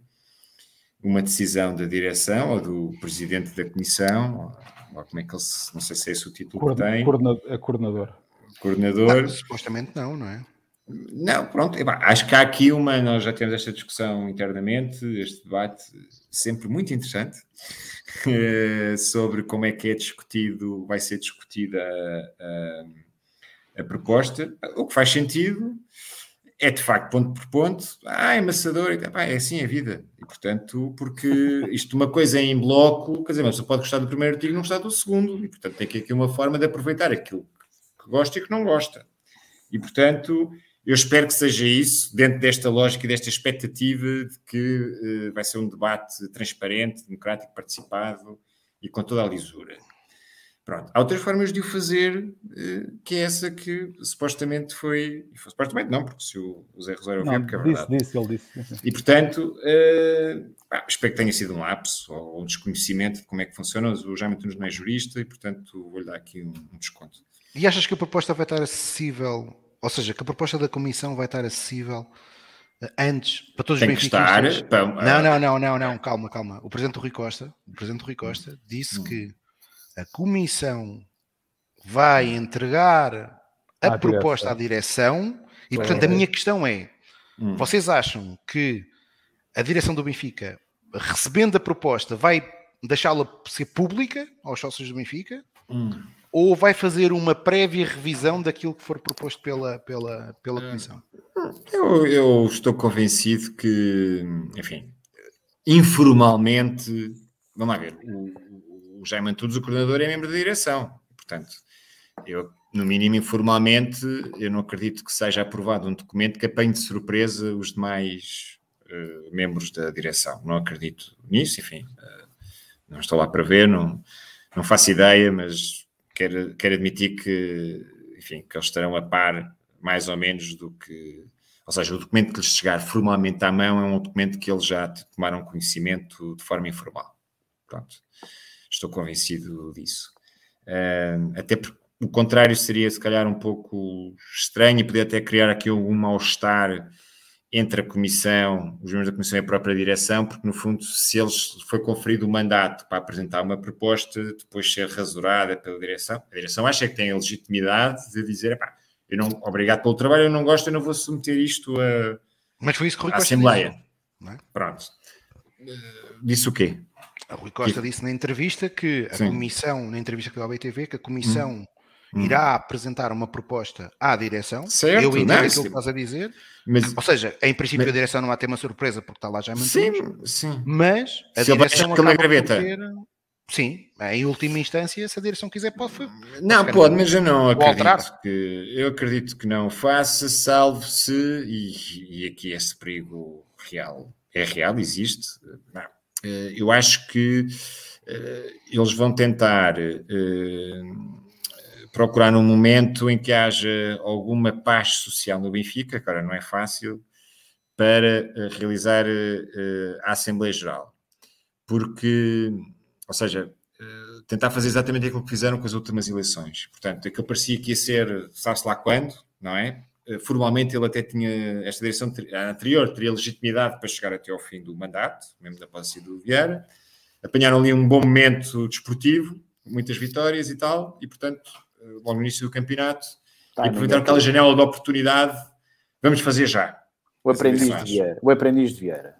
uma decisão da direção ou do Presidente da Comissão, ou, como é que ele, não sei se é esse o título Coorden que tem. É coordenador. Coordenador. Não, supostamente não, não é? Não, pronto, acho que há aqui uma, nós já temos esta discussão internamente, este debate sempre muito interessante (laughs) eh, sobre como é que é discutido, vai ser discutida a, a, a, proposta. O que faz sentido é de facto ponto por ponto, ah, é amassador, é assim a vida. E portanto, porque (laughs) isto uma coisa é em bloco, quer dizer, mas você pode gostar do primeiro artigo e não gostar do segundo, e portanto tem aqui uma forma de aproveitar aquilo que gosta e que não gosta. E portanto eu espero que seja isso, dentro desta lógica e desta expectativa de que uh, vai ser um debate transparente, democrático, participado e com toda a lisura. Pronto. Há outras formas de o fazer, uh, que é essa que supostamente foi. Supostamente não, porque se o, o Zé Rosário ouviu, porque é verdade. Disse, disse, ele disse. E portanto, uh, ah, espero que tenha sido um lapso ou um desconhecimento de como é que funciona. O Jaime Tunes não é jurista e, portanto, vou-lhe dar aqui um, um desconto. E achas que a proposta vai estar acessível ou seja, que a proposta da Comissão vai estar acessível eh, antes para todos Tem os benfiquistas. Para... Não, não, não, não, não, calma, calma. O Presidente Rui Costa, o Presidente Rui Costa disse hum. que a Comissão vai entregar a à proposta direção. à direção e, portanto, a minha questão é: hum. vocês acham que a direção do Benfica, recebendo a proposta, vai deixá-la ser pública aos sócios do Benfica? Hum ou vai fazer uma prévia revisão daquilo que for proposto pela, pela, pela Comissão? Eu, eu estou convencido que, enfim, informalmente, vamos lá ver, o, o Jaime Antunes, o coordenador, é membro da direção. Portanto, eu, no mínimo informalmente, eu não acredito que seja aprovado um documento que apanhe de surpresa os demais uh, membros da direção. Não acredito nisso, enfim, uh, não estou lá para ver, não, não faço ideia, mas quero, quero admitir que, enfim, que eles estarão a par mais ou menos do que. Ou seja, o documento que lhes chegar formalmente à mão é um documento que eles já tomaram conhecimento de forma informal. Pronto. Estou convencido disso. Uh, até porque o contrário seria, se calhar, um pouco estranho e poderia até criar aqui algum mal-estar entre a Comissão, os membros da Comissão e a própria direção, porque no fundo, se eles foi conferido o mandato para apresentar uma proposta, depois ser rasurada pela direção, a direção acha que tem a legitimidade de dizer, pá, eu não, obrigado pelo trabalho, eu não gosto, eu não vou submeter isto a, Mas foi isso que Costa Assembleia. Disse, é? Pronto. Disse o quê? A Rui Costa que... disse na entrevista que a Sim. Comissão, na entrevista que deu à BTV, que a Comissão hum. Irá apresentar uma proposta à direção. Certo, eu entendo aquilo que estás a dizer. Mas, Ou seja, em princípio mas, a direção não vai ter uma surpresa porque está lá já muito Sim, sim. Mas a se direção acaba graveta. Ter, sim, em última instância, se a direção quiser, pode. Não, pode, mas eu não acredito que eu acredito que não faça, salve-se, e, e aqui esse perigo real é real, existe. Não. Eh, eu acho que uh, eles vão tentar uh, procurar num momento em que haja alguma paz social no Benfica, agora não é fácil, para uh, realizar uh, a Assembleia Geral. Porque, ou seja, tentar fazer exatamente aquilo que fizeram com as últimas eleições. Portanto, aquilo parecia que ia ser, sabe-se lá quando, não é? Formalmente ele até tinha, esta direção anterior teria legitimidade para chegar até ao fim do mandato, mesmo da posse do Vieira. Apanharam ali um bom momento desportivo, muitas vitórias e tal, e portanto, logo no início do campeonato, tá, e aproveitaram aquela janela de oportunidade, vamos fazer já. O aprendiz de Vieira. O aprendiz de Vieira.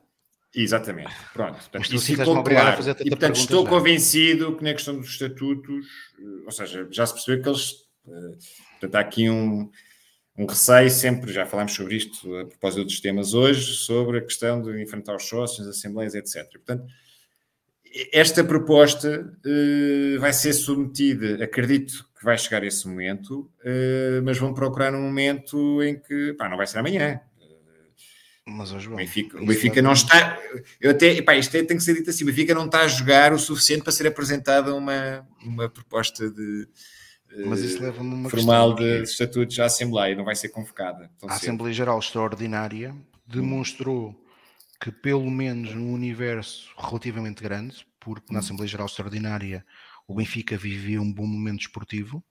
Exatamente. Pronto. Portanto, isso ficou claro. E, portanto, estou já. convencido que na questão dos estatutos, eh, ou seja, já se percebeu que eles. Eh, portanto, há aqui um, um receio sempre, já falámos sobre isto a propósito dos temas hoje, sobre a questão de enfrentar os sócios, as assembleias, etc. Portanto, esta proposta uh, vai ser submetida, acredito que vai chegar esse momento, uh, mas vão procurar um momento em que, pá, não vai ser amanhã, mas hoje, o Benfica, o Benfica não está. Eu até, epá, isto é, tem que ser dito assim: o Benfica não está a jogar o suficiente para ser apresentada uma, uma proposta de. Mas isso leva uma formal de, de estatutos à Assembleia, não vai ser convocada. A Assembleia Geral Extraordinária demonstrou que, pelo menos num universo relativamente grande, porque na hum. Assembleia Geral Extraordinária o Benfica vivia um bom momento esportivo.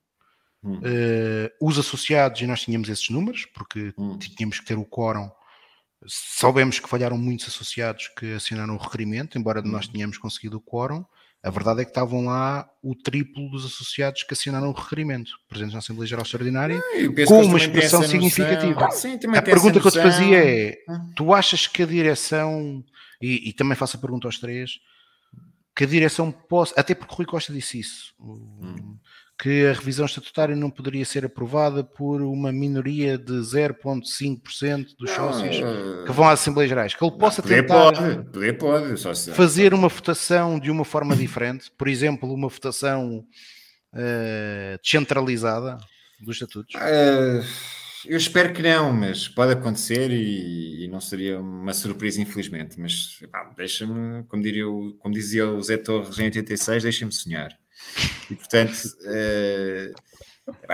Hum. Uh, os associados, e nós tínhamos esses números, porque hum. tínhamos que ter o quórum Soubemos que falharam muitos associados que assinaram o requerimento, embora nós uhum. tenhamos conseguido o quórum. A verdade é que estavam lá o triplo dos associados que assinaram o requerimento, presentes na Assembleia Geral Extraordinária, ah, com uma expressão significativa. Sim, a pergunta que eu te fazia é: hum. tu achas que a direção, e, e, também faço a pergunta aos três, que a direção possa, até porque o Rui Costa disse isso, hum que a revisão estatutária não poderia ser aprovada por uma minoria de 0,5% dos sócios que vão às Assembleias Gerais. Que ele possa poder tentar pode, poder pode, fazer uma votação de uma forma diferente, por exemplo, uma votação uh, descentralizada dos estatutos. Uh, eu espero que não, mas pode acontecer e, e não seria uma surpresa, infelizmente. Mas deixa-me, como, como dizia o Zé Torres em 86, deixa-me sonhar. E portanto, uh,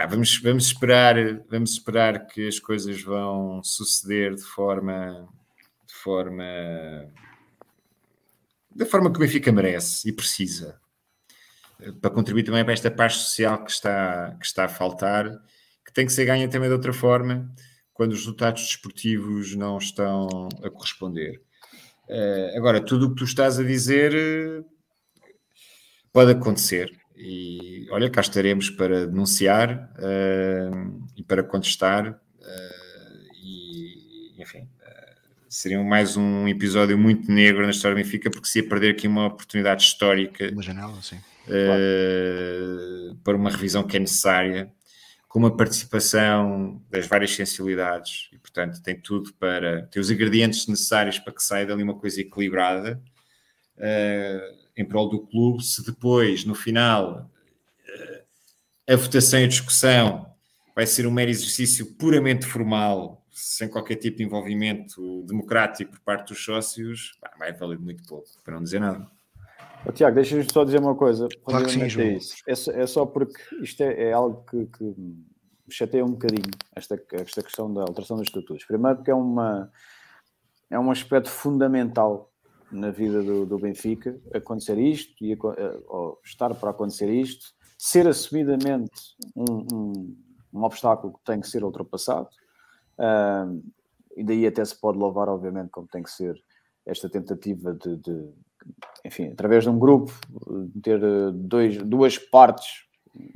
vamos, vamos, esperar, vamos esperar que as coisas vão suceder de forma, de forma, da forma que o Benfica merece e precisa, para contribuir também para esta paz social que está, que está a faltar, tem que ser ganha também de outra forma, quando os resultados desportivos não estão a corresponder. Uh, agora, tudo o que tu estás a dizer pode acontecer. E olha, cá estaremos para denunciar uh, e para contestar. Uh, e, enfim, seria mais um episódio muito negro na história do Benfica, porque se ia perder aqui uma oportunidade histórica. Uma janela, sim. Claro. Para uma revisão que é necessária, com uma participação das várias sensibilidades, e portanto tem tudo para ter os ingredientes necessários para que saia dali uma coisa equilibrada. Uh, em prol do clube, se depois, no final, eh, a votação e a discussão vai ser um mero exercício puramente formal, sem qualquer tipo de envolvimento democrático por parte dos sócios, vai valer muito pouco, para não dizer nada. Oh, Tiago, deixa-me só dizer uma coisa. Claro que sim, isso. É, é, só porque isto é, é algo que, que, me chateia um bocadinho, esta, esta questão da alteração dos estatutos. Primeiro porque é, uma, é um aspecto fundamental na vida do, do Benfica acontecer isto e eh, ou estar para acontecer isto, ser assumidamente um, um, um obstáculo que tem que ser ultrapassado. Uh, e daí até se pode louvar, obviamente, como tem que ser esta tentativa de, de enfim, através de um grupo, ter eh, dois, duas partes,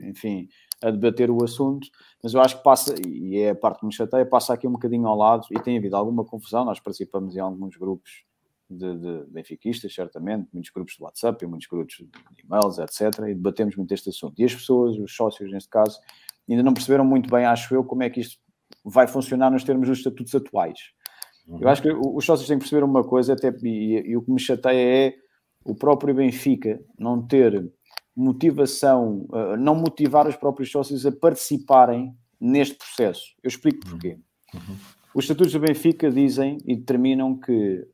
enfim, a debater o assunto, mas eu acho que passa, e é a parte que me chateia, passa aqui um bocadinho ao lado e tem havido alguma confusão. Nós participamos em alguns grupos de, de benfiquistas, certamente, muitos grupos de WhatsApp, muitos grupos de e-mails, etc. E debatemos muito este assunto. E as pessoas, os sócios neste caso, ainda não perceberam muito bem, acho eu, como é que isto vai funcionar nos termos dos estatutos atuais. Uhum. Eu acho que os sócios têm que perceber uma coisa, até, e, e o que me chateia é o próprio Benfica não ter motivação, uh, não motivar os próprios sócios a participarem neste processo. Eu explico porquê. Uhum. Os estatutos do Benfica dizem e determinam que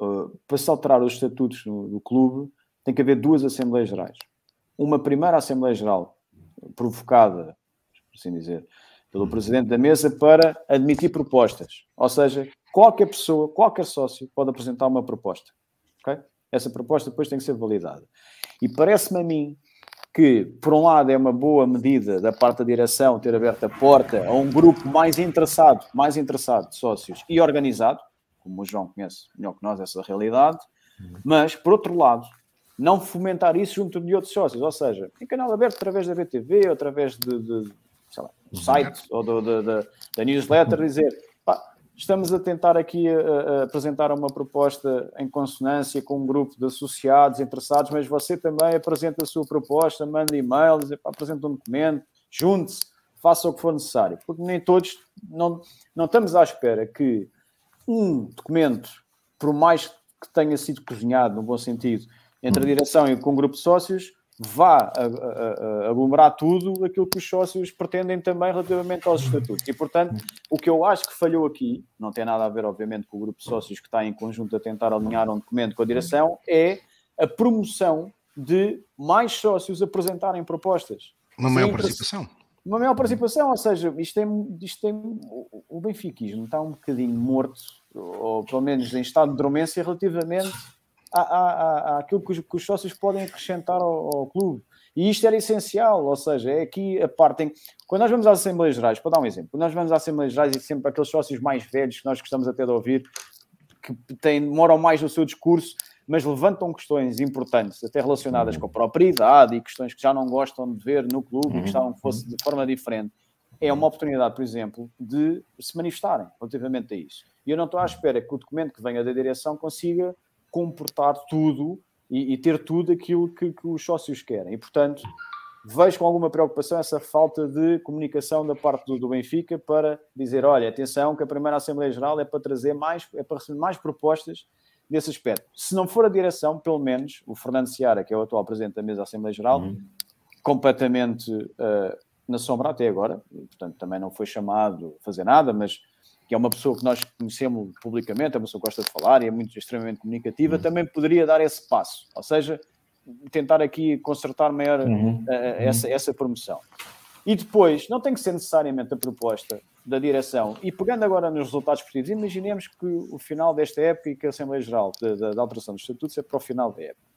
uh, para se alterar os estatutos do, do, clube, tem que haver duas Assembleias Gerais. Uma primeira Assembleia Geral, provocada, por assim dizer, pelo Presidente da Mesa para admitir propostas. Ou seja, qualquer pessoa, qualquer sócio pode apresentar uma proposta. Okay? Essa proposta depois tem que ser validada. E parece-me a mim que, por um lado, é uma boa medida da parte da direção ter aberto a porta a um grupo mais interessado, mais interessado de sócios e organizado, como o João conhece melhor que nós essa realidade, mas, por outro lado, não fomentar isso junto de outros sócios, ou seja, em canal aberto através da BTV, ou através de, de lá, do site ou do, da, da newsletter, dizer estamos a tentar aqui a, a apresentar uma proposta em consonância com um grupo de associados interessados, mas você também apresenta a sua proposta, manda e-mail, dizer, pá, apresenta um documento, junte-se, faça o que for necessário, porque nem todos, não, não estamos à espera que um documento, por mais que tenha sido cozinhado, no bom sentido, entre a direção e com o grupo de sócios, vá a, a, a aglomerar tudo aquilo que os sócios pretendem também relativamente aos estatutos. E, portanto, o que eu acho que falhou aqui, não tem nada a ver, obviamente, com o grupo de sócios que está em conjunto a tentar alinhar um documento com a direção, é a promoção de mais sócios apresentarem propostas. Uma maior participação. Uma maior participação, ou seja, isto tem, isto tem, o benfiquismo está um bocadinho morto, ou pelo menos em estado de dormência, relativamente àquilo que os, que os sócios podem acrescentar ao, ao, clube. E isto era essencial, ou seja, é aqui a parte em... Quando nós vamos às Assembleias Gerais, para dar um exemplo, quando nós vamos às Assembleias Gerais e sempre aqueles sócios mais velhos que nós gostamos até de ouvir, que têm, demoram mais no seu discurso, mas levantam questões importantes, até relacionadas com a propriedade e questões que já não gostam de ver no clube e gostavam que fosse de forma diferente. É uma oportunidade, por exemplo, de se manifestarem relativamente a isso. E eu não estou à espera que o documento que venha da direção consiga comportar tudo e, e ter tudo aquilo que, que, os sócios querem. E, portanto, vejo com alguma preocupação essa falta de comunicação da parte do, do, Benfica para dizer, olha, atenção que a primeira Assembleia Geral é para trazer mais, é para receber mais propostas nesse aspecto. Se não for a direção, pelo menos o Fernando Seara, que é o atual Presidente da mesa da Assembleia Geral, uhum. completamente uh, na sombra até agora, portanto também não foi chamado a fazer nada, mas que é uma pessoa que nós conhecemos publicamente, é uma pessoa que gosta de falar e é muito extremamente comunicativa, uhum. também poderia dar esse passo, ou seja, tentar aqui consertar maior uhum. uh, essa, essa promoção. E depois, não tem que ser necessariamente a proposta da direção. E pegando agora nos resultados esportivos, imaginemos que o final desta época e que a Assembleia Geral da, da alteração dos estatutos é para o final da época.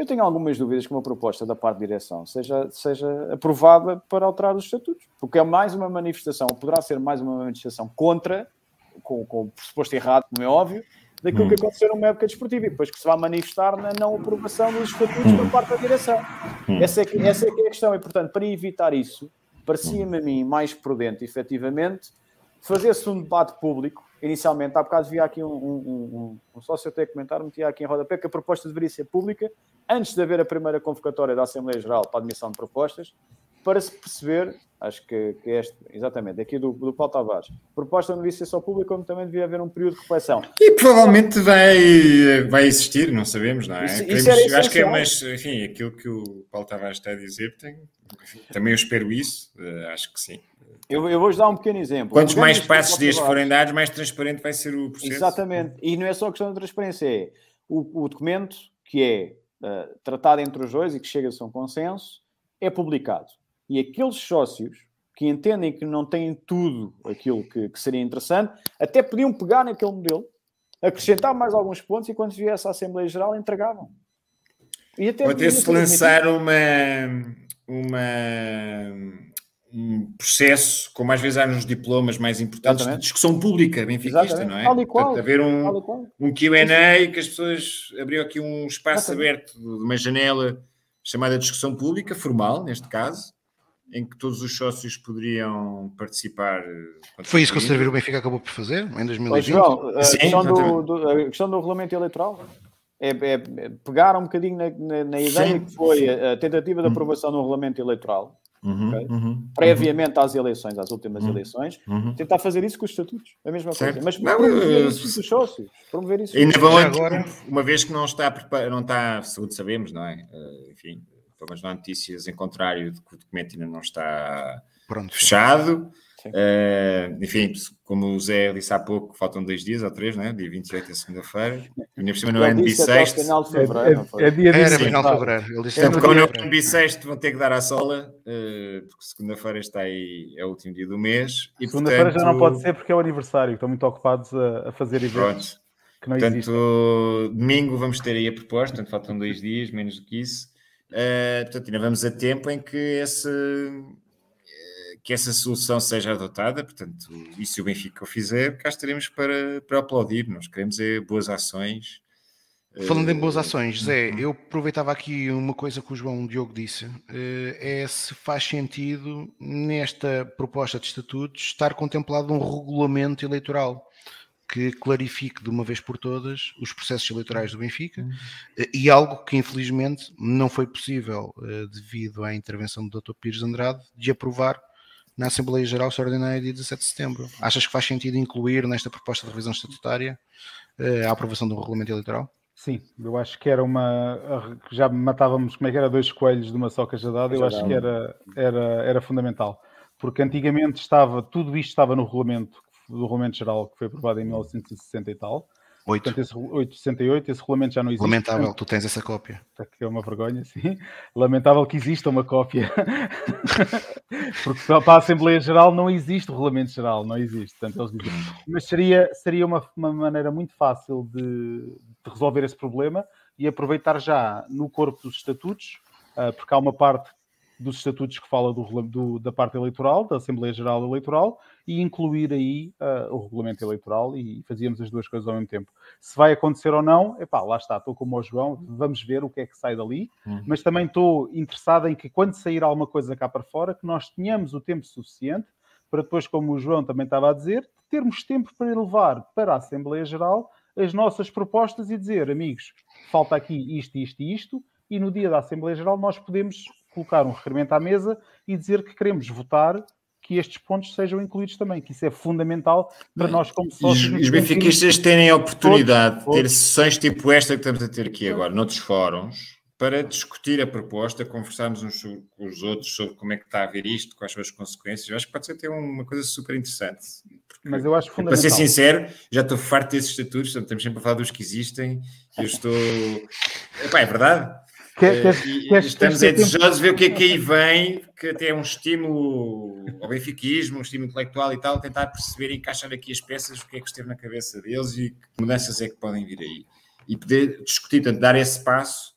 Eu tenho algumas dúvidas que uma proposta da parte da direção seja, seja aprovada para alterar os estatutos, porque é mais uma manifestação, poderá ser mais uma manifestação contra, com, com o pressuposto errado, como é óbvio, daquilo hum. que aconteceu numa época desportiva e depois que se vai manifestar na não aprovação dos estatutos por parte da direção. Hum. Essa é, que, essa é que é a questão e, portanto, para evitar isso, parecia-me a mim mais prudente, efetivamente, fazer-se um debate público. Inicialmente, há bocado via aqui um, um, um, um sócio até comentar, metia aqui em rodapé que a proposta deveria ser pública antes de haver a primeira convocatória da Assembleia Geral para a admissão de propostas, para se perceber, acho que, que este, exatamente, aqui do, do Paulo Tavares, a proposta não devia ser só pública, como também devia haver um período de reflexão. E provavelmente vai, vai existir, não sabemos, não é? Isso, isso acho que é mais, enfim, aquilo que o Paulo Tavares está a dizer, tem, também eu espero isso, uh, acho que sim. Eu, eu vou-vos dar um pequeno exemplo. Quantos mais passos dias forem dados, mais transparente vai ser o processo. Exatamente. E não é só questão de transparência, é o, o documento que é uh, tratado entre os dois e que chega-se a um consenso, é publicado. E aqueles sócios que entendem que não têm tudo aquilo que, que seria interessante, até podiam pegar naquele modelo, acrescentar mais alguns pontos e quando viesse a Assembleia Geral entregavam. E até, Ou até se lançar uma, uma um processo, como às vezes há nos diplomas mais importantes, Exatamente. de discussão pública benfiquista, não é? Tal e qual. Portanto, haver um, um Q&A que as pessoas abriam aqui um espaço Exatamente. aberto de uma janela chamada discussão pública, formal, neste caso, em que todos os sócios poderiam participar. Eh, Foi isso que o Servir Benfica acabou por fazer em 2020? João, a, Sim, questão do, do, a questão do regulamento eleitoral é, é, pegar um bocadinho na, na, na ideia Sim. que foi a, a tentativa de hum. aprovação do regulamento eleitoral Uhum, okay? uhum, previamente uhum. às eleições, às últimas uhum, eleições, uhum. tentar fazer isso com os estatutos, a mesma certo. coisa. Mas não, promover isso com os sócios, promover isso. Ainda vão agora, uma vez que não está, não está, segundo sabemos, não é? Uh, enfim, pelo menos não há notícias em contrário de que o documento ainda não está Pronto, fechado. Uh, enfim, como o Zé disse há pouco, faltam dois dias ou três, né? dia 28 é segunda-feira. Ainda por cima não é no bissexto. É, é, dia Era final de fevereiro. Ele disse como não é no bissexto, vão ter que dar à sola, uh, porque segunda-feira está aí, é o último dia do mês. Segunda-feira portanto... já não pode ser porque é o aniversário, estão muito ocupados a, a fazer eventos. Pronto. Que não portanto, existem. domingo vamos ter aí a proposta, portanto faltam dois dias, menos do que isso. Uh, portanto, ainda vamos a tempo em que esse, que essa solução seja adotada. Portanto, e se o Benfica o fizer, cá estaremos para, para aplaudir. Nós queremos é boas ações. Falando em boas ações, Zé, eu aproveitava aqui uma coisa que o João Diogo disse, é se faz sentido nesta proposta de estatutos estar contemplado um regulamento eleitoral que clarifique de uma vez por todas os processos eleitorais do Benfica uhum. Eh, e algo que infelizmente não foi possível uh, devido à intervenção do Dr. Pires Andrade de aprovar na Assembleia Geral Extraordinária dia 17 de setembro. Achas que faz sentido incluir nesta proposta de revisão estatutária uh, a aprovação do regulamento eleitoral? Sim, eu acho que era uma. Já matávamos, como é que era, dois coelhos de uma só cajadada, eu acho que era, era, era fundamental. Porque antigamente estava, tudo isto estava no regulamento do Regulamento Geral que foi aprovado em 1960 e tal. 8. Portanto, esse, 868, esse regulamento já não existe. Lamentável, portanto, tu tens essa cópia. Que é uma vergonha, sim. Lamentável que exista uma cópia. (laughs) Porque para a Assembleia Geral não existe o Regulamento Geral, não existe. Portanto, eles dizem. Mas seria, seria uma, uma maneira muito fácil de, de resolver esse problema e aproveitar já no corpo dos estatutos, uh, porque há uma parte dos estatutos que fala do, do, da parte eleitoral, da Assembleia Geral Eleitoral, e incluir aí uh, o regulamento eleitoral e fazíamos as duas coisas ao mesmo tempo. Se vai acontecer ou não, epá, lá está, estou como o João, vamos ver o que é que sai dali, uhum. mas também estou interessado em que quando sair alguma coisa cá para fora, que nós tenhamos o tempo suficiente para depois, como o João também estava a dizer, termos tempo para levar para a Assembleia Geral as nossas propostas e dizer, amigos, falta aqui isto, isto e isto, e no dia da Assembleia Geral nós podemos colocar um requerimento à mesa e dizer que queremos votar que estes pontos sejam incluídos também, que isso é fundamental para nós como sócios. E os benfiquistas terem a oportunidade de ter sessões tipo esta que estamos a ter aqui agora, noutros fóruns, para discutir a proposta, conversarmos uns com os outros sobre como é que está a ver isto, quais são as consequências. Eu acho que pode ser até uma coisa super interessante. Mas eu acho fundamental. Para ser sincero, já estou farto desses estatutos, estamos sempre a falar dos que existem. Eu estou. Epá, é verdade. Quer, uh, quer, estamos desejosos de ver o que é que aí vem, que até é um estímulo ao benfiquismo, um estímulo intelectual e tal, tentar perceber e encaixar aqui as peças, o que é que esteve na cabeça deles e que mudanças é que podem vir aí. E poder discutir, portanto, dar esse passo,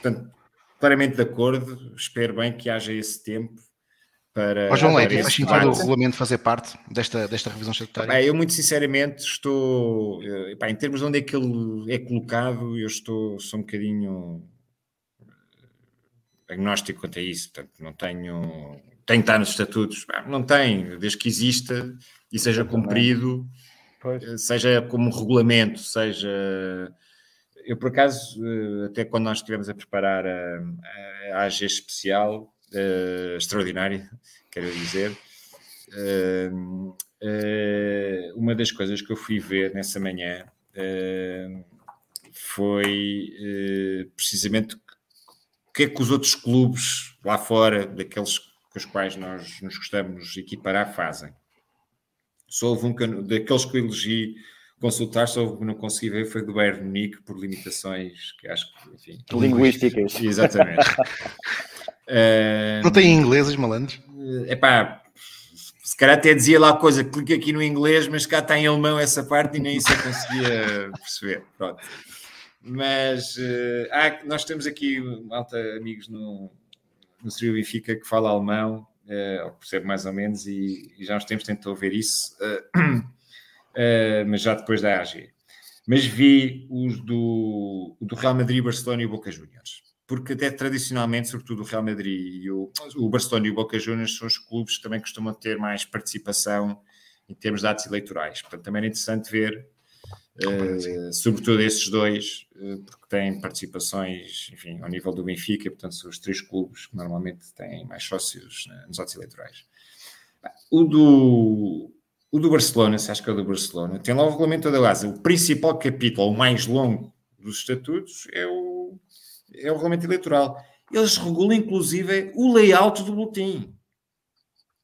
portanto, claramente de acordo, espero bem que haja esse tempo para. Ó João Leite, faz sentido o regulamento fazer parte desta, desta revisão estatutária? Bem, eu, muito sinceramente, estou. Bem, em termos de onde é que ele é colocado, eu estou, sou um bocadinho agnóstico quanto a isso, portanto, não tenho. Tem que estar nos estatutos. Não tem, desde que exista e seja cumprido, pois. Eh, seja como regulamento, seja. Eu, por acaso, eh, até quando nós estivemos a preparar a, a AG especial, uh, extraordinária, (laughs) quero dizer, uh, uh, uma das coisas que eu fui ver nessa manhã foi precisamente que é que os outros clubes lá fora, daqueles com os quais nós nos gostamos equiparar, fazem? Só houve um que, daqueles que eu elegi consultar, só houve um que não consegui ver, foi do Bayern Munique, por limitações que acho que, enfim... Linguísticas. (laughs) Exatamente. uh, (laughs) não tem inglês, os malandros? É pá, se calhar até dizia lá coisa, clica aqui no inglês, mas cá está em alemão essa parte e nem isso eu conseguia perceber. Pronto. Mas uh, há, nós temos aqui, malta, amigos no, no Serio Benfica que fala alemão, uh, percebe mais ou menos, e, e já uns tempos tentou ver isso, uh, (clears throat) mas já depois da AG. Mas vi os do, do Real Madrid, Barcelona e Boca Juniors. Porque até tradicionalmente, sobretudo o Real Madrid e o, o Barcelona e o Boca Juniors são os clubes que também costumam ter mais participação em termos de atos eleitorais. Portanto, também é interessante ver Uh, sobretudo esses dois, uh, porque têm participações, enfim, ao nível do Benfica, portanto, são os três clubes que normalmente têm mais sócios né, nos atos eleitorais. O do, o do Barcelona, se acho que é o do Barcelona, tem lá o regulamento da base. O principal capítulo, o mais longo dos estatutos, é o, é o regulamento eleitoral. Eles regulam, inclusive, o layout do boletim.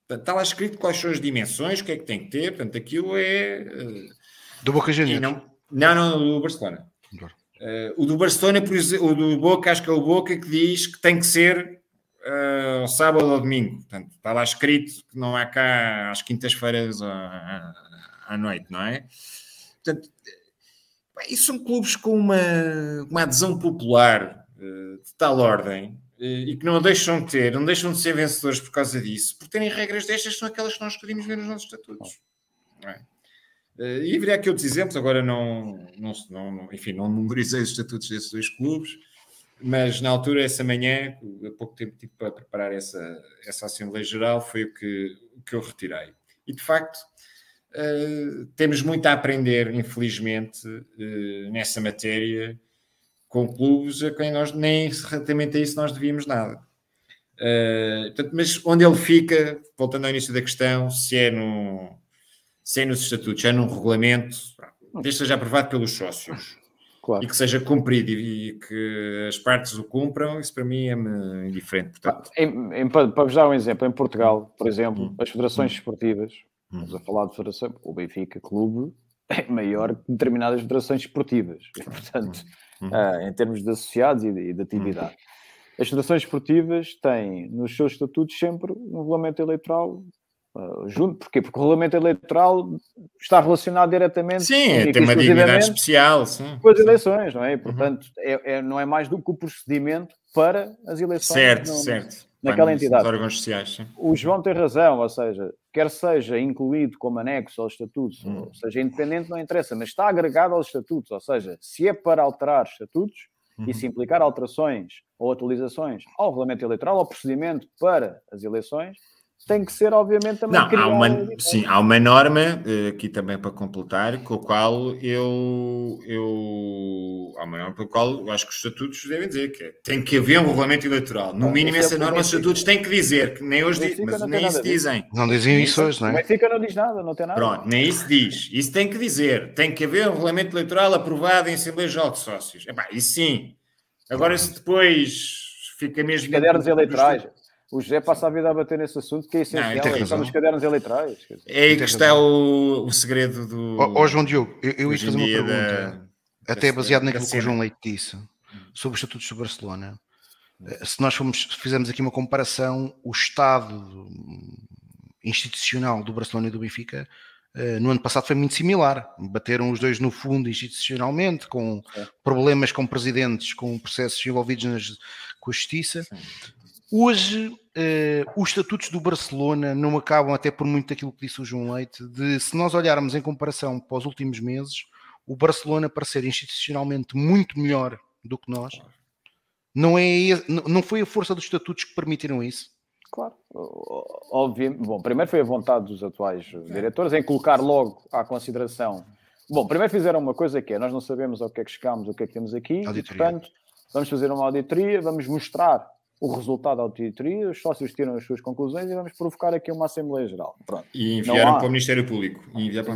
Portanto, está lá escrito quais são as dimensões, o que é que tem que ter, portanto, aquilo é. Uh, do Boca Juniors? Não, não, não, do Barcelona. Uh, o do Barcelona, por exemplo, o do Boca, acho que é o Boca que diz que tem que ser uh, sábado ou domingo. Portanto, está lá escrito que não há cá às quintas-feiras à, à, noite, não é? Portanto, bem, isso são clubes com uma, uma adesão popular uh, de tal ordem e que não deixam de ter, não deixam de ser vencedores por causa disso, por terem regras destas, são aquelas que nós podemos ver nos nossos estatutos. Não é? E haveria aqui outros exemplos, agora não, não, não, enfim, não memorizei os estatutos desses dois clubes, mas na altura, essa manhã, há pouco tempo tive para preparar essa, essa Assembleia Geral, foi o que, que eu retirei. E de facto, uh, temos muito a aprender, infelizmente, uh, nessa matéria, com clubes a quem nós nem relativamente a isso nós devíamos nada. Uh, portanto, mas onde ele fica, voltando ao início da questão, se é, no, se é nos estatutos, é num regulamento, desde seja aprovado pelos sócios claro. e que seja cumprido e, que as partes o cumpram, isso para mim é-me indiferente. Portanto. Em, em, para vos dar um exemplo, em Portugal, por exemplo, hum. as federações hum. esportivas, hum. estamos a falar de federação, o Benfica Clube é maior que determinadas federações esportivas, e, portanto uh, em termos de associados e de, de atividade. As federações esportivas têm nos seus estatutos sempre um regulamento eleitoral Uh, junto, porquê? Porque o regulamento eleitoral está relacionado diretamente sim, tem uma dignidade especial sim. com as eleições, não é? E, portanto, uhum. é, é, não é mais do que o procedimento para as eleições. Certo, certo naquela entidade. órgãos sociais, sim. O João tem razão, ou seja, quer seja incluído como anexo aos estatutos, hum. ou seja independente, não interessa, mas está agregado aos estatutos, ou seja, se é para alterar estatutos uhum. e se implicar alterações ou atualizações ao regulamento eleitoral, ao procedimento para as eleições, tem que ser, obviamente, também Não, há uma, sim, há uma norma, eh, aqui também para completar, com a qual eu, eu há uma norma pela qual eu acho que os estatutos devem dizer que é, tem que haver um regulamento eleitoral. No mínimo, essa norma os estatutos têm que dizer, que nem hoje diz, mas nem isso dizem. Não dizem isso hoje, não é? O Benfica não diz nada, não tem nada. Pronto, nem isso diz. Isso tem que dizer. Tem que haver um regulamento eleitoral aprovado em Assembleia Geral de Sócios. Epá, isso sim. Agora, se depois fica mesmo... Os cadernos eleitorais... O José passa a vida a bater nesse assunto que é essencial. Não, está nos cadernos eleitorais. É aí que está o, o segredo do. Ó oh, oh, João Diogo, eu, eu ia fazer uma pergunta, da, até baseado naquilo que o João Leite disse, sobre os estatutos de Barcelona. Eh, se nós fomos, fizermos aqui uma comparação, o estado institucional do Barcelona e do Benfica eh, no ano passado foi muito similar. Bateram os dois no fundo institucionalmente, com é. problemas com presidentes, com processos envolvidos nas, com a justiça. Sim. Hoje, uh, os estatutos do Barcelona não acabam, até por muito daquilo que disse o João Leite, de se nós olharmos em comparação para os últimos meses, o Barcelona parecer institucionalmente muito melhor do que nós. Não, é, não foi a força dos estatutos que permitiram isso? Claro, óbvio. Bom, primeiro foi a vontade dos atuais diretores em colocar logo à consideração. Bom, primeiro fizeram uma coisa que é: nós não sabemos ao que é que chegamos, o que é que temos aqui, auditoria. e portanto vamos fazer uma auditoria, vamos mostrar o resultado da auditoria, os sócios tiram as suas conclusões e vamos provocar aqui uma Assembleia Geral. Pronto. E enviaram há... para o Ministério Público.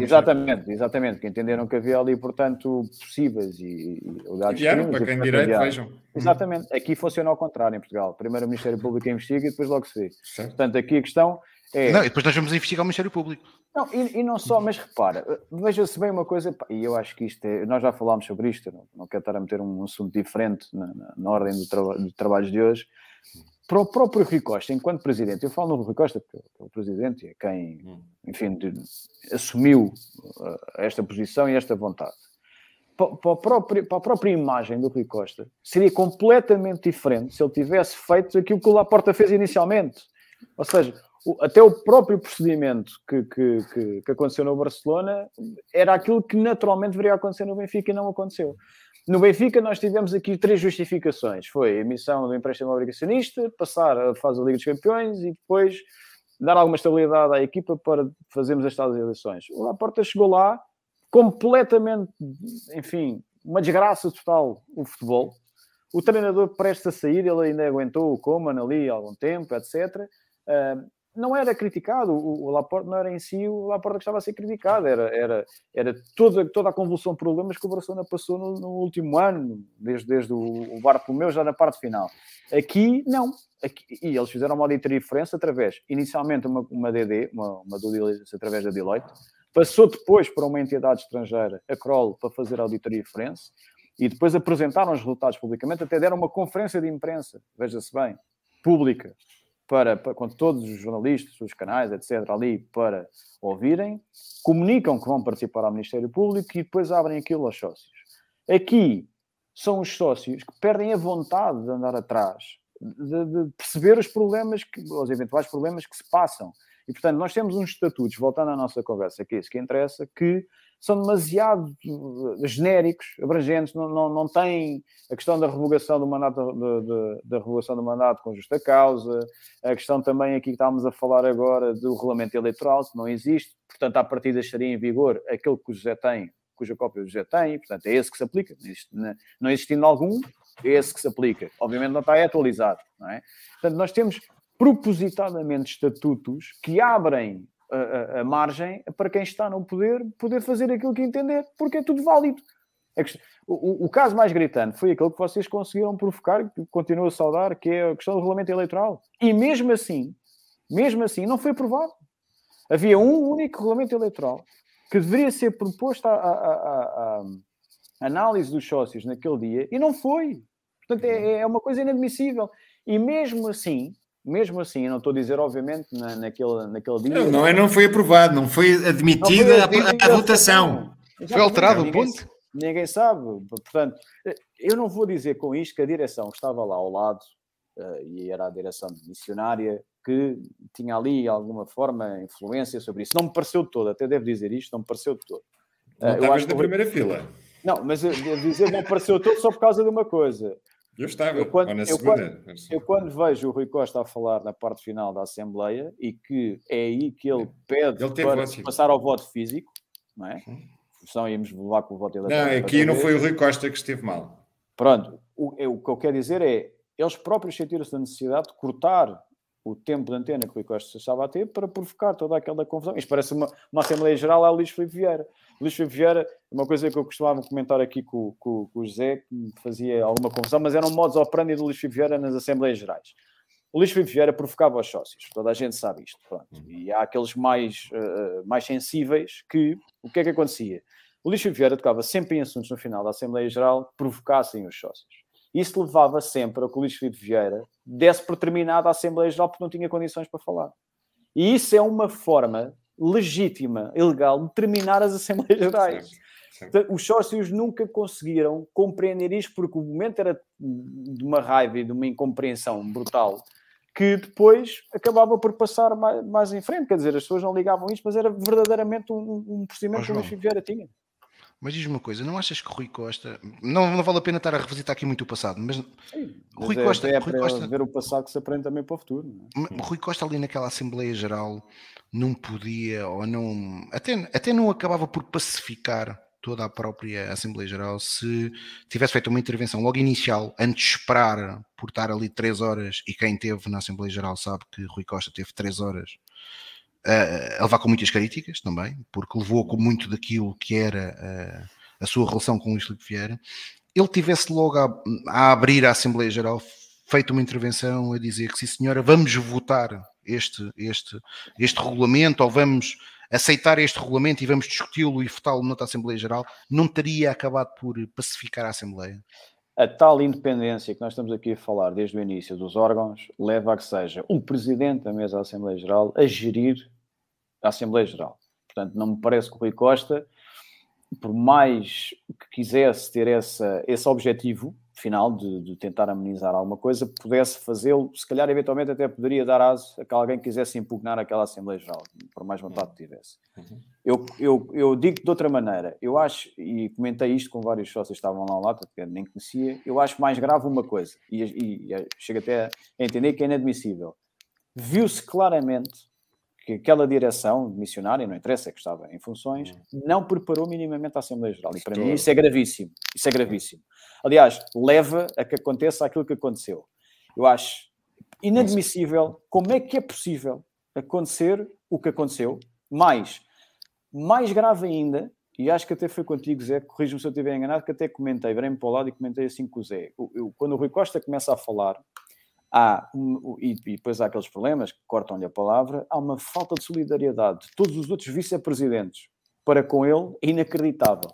exatamente, exatamente, que entenderam que havia ali, portanto, possíveis e, e Enviaram para quem direito, vejam. Exatamente, aqui funciona ao contrário em Portugal. Primeiro o Ministério Público investiga e depois logo se vê. Certo. Portanto, aqui a questão é... Não, e depois nós vamos investigar o Ministério Público. Não, e, e não só, mas repara, veja-se bem uma coisa, e eu acho que isto é, nós já falámos sobre isto, não, não quero estar a meter um assunto diferente na, na, na ordem do, tra do trabalhos de hoje, para o próprio Rui Costa, enquanto presidente, eu falo no Rui Costa porque é o presidente é quem, hum. enfim, de, assumiu uh, esta posição e esta vontade. Para, para, a própria, para a própria imagem do Rui Costa, seria completamente diferente se ele tivesse feito aquilo que o Laporta fez inicialmente. Ou seja, até o próprio procedimento que, que, que, que aconteceu no Barcelona era aquilo que naturalmente deveria acontecer no Benfica e não aconteceu. No Benfica, nós tivemos aqui três justificações: foi a emissão do empréstimo obrigacionista, passar a fase da Liga dos Campeões e depois dar alguma estabilidade à equipa para fazermos estas eleições. O Laporta chegou lá completamente, enfim, uma desgraça total o futebol. O treinador presta a sair, ele ainda aguentou o Coman ali há algum tempo, etc não era criticado, o, o Laporte não era em si o Laporte que estava a ser criticado, era, era, era toda, toda a convulsão de problemas que o Barcelona passou no, no último ano, desde, desde o, o Bartolomeu já na parte final. Aqui, não. Aqui, e eles fizeram uma auditoria diferença através, inicialmente, uma, uma DD, uma, uma due diligence através da Deloitte, passou depois para uma entidade estrangeira, a Kroll, para fazer a auditoria forense, e depois apresentaram os resultados publicamente, até deram uma conferência de imprensa, veja-se bem, pública, para, para, com todos os jornalistas, os canais, etc., ali para ouvirem, comunicam que vão participar ao Ministério Público e depois abrem aquilo aos sócios. Aqui são os sócios que perdem a vontade de andar atrás de, de, perceber os problemas, que, os eventuais problemas que se passam. E, portanto, nós temos uns estatutos, voltando à nossa conversa, que é isso que interessa, que são demasiado eh, genéricos, abrangentes, não, não, não têm a questão da revogação do mandato, de, de, da revogação do mandato com justa causa, a questão também aqui que estávamos a falar agora do regulamento eleitoral, que não existe, portanto, à partida estaria em vigor aquele que o José tem, cuja cópia o José tem, portanto, é esse que se aplica, não existindo algum, é esse que se aplica. Obviamente não está atualizado, não é? Portanto, nós temos propositadamente estatutos que abrem a, a, margem para quem está no poder poder fazer aquilo que entender, porque é tudo válido. É o, o, caso mais gritante foi aquele que vocês conseguiram provocar, que continuo a saudar, que é a questão do regulamento eleitoral. E mesmo assim, mesmo assim, não foi aprovado. Havia um único regulamento eleitoral que deveria ser proposto à, análise dos sócios naquele dia e não foi. Portanto, é, é uma coisa inadmissível. E mesmo assim, mesmo assim, eu não estou a dizer, obviamente, na, naquele, naquele dia. Não, não, é, não foi aprovado, não foi admitida não foi a, a, votação. Foi alterado o ponto? Ninguém sabe. Portanto, eu não vou dizer com isto que a direção estava lá ao lado, uh, e era a direção missionária, que tinha ali alguma forma influência sobre isso. Não me pareceu de todo, até devo dizer isto, não me pareceu de todo. Não uh, estavas na primeira fila. Não, mas eu devo dizer, não me pareceu todo só por causa de uma coisa. Eu estava, eu quando. Eu quando, eu quando, vejo o Rui Costa a falar na parte final da Assembleia e que é aí que ele pede ele para passar ao voto físico, não é? Senão íamos levar com o voto eleitoral. Não, aqui não foi o Rui Costa que esteve mal. Pronto, o, o que eu quero dizer é, eles próprios sentiram-se a necessidade de cortar o tempo de antena que o Rui Costa estava a ter para provocar toda aquela confusão. Isto parece uma, uma Assembleia Geral ao Luís Filipe Vieira. Luís Filipe Vieira, uma coisa que eu costumava comentar aqui com, com, com o José, que me fazia alguma confusão, mas eram modos operandi do Luís Filipe Vieira nas Assembleias Gerais. O Luís Filipe Vieira provocava os sócios, toda a gente sabe isto. Pronto. E há aqueles mais, uh, mais sensíveis que, o que é que acontecia? O Luís Filipe Vieira tocava sempre em assuntos no final da Assembleia Geral que provocassem os sócios. Isso levava sempre a que o Luís Filipe Vieira desse por terminada a Assembleia Geral porque não tinha condições para falar. E isso é uma forma legítima, ilegal, de terminar as Assembleias Gerais. Os sócios nunca conseguiram compreender isto porque o momento era de uma raiva e de uma incompreensão brutal que depois acabava por passar mais, mais em frente. Quer dizer, as pessoas não ligavam isto, mas era verdadeiramente um, um procedimento que o Luís Vieira tinha. Mas diz-me uma coisa, não achas que Rui Costa. Não, não vale a pena estar a revisitar aqui muito o passado, mas. Sim, Rui é, Costa. É Rui Costa ver o passado que se aprende também para o futuro. É? Rui Costa, ali naquela Assembleia Geral, não podia, ou não. Até, até não acabava por pacificar toda a própria Assembleia Geral se tivesse feito uma intervenção logo inicial, antes de esperar por estar ali três horas, e quem teve na Assembleia Geral sabe que Rui Costa teve três horas a levar com muitas críticas também, porque levou com muito daquilo que era a, a sua relação com o Luís Filipe Vieira. Ele tivesse logo a, a, abrir a Assembleia Geral feito uma intervenção a dizer que sim senhora, vamos votar este, este, este regulamento ou vamos aceitar este regulamento e vamos discuti-lo e votá-lo noutra Assembleia Geral, não teria acabado por pacificar a Assembleia? A tal independência que nós estamos aqui a falar desde o início dos órgãos leva a que seja o presidente da mesa da Assembleia Geral a gerir a Assembleia Geral. Portanto, não me parece que o Rui Costa, por mais que quisesse ter essa, esse objetivo final de, de tentar amenizar alguma coisa, pudesse fazê-lo, se calhar eventualmente até poderia dar aso a que alguém quisesse impugnar aquela Assembleia Geral, por mais vontade que tivesse. Uhum. Eu, eu, eu digo de outra maneira, eu acho, e comentei isto com vários sócios que estavam lá ao lado, porque nem conhecia, eu acho mais grave uma coisa, e, e, e chego até a entender que é inadmissível. Viu-se claramente que aquela direção missionária, não interessa, que estava em funções, uhum. não preparou minimamente a Assembleia Geral. E para Estou... mim isso é gravíssimo. Isso é gravíssimo. Aliás, leva a que aconteça aquilo que aconteceu. Eu acho inadmissível como é que é possível acontecer o que aconteceu, mais, mais grave ainda, e acho que até foi contigo, Zé, corrijo-me se eu estiver enganado, que até comentei, virei-me para o lado e comentei assim com o Zé. Eu, eu, quando o Rui Costa começa a falar, há, e, e, depois há aqueles problemas que cortam-lhe a palavra, há uma falta de solidariedade de todos os outros vice-presidentes para com ele inacreditável.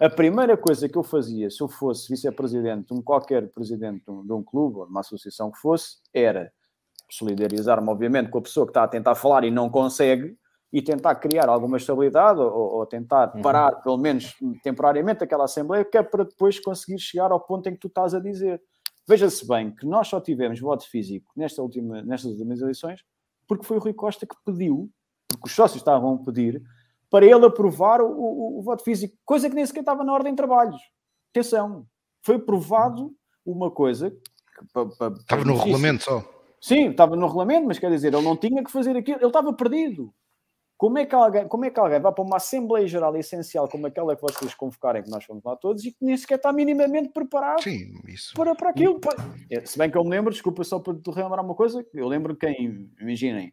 A primeira coisa que eu fazia se eu fosse vice-presidente de um qualquer presidente de um, de um clube ou de uma associação que fosse, era solidarizar-me, obviamente, com a pessoa que está a tentar falar e não consegue, e tentar criar alguma estabilidade ou, ou tentar uhum. parar, pelo menos temporariamente, aquela Assembleia, que é para depois conseguir chegar ao ponto em que tu estás a dizer. Veja-se bem que nós só tivemos voto físico nesta última, nestas últimas eleições porque foi o Rui Costa que pediu, porque os sócios estavam a pedir, para ele aprovar o, o, o voto físico, coisa que nem sequer estava na ordem de trabalhos. Atenção, foi aprovado uma coisa. Que, pa, pa, estava no regulamento só. Sim, estava no regulamento, mas quer dizer, ele não tinha que fazer aquilo, ele estava perdido. Como é, que alguém, como é que alguém vai para uma Assembleia Geral essencial como aquela que vocês convocarem, que nós fomos lá todos, e que nem sequer está minimamente preparado Sim, isso. Para, para aquilo? É, se bem que eu me lembro, desculpa só para te relembrar uma coisa, eu lembro quem, imaginem,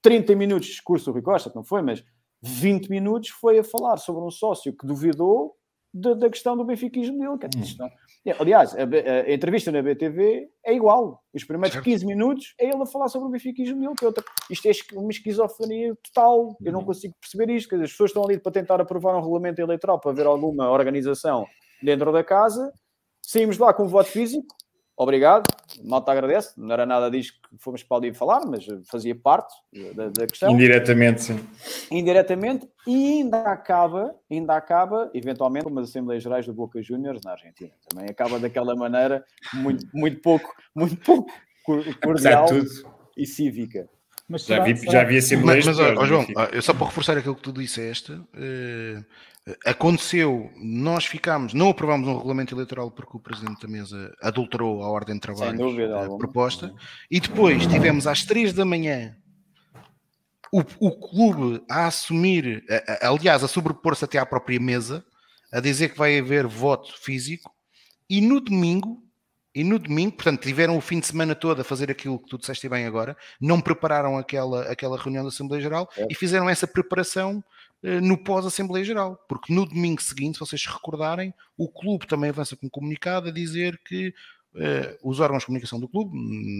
30 minutos de discurso do Rui Costa, que não foi, mas 20 minutos foi a falar sobre um sócio que duvidou da, da questão do benfiquismo dele. Hum. É, aliás, a, a, entrevista na BTV é igual. Os primeiros certo. 15 minutos é ele a falar sobre o benfiquismo dele, que é outra. Isto é uma esquizofrenia total. Eu não uhum. consigo perceber isto. As pessoas estão ali para tentar aprovar um regulamento eleitoral para ver alguma organização dentro da casa. Saímos lá com o voto físico, obrigado, malta agradece, não era nada disso que fomos para ali falar, mas fazia parte da, da, questão. Indiretamente, sim. Indiretamente, e ainda acaba, ainda acaba, eventualmente, como as Assembleias Gerais do Boca Juniors na Argentina. Também acaba daquela maneira muito, muito pouco, muito pouco cordial e cívica. Mas já, vi, já vi Assembleias Mas, mas ó, João, eu só para reforçar aquilo que tu disseste, uh, Aconteceu, nós ficámos, não aprovámos um regulamento eleitoral porque o Presidente da Mesa adulterou a ordem de trabalho a proposta, e depois tivemos às três da manhã o, o clube a assumir, a, a, aliás, a sobrepor-se até à própria mesa, a dizer que vai haver voto físico, e no domingo, e no domingo, portanto, tiveram o fim de semana todo a fazer aquilo que tu disseste bem agora, não prepararam aquela, aquela reunião da Assembleia Geral é. e fizeram essa preparação eh, no pós-Assembleia Geral, porque no domingo seguinte, se vocês se recordarem, o clube também avança com um comunicado a dizer que uh, os órgãos de comunicação do clube,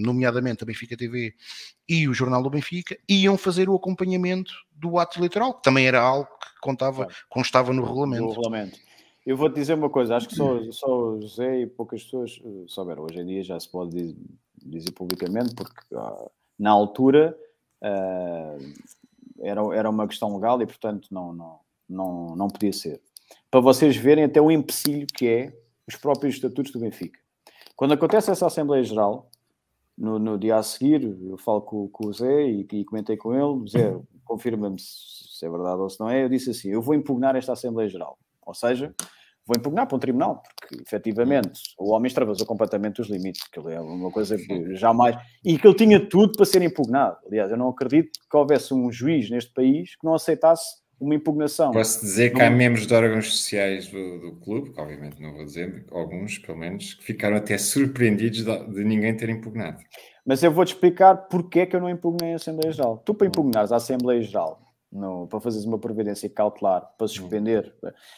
nomeadamente a Benfica TV e o Jornal do Benfica, iam fazer o acompanhamento do ato eleitoral, que também era algo que contava, constava no regulamento. No regulamento. Eu vou-te dizer uma coisa, acho que só, só o José e poucas pessoas uh, souberam. Hoje em dia já se pode dizer, dizer publicamente, porque uh, na altura uh, era, era uma questão legal e, portanto, não, não, não, não podia ser. Para vocês verem até o empecilho que é os próprios estatutos do Benfica. Quando acontece essa Assembleia Geral, no, no dia a seguir, eu falo com, com o Zé e, e, comentei com ele, Zé, confirma-me se, se é verdade ou se não é, eu disse assim, eu vou impugnar esta Assembleia Geral. Ou seja, vou impugnar para um tribunal, porque efetivamente o homem extravasou completamente os limites, que ele é uma coisa que jamais. e que ele tinha tudo para ser impugnado. Aliás, eu não acredito que houvesse um juiz neste país que não aceitasse uma impugnação. Posso dizer que há membros de órgãos sociais do, do clube, que obviamente não vou dizer, alguns pelo menos, que ficaram até surpreendidos de, de ninguém ter impugnado. Mas eu vou-te explicar porque é que eu não impugnei a Assembleia Geral. Tu, para impugnares a Assembleia Geral, no, para fazeres uma providência cautelar, para suspender.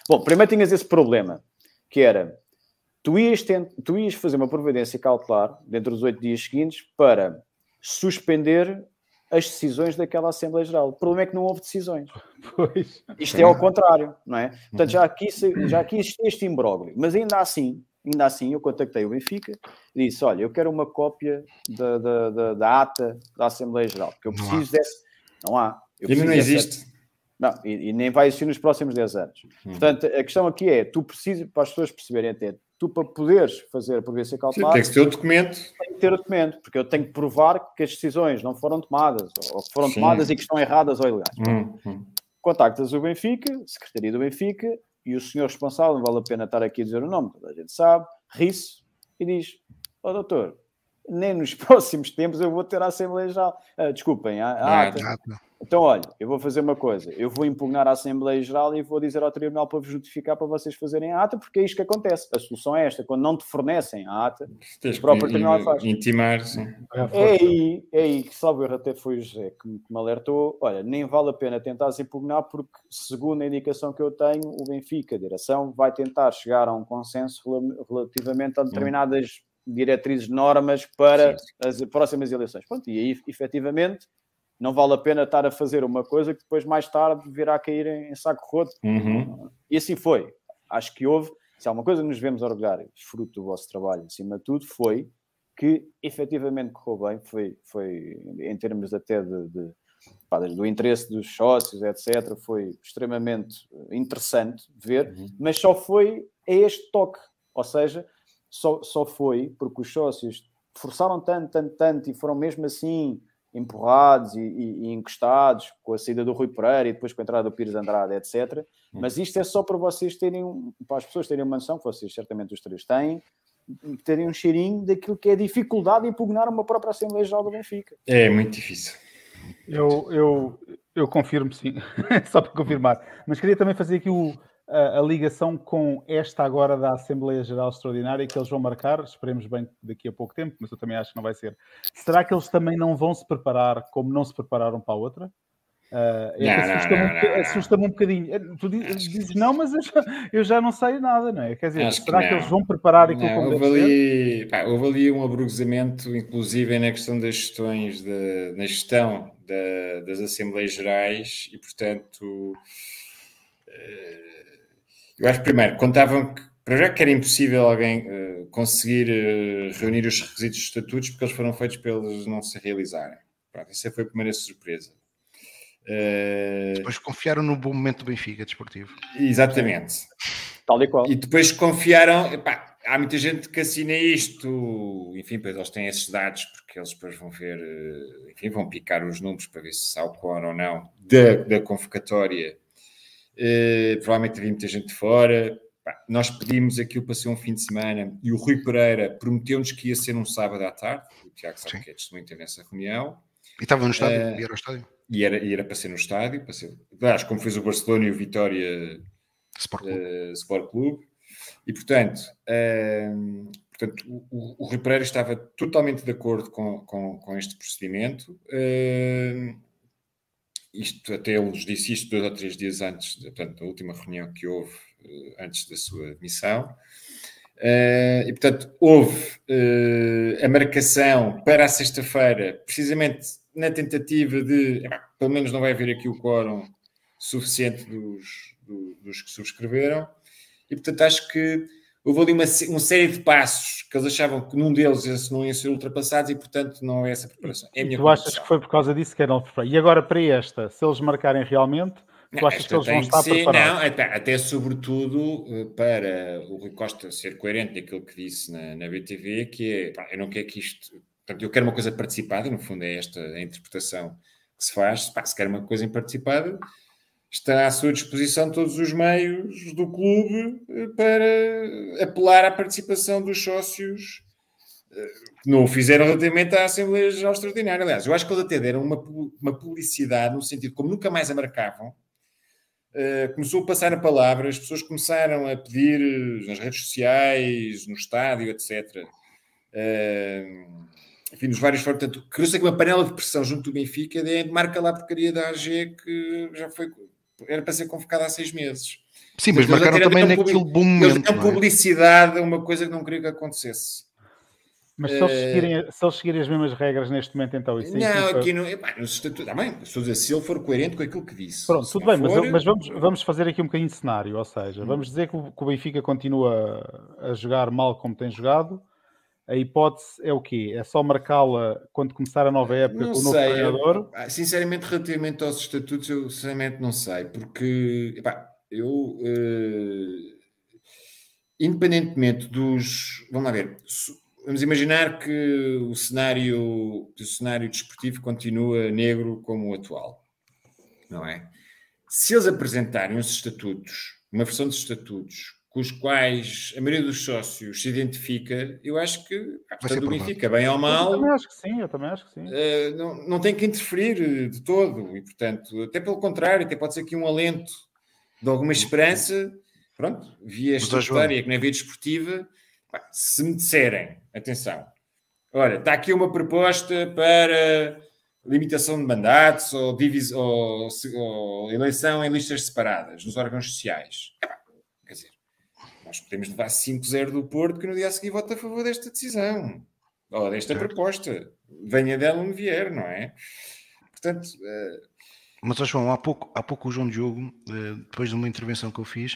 Bom, primeiro tinhas esse problema, que era tu ias, tent, tu ias fazer uma providência cautelar dentro dos oito dias seguintes para suspender as decisões daquela Assembleia Geral. O problema é que não houve decisões. Pois. Isto é ao contrário, não é? Portanto, já aqui, já aqui existe este imbróglio. Mas ainda assim, ainda assim, eu contactei o Benfica e disse: Olha, eu quero uma cópia da, da, da, da ata da Assembleia Geral, porque eu preciso desse. Não há. Eu e não existe. Não, e, e, nem vai existir nos próximos 10 anos. Hum. Portanto, a questão aqui é: tu precisas, para as pessoas perceberem até, tu para poderes fazer a província cautelar. Tem que ter o documento. Tem que ter o documento, porque eu tenho que provar que as decisões não foram tomadas, ou que foram Sim. tomadas e que estão erradas ou ilegais. Hum, hum. Contactas o Benfica, Secretaria do Benfica, e o senhor responsável, não vale a pena estar aqui a dizer o nome, toda a gente sabe, ri-se e diz: Ó oh, doutor, nem nos (laughs) próximos tempos eu vou ter a Assembleia Geral. Uh, desculpem, a, a ata. Então, olha, eu vou fazer uma coisa. Eu vou impugnar a Assembleia Geral e vou dizer ao Tribunal para vos notificar para vocês fazerem a ata, porque é isto que acontece. A solução é esta. Quando não te fornecem a ata, o próprio Tribunal faz. Intimar, sim. É aí, é aí que, salvo erro, até foi o José que me, alertou. Olha, nem vale a pena tentar se impugnar, porque, segundo a indicação que eu tenho, o Benfica, a direção, vai tentar chegar a um consenso relativamente a determinadas diretrizes, normas para sim, sim. as próximas eleições. Pronto, e aí, efetivamente não vale a pena estar a fazer uma coisa que depois mais tarde virá a cair em, saco roto. Uhum. E assim foi. Acho que houve, se há uma coisa que nos vemos orgulhar, fruto do vosso trabalho, acima de tudo, foi que efetivamente correu bem, foi, foi em termos até de, de pá, do interesse dos sócios, etc., foi extremamente interessante ver, uhum. mas só foi a este toque, ou seja, só, só foi porque os sócios forçaram tanto, tanto, tanto e foram mesmo assim empurrados e, e, e, encostados com a saída do Rui Pereira e depois com a entrada do Pires Andrade, etc. Hum. Mas isto é só para vocês terem, para as pessoas terem uma noção, que vocês certamente os três têm, terem um cheirinho daquilo que é a dificuldade de impugnar uma própria Assembleia Geral do Benfica. É muito difícil. Eu, eu, eu confirmo, sim, (laughs) só para confirmar. Mas queria também fazer aqui o, a, a, ligação com esta agora da Assembleia Geral Extraordinária que eles vão marcar, esperemos bem daqui a pouco tempo, mas eu também acho que não vai ser. Será que eles também não vão se preparar como não se prepararam para a outra? Uh, é assusta-me assusta um bocadinho. Eh, tu dizes não, mas eu já, eu já, não sei nada, não é? Quer dizer, Acho será que, que, eles vão preparar aquilo não, como houve pá, houve ali um abruzamento, inclusive na questão das gestões, de, na gestão da, das Assembleias Gerais, e portanto, uh, eu acho que primeiro contavam que para já que era impossível alguém uh, conseguir reunir os requisitos dos estatutos porque eles foram feitos para eles não se realizarem. Pronto, essa foi a primeira surpresa. Uh... Depois confiaram no bom momento do Benfica desportivo. Exatamente. Tal e qual. E depois confiaram. Epá, há muita gente que assina isto. Enfim, depois eles têm esses dados porque eles depois vão ver. Enfim, vão picar os números para ver se há o cor ou não da, da convocatória. Uh, provavelmente havia muita gente de fora. nós pedimos aquilo para ser um fim de semana e o Rui Pereira prometeu-nos que ia ser um sábado à tarde. O Tiago sabe Sim. que é testemunho nessa reunião. E estava no estádio? Uh, e era ao estádio? e era, e era para ser no estádio, para ser, aliás, como fez o Barcelona e o Vitória Sport Clube. Uh, Sport Clube. E portanto, uh, portanto o, o Rui Pereira estava totalmente de acordo com, com, com este procedimento. Uh, isto até ele nos disse isto dois ou três dias antes, portanto, da última reunião que houve uh, antes da sua missão. Uh, e portanto, houve uh, a marcação para a sexta-feira, precisamente na tentativa de, pelo menos não vai haver aqui o quórum suficiente dos, do, dos que subscreveram, e portanto acho que houve ali uma, uma, série de passos que eles achavam que num deles esses não iam ser ultrapassados e portanto não é essa preparação. É tu achas que foi por causa disso que eram E agora para esta, se eles marcarem realmente, tu achas que eles vão estar ser, preparados? Não, até, até, sobretudo eh, para o Rui Costa ser coerente naquilo que disse na, na BTV, que é, pá, eu não quero que isto Portanto, eu quero uma coisa participada, no fundo é esta a interpretação que se faz. Pá, se quer uma coisa participada, está à sua disposição todos os meios do clube eh, para apelar à participação dos sócios eh, que não o fizeram relativamente à Assembleia Geral Extraordinária. Aliás, eu acho que eles até deram uma, uma publicidade no sentido como nunca mais a marcavam. Uh, começou a passar a palavra, as pessoas começaram a pedir nas redes sociais, no estádio, etc. Uh, enfim, nos vários fóruns, portanto, criou-se uma panela de pressão junto do Benfica de marca lá a porcaria da AG que já foi, era para ser convocada há seis meses. Sim, mas marcaram também naquele bom momento. Eles é? publicidade a uma coisa que não queria que acontecesse. Mas se eles, eh, seguirem, se eles seguirem as mesmas regras neste momento, então isso Não, aqui não. Epá, nos estatutos. Está bem, a dizer, se ele for coerente com aquilo que disse. Pronto, tudo bem, for... mas, mas, vamos, vamos fazer aqui um bocadinho de cenário. Ou seja, hum. vamos dizer que o, que o Benfica continua a jogar mal como tem jogado a hipótese é o quê? É só marcá-la quando começar a nova época não com o novo sei, treinador? Eu, sinceramente, relativamente aos estatutos, eu sinceramente não sei, porque epá, eu uh, independentemente dos. Vamos lá ver. Vamos imaginar que o cenário, o cenário desportivo continua negro como o atual, não é? Se eles apresentarem os estatutos, uma versão dos estatutos com os quais a maioria dos sócios se identifica, eu acho que portanto, o Benfica, bem ou mal. Eu também acho que sim, eu também acho que sim. Uh, não, não tem que interferir de todo, e portanto, até pelo contrário, até pode ser aqui um alento de alguma esperança, pronto, via estatutária, que não é via desportiva, se me disserem, atenção, olha, está aqui uma proposta para limitação de mandatos ou, divis, ou, ou eleição em listas separadas nos órgãos sociais nós podemos levar 5-0 do Porto, que no dia a seguir vota a favor desta decisão, ou desta proposta. Venha dela onde vier, não é? Portanto. Uh... Mas, João, há pouco, há pouco o João Diogo, uh, depois de uma intervenção que eu fiz,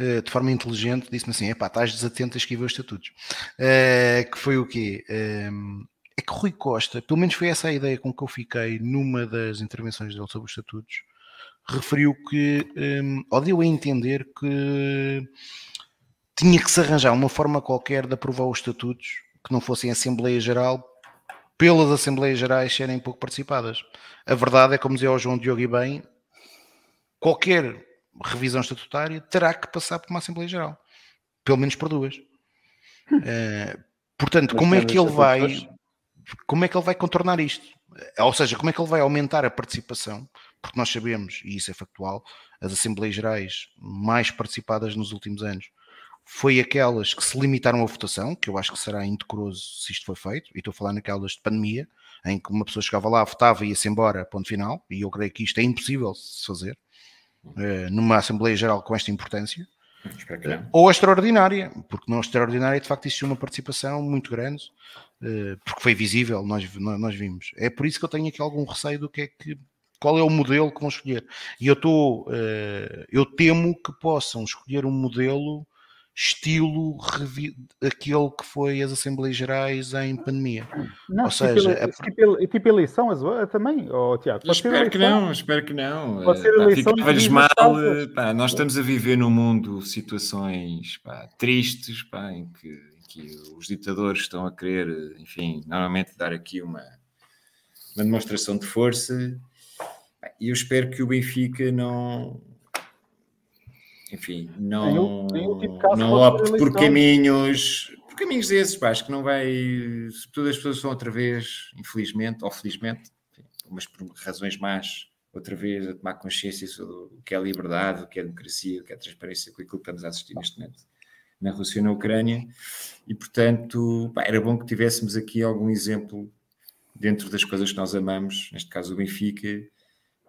uh, de forma inteligente, disse-me assim: epá, estás desatento a escrever os estatutos. que foi o quê? é que Rui Costa, pelo menos foi essa a ideia com que eu fiquei numa das intervenções dele sobre os estatutos, referiu que, um, ou deu a entender que tinha que se arranjar uma forma qualquer de aprovar os estatutos que não fossem Assembleia Geral, pelas Assembleias Gerais serem pouco participadas. A verdade é, como dizia o João Diogo e bem, qualquer revisão estatutária terá que passar por uma Assembleia Geral, pelo menos por duas. Uh, portanto, Mas como é que ele vai, como é que ele vai contornar isto? Ou seja, como é que ele vai aumentar a participação? Porque nós sabemos, e isso é factual, as Assembleias Gerais mais participadas nos últimos anos foi aquelas que se limitaram à votação, que eu acho que será indecoroso se isto for feito, e estou a falar naquelas de pandemia, em que uma pessoa chegava lá, votava e ia-se embora, ponto final, e eu creio que isto é impossível de se fazer uh, numa Assembleia Geral com esta importância, ou a extraordinária, porque não extraordinária de facto existiu uma participação muito grande, uh, porque foi visível, nós, nós vimos. É por isso que eu tenho aqui algum receio do que é que qual é o modelo que vão escolher. E eu estou, eu temo que possam escolher um modelo estilo aquele que foi as Assembleias Gerais em pandemia. Não, Ou tipo seja, tipo, é... tipo, tipo eleição também, oh, Tiago. Espero que não, espero que não. Pode ser eleição pá, mal, pá, nós estamos a viver num mundo situações pá, tristes pá, em, que, em, que, os ditadores estão a querer, enfim, normalmente dar aqui uma, uma demonstração de força. E eu espero que o Benfica não enfim, não, não opte por caminhos, por caminhos desses, pá, acho que não vai, todas as pessoas são outra vez, infelizmente ou felizmente, mas por razões más, outra vez a tomar consciência sobre o que é liberdade, o que é democracia, o que é transparência, com aquilo que estamos a assistir neste momento na Rússia e na Ucrânia, e portanto pá, era bom que tivéssemos aqui algum exemplo dentro das coisas que nós amamos, neste caso o Benfica,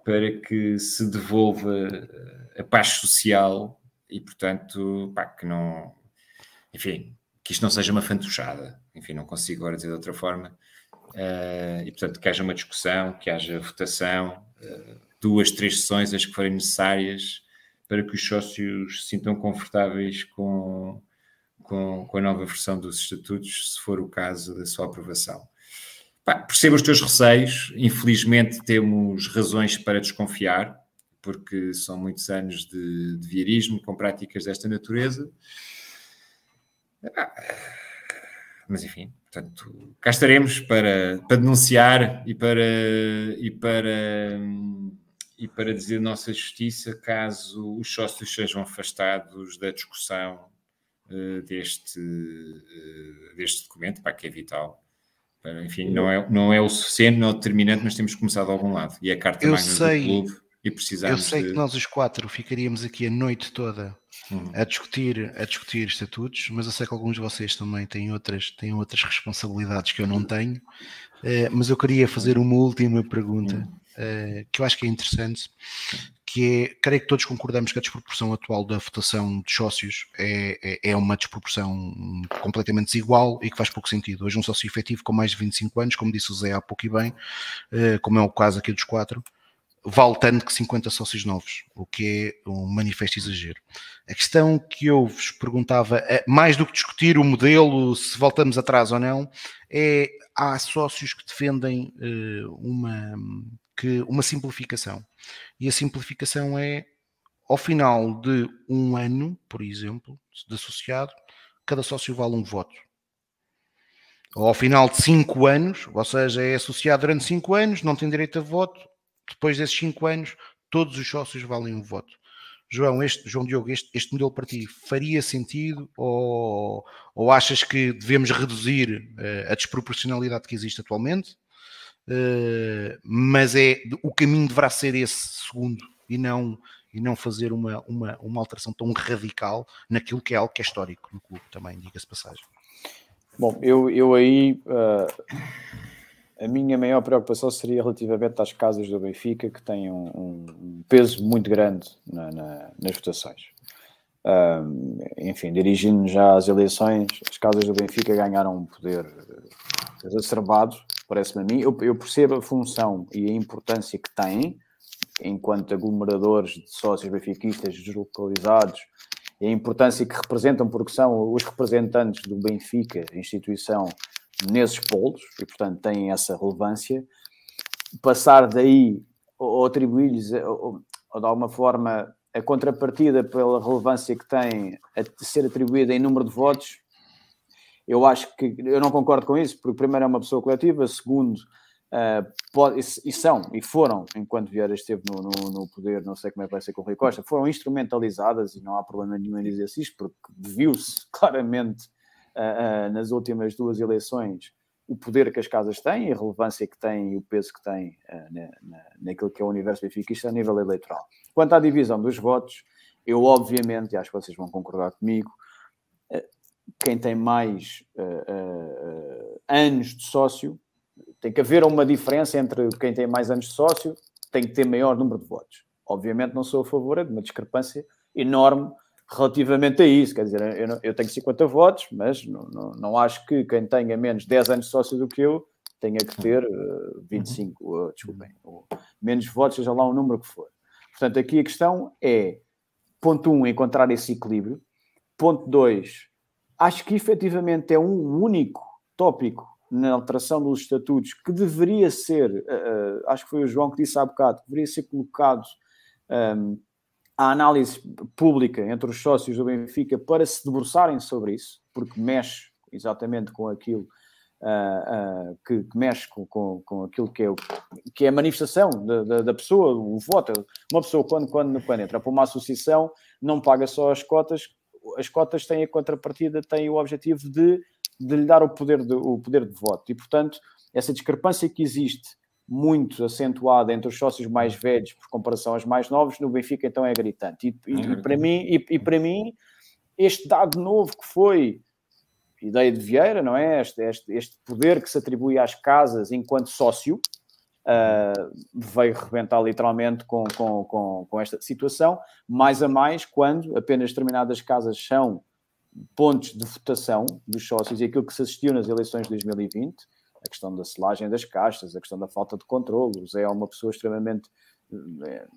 para que se devolva a paz social e, portanto, pá, que não. Enfim, que isto não seja uma fantochada. Enfim, não consigo agora dizer de outra forma. Uh, e, portanto, que haja uma discussão, que haja votação, uh, duas, três sessões, as que forem necessárias, para que os sócios se sintam confortáveis com, com, com a nova versão dos estatutos, se for o caso da sua aprovação. Pá, percebo os teus receios, infelizmente temos razões para desconfiar, porque são muitos anos de, de viarismo com práticas desta natureza. Mas enfim, portanto, cá estaremos para, para denunciar e para, e, para, e para dizer nossa justiça caso os sócios sejam afastados da discussão uh, deste, uh, deste documento, pá, que é vital enfim, não é, não é o suficiente, não é o determinante, mas temos que começar de algum lado. E a carta eu magna sei, do clube e precisamos. Eu sei de... que nós os quatro ficaríamos aqui a noite toda hum. a, discutir, a discutir estatutos, mas eu sei que alguns de vocês também têm outras, têm outras responsabilidades que eu não tenho. Uh, mas eu queria fazer uma última pergunta uh, que eu acho que é interessante, que é, creio que todos concordamos que a desproporção atual da votação de sócios é, é, é, uma desproporção completamente desigual e que faz pouco sentido. Hoje um sócio efetivo com mais de 25 anos, como disse o Zé há pouco e bem, eh, como é o caso aqui dos quatro, vale tanto que 50 sócios novos, o que é um manifesto exagero. A questão que eu vos perguntava, mais do que discutir o modelo, se voltamos atrás ou não, é há sócios que defendem uh, uma, que, uma simplificação. E a simplificação é, ao final de um ano, por exemplo, de associado, cada sócio vale um voto. Ou ao final de cinco anos, ou seja, é associado durante cinco anos, não tem direito a voto, depois desses cinco anos, todos os sócios valem um voto. João, este, João Diogo, este, este modelo para ti faria sentido ou, ou achas que devemos reduzir uh, a desproporcionalidade que existe atualmente? Uh, mas é o caminho deverá ser esse segundo e não e não fazer uma, uma, uma alteração tão radical naquilo que é algo que é histórico no clube também, diga-se passagem. Bom, eu, eu aí uh, a minha maior preocupação seria relativamente às casas do Benfica que têm um, um peso muito grande na, na, nas votações. Uh, enfim, dirigindo já às eleições, as casas do Benfica ganharam um poder exacerbado parece-me a mim. Eu, eu, percebo a função e a importância que têm, enquanto aglomeradores de sócios benfiquistas deslocalizados, e a importância que representam, porque são os representantes do Benfica, instituição, nesses polos, e portanto têm essa relevância. Passar daí, ou atribuir-lhes, ou de alguma forma a contrapartida pela relevância que tem a ser atribuída em número de votos, eu acho que eu não concordo com isso, porque primeiro é uma pessoa coletiva, segundo, uh, pode, e, são, e foram, enquanto Vieira esteve no, no, no, poder, não sei como é que vai ser com o Rui Costa, foram instrumentalizadas e não há problema nenhum em dizer isso, porque viu-se (laughs) claramente uh, uh, nas últimas duas eleições o poder que as casas têm, a relevância que têm e o peso que têm na, na, naquilo que é o universo benfiquista a nível eleitoral. Quanto à divisão dos votos, eu obviamente, e acho que vocês vão concordar comigo, quem tem mais uh, anos de sócio, tem que haver uma diferença entre quem tem mais anos de sócio, tem que ter maior número de votos. Obviamente não sou a favor de uma discrepância enorme relativamente a isso. Quer dizer, eu, eu tenho 50 votos, mas não, não, não, acho que quem tenha menos 10 anos de sócio do que eu tenha que ter uh, 25, uh, desculpem, uh, menos votos, seja lá o número que for. Portanto, aqui a questão é, ponto 1, um, encontrar esse equilíbrio. Ponto 2, acho que efetivamente é um único tópico na alteração dos estatutos que deveria ser, uh, acho que foi o João que disse há bocado, deveria ser colocado um, a análise pública entre os sócios do Benfica para se debruçarem sobre isso, porque mexe exatamente com aquilo uh, uh, que, que, mexe com, com, com, aquilo que é, o, que é a manifestação da, da, da, pessoa, o voto. Uma pessoa, quando, quando, quando entra para uma associação, não paga só as cotas, as cotas têm a contrapartida, têm o objetivo de, de lhe dar o poder de, o poder de voto. E, portanto, essa discrepância que existe muito acentuada entre os sócios mais velhos por comparação aos mais novos, no Benfica então é gritante. E, e, e para, mim, e, e, para mim, este dado novo que foi ideia de Vieira, não é? Este, este, este poder que se atribui às casas enquanto sócio uh, veio rebentar literalmente com, com, com, com esta situação, mais a mais quando apenas determinadas casas são pontos de votação dos sócios e aquilo que se assistiu nas eleições de 2020 a questão da selagem das caixas, a questão da falta de controle. O Zé é uma pessoa extremamente, é,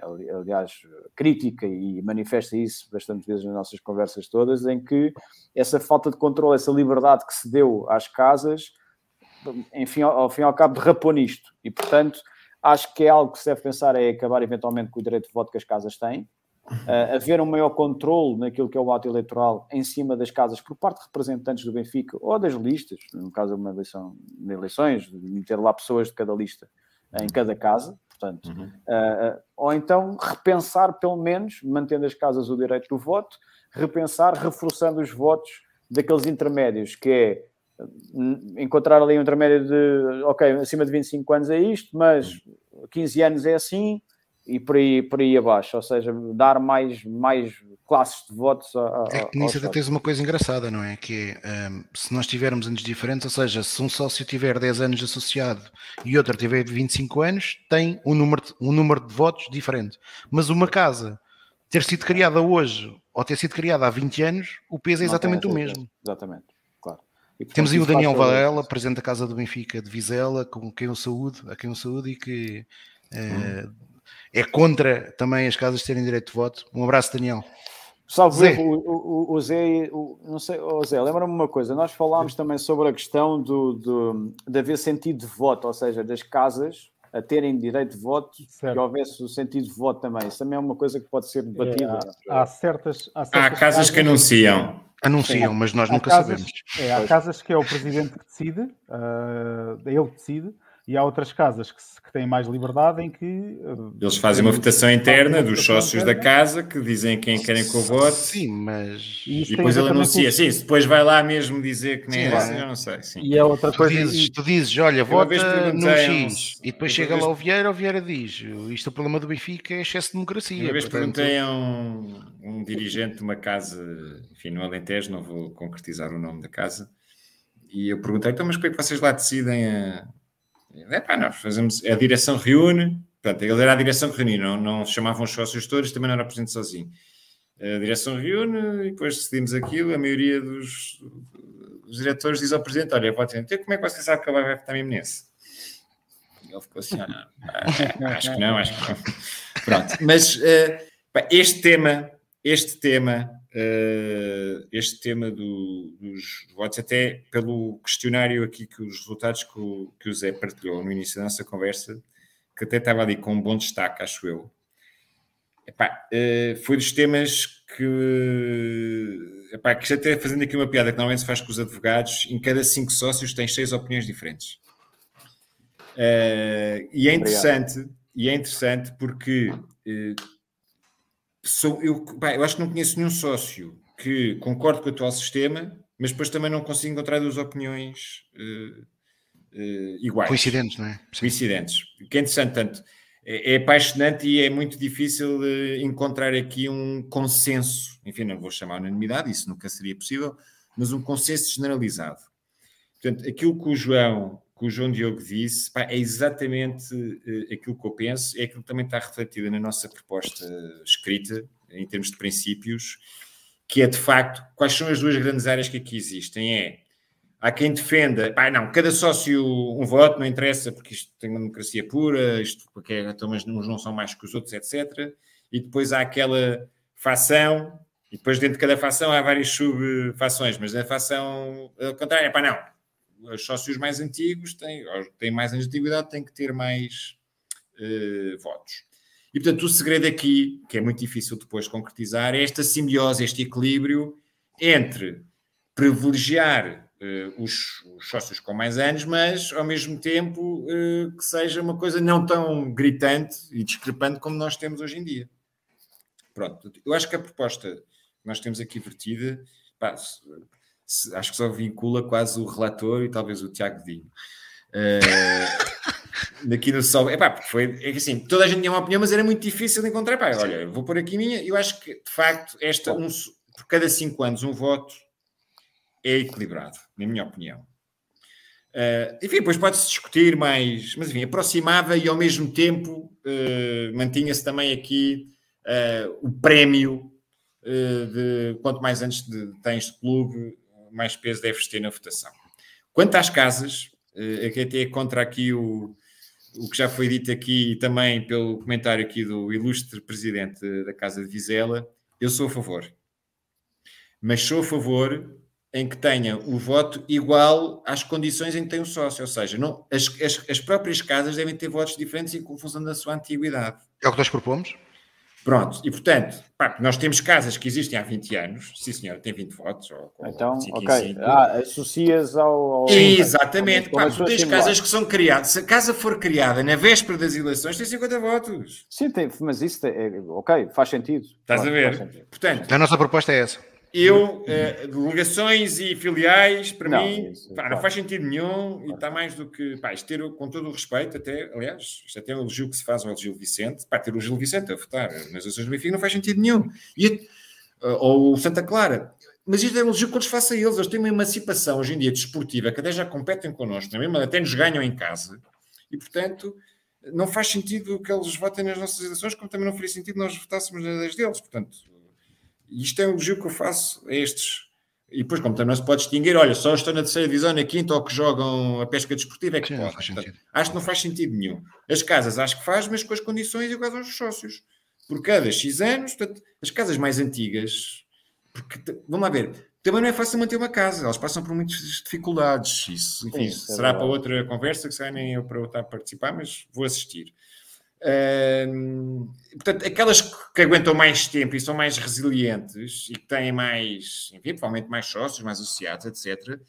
é, aliás, crítica e manifesta isso bastante vezes nas nossas conversas todas, em que essa falta de controle, essa liberdade que se deu às casas, enfim, ao fim e ao cabo, derrapou nisto. E, portanto, acho que é algo que se deve pensar é acabar eventualmente com o direito de voto que as casas têm, uh, (laughs) haver um maior controle naquilo que é o ato eleitoral em cima das casas por parte de representantes do Benfica ou das listas, no caso de uma eleição de eleições, de ter lá pessoas de cada lista em cada casa, portanto, uhum. uh, ou então repensar pelo menos, mantendo as casas o direito do voto, repensar reforçando os votos daqueles intermédios, que é encontrar ali um intermédio de, ok, acima de 25 anos é isto, mas 15 anos é assim, e por aí, por aí abaixo, ou seja, dar mais, mais classes de votos a, a, é que nisso até tens uma coisa engraçada, não é? Que é, um, se nós tivermos anos diferentes, ou seja, se um sócio tiver 10 anos associado e outro tiver 25 anos, tem um número, de, um número de votos diferente. Mas uma casa ter sido criada hoje ou ter sido criada há 20 anos, o peso é exatamente o mesmo. Exatamente. E, portanto, Temos aí o Daniel Varela, presidente da Casa do Benfica de Vizela, com quem eu saúde, a quem eu saúde e que hum. uh, é contra também as casas terem direito de voto. Um abraço, Daniel. Salve, Zé. O, o, o Zé, o, não sei, o Zé, lembra-me uma coisa, nós falámos também sobre a questão do, do, de haver sentido de voto, ou seja, das casas a terem direito de voto, certo. que houvesse o sentido de voto também. Isso também é uma coisa que pode ser debatida. É, há, há, certas, há, certas, há casas, casas que anunciam. Anunciam, mas nós há nunca casas, sabemos. É, há casas que é o presidente que decide, uh, ele decide, e há outras casas que, que têm mais liberdade em que. Eh, Eles fazem uma votação interna dos sócios da casa que dizem quem querem que eu vote. Sim, mas. E, e depois ele anuncia. Sim, depois vai lá mesmo dizer que nem sim, é assim, eu não sei. Sim. E é outra coisa. Tu dizes, tu dizes olha, vota no X. E depois chega vez... lá o Vieira, o Vieira diz: Isto é o problema do Benfica é excesso de democracia. Uma vez portanto... perguntei a um, um dirigente de uma casa, enfim, no Alentejo, não vou concretizar o nome da casa. E eu perguntei, então, mas como é que vocês lá decidem a, é pá, nós fazemos, a direção reúne, portanto, ele era a direção que reunia, não, não chamavam os sócios todos, também não era presente sozinho. A direção reúne e depois decidimos aquilo, a maioria dos, dos diretores diz ao presidente, olha, pode dizer, então como é que você sabe que ele vai votar mesmo nesse? Ele ficou assim, ah, não, acho que não, acho que não. (laughs) Pronto, mas uh, este tema, este tema uh, este tema do, dos votos, até pelo questionário aqui, que os resultados que o, que o Zé partilhou no início da nossa conversa, que até estava ali com um bom destaque, acho eu. epá, uh, foi dos temas que, epá, que até fazendo aqui uma piada que normalmente se faz com os advogados, em cada cinco sócios tens seis opiniões diferentes. Uh, e é interessante, e é interessante porque uh, sou, eu, pá, eu acho que não conheço nenhum sócio que concorde com o atual sistema, mas depois também não consigo encontrar duas opiniões uh, iguais. Coincidentes, não é? Coincidentes. O que é interessante, tanto é, é apaixonante e é muito difícil encontrar aqui um consenso, enfim, não vou chamar unanimidade, isso nunca seria possível, mas um consenso generalizado. Portanto, aquilo que o João, que o João Diogo disse, pá, é exatamente uh, aquilo que eu penso, é aquilo que também está refletido na nossa proposta escrita, em termos de princípios, que é de facto quais são as duas grandes áreas que aqui existem. É Há quem defenda, pá, não, cada sócio um voto, não interessa, porque isto tem uma democracia pura, isto porque é, então, mas uns não são mais que os outros, etc. E depois há aquela fação, e depois dentro de cada fação há várias sub-fações, mas na fação ao contrário, é pá, não. Os sócios mais antigos têm, têm mais antiguidade, têm que ter mais uh, votos. E portanto, o segredo aqui, que é muito difícil depois concretizar, é esta simbiose, este equilíbrio entre privilegiar uh, os, os, sócios com mais anos, mas ao mesmo tempo uh, que seja uma coisa não tão gritante e discrepante como nós temos hoje em dia. Pronto, eu acho que a proposta que nós temos aqui vertida, pá, acho que só vincula quase o relator e talvez o Tiago Dinho. (laughs) Uh, daqui no sol, epá, porque foi é que assim, toda a gente tinha uma opinião, mas era muito difícil de encontrar. Pá, olha, vou pôr aqui a minha. Eu acho que de facto, esta um, por cada cinco anos, um voto é equilibrado, na minha opinião. Uh, enfim, depois pode-se discutir mais, mas enfim, aproximava e ao mesmo tempo uh, mantinha-se também aqui uh, o prémio de quanto mais antes de, tens de clube, mais peso deves ter na votação. Quanto às casas, uh, que até contra aqui o, o que já foi dito aqui também pelo comentário aqui do ilustre presidente da Casa de Vizela, eu sou a favor. Mas sou a favor em que tenha o voto igual às condições em que tem o sócio, ou seja, não, as, as, as próprias casas devem ter votos diferentes em função da sua antiguidade. É o que nós propomos. Pronto, e portanto, pá, nós temos casas que existem há 20 anos, sim senhor, tem 20 votos. Ou, então, 25, ok, ah, associas ao... ao... Exatamente, pá, tu tens casas que são criadas, se a casa for criada na véspera das eleições, tem 50 votos. Sim, tem, mas isso, é, ok, faz sentido. Estás claro, a ver? Portanto... A nossa proposta é essa. Eu, uh, delegações e filiais, para não, mim, isso, pá, claro. não faz sentido nenhum claro. e está mais do que, pá, ter, com todo o respeito, até, aliás, isto até é um elogio que se faz ao Gil Vicente, pá, ter o Gil Vicente a votar nas ações do Benfica não faz sentido nenhum. E, uh, ou o Santa Clara. Mas isto é um elogio que eu lhes faço a eles. Eles têm uma emancipação hoje em dia desportiva, que até já competem connosco, é mesmo? até nos ganham em casa. E, portanto, não faz sentido que eles votem nas nossas eleições, como também não faria sentido nós votássemos nas deles. Portanto, isto é um elogio que eu faço a estes. E depois, como também não se pode distinguir, olha, só estão na terceira divisão, na quinta ou que jogam a pesca desportiva é que Sim, pode. Portanto, acho que não faz sentido nenhum. As casas acho que faz, mas com as condições iguais aos sócios. Por cada X anos, portanto, as casas mais antigas, porque, vamos lá ver, também não é fácil manter uma casa, elas passam por muitas dificuldades. Isso, enfim, Isso, é será é para outra conversa, que se nem eu para estar a participar, mas vou assistir portanto, aquelas que aguentam mais tempo e são mais resilientes e que têm mais, enfim, provavelmente mais sócios, mais associados, etc.,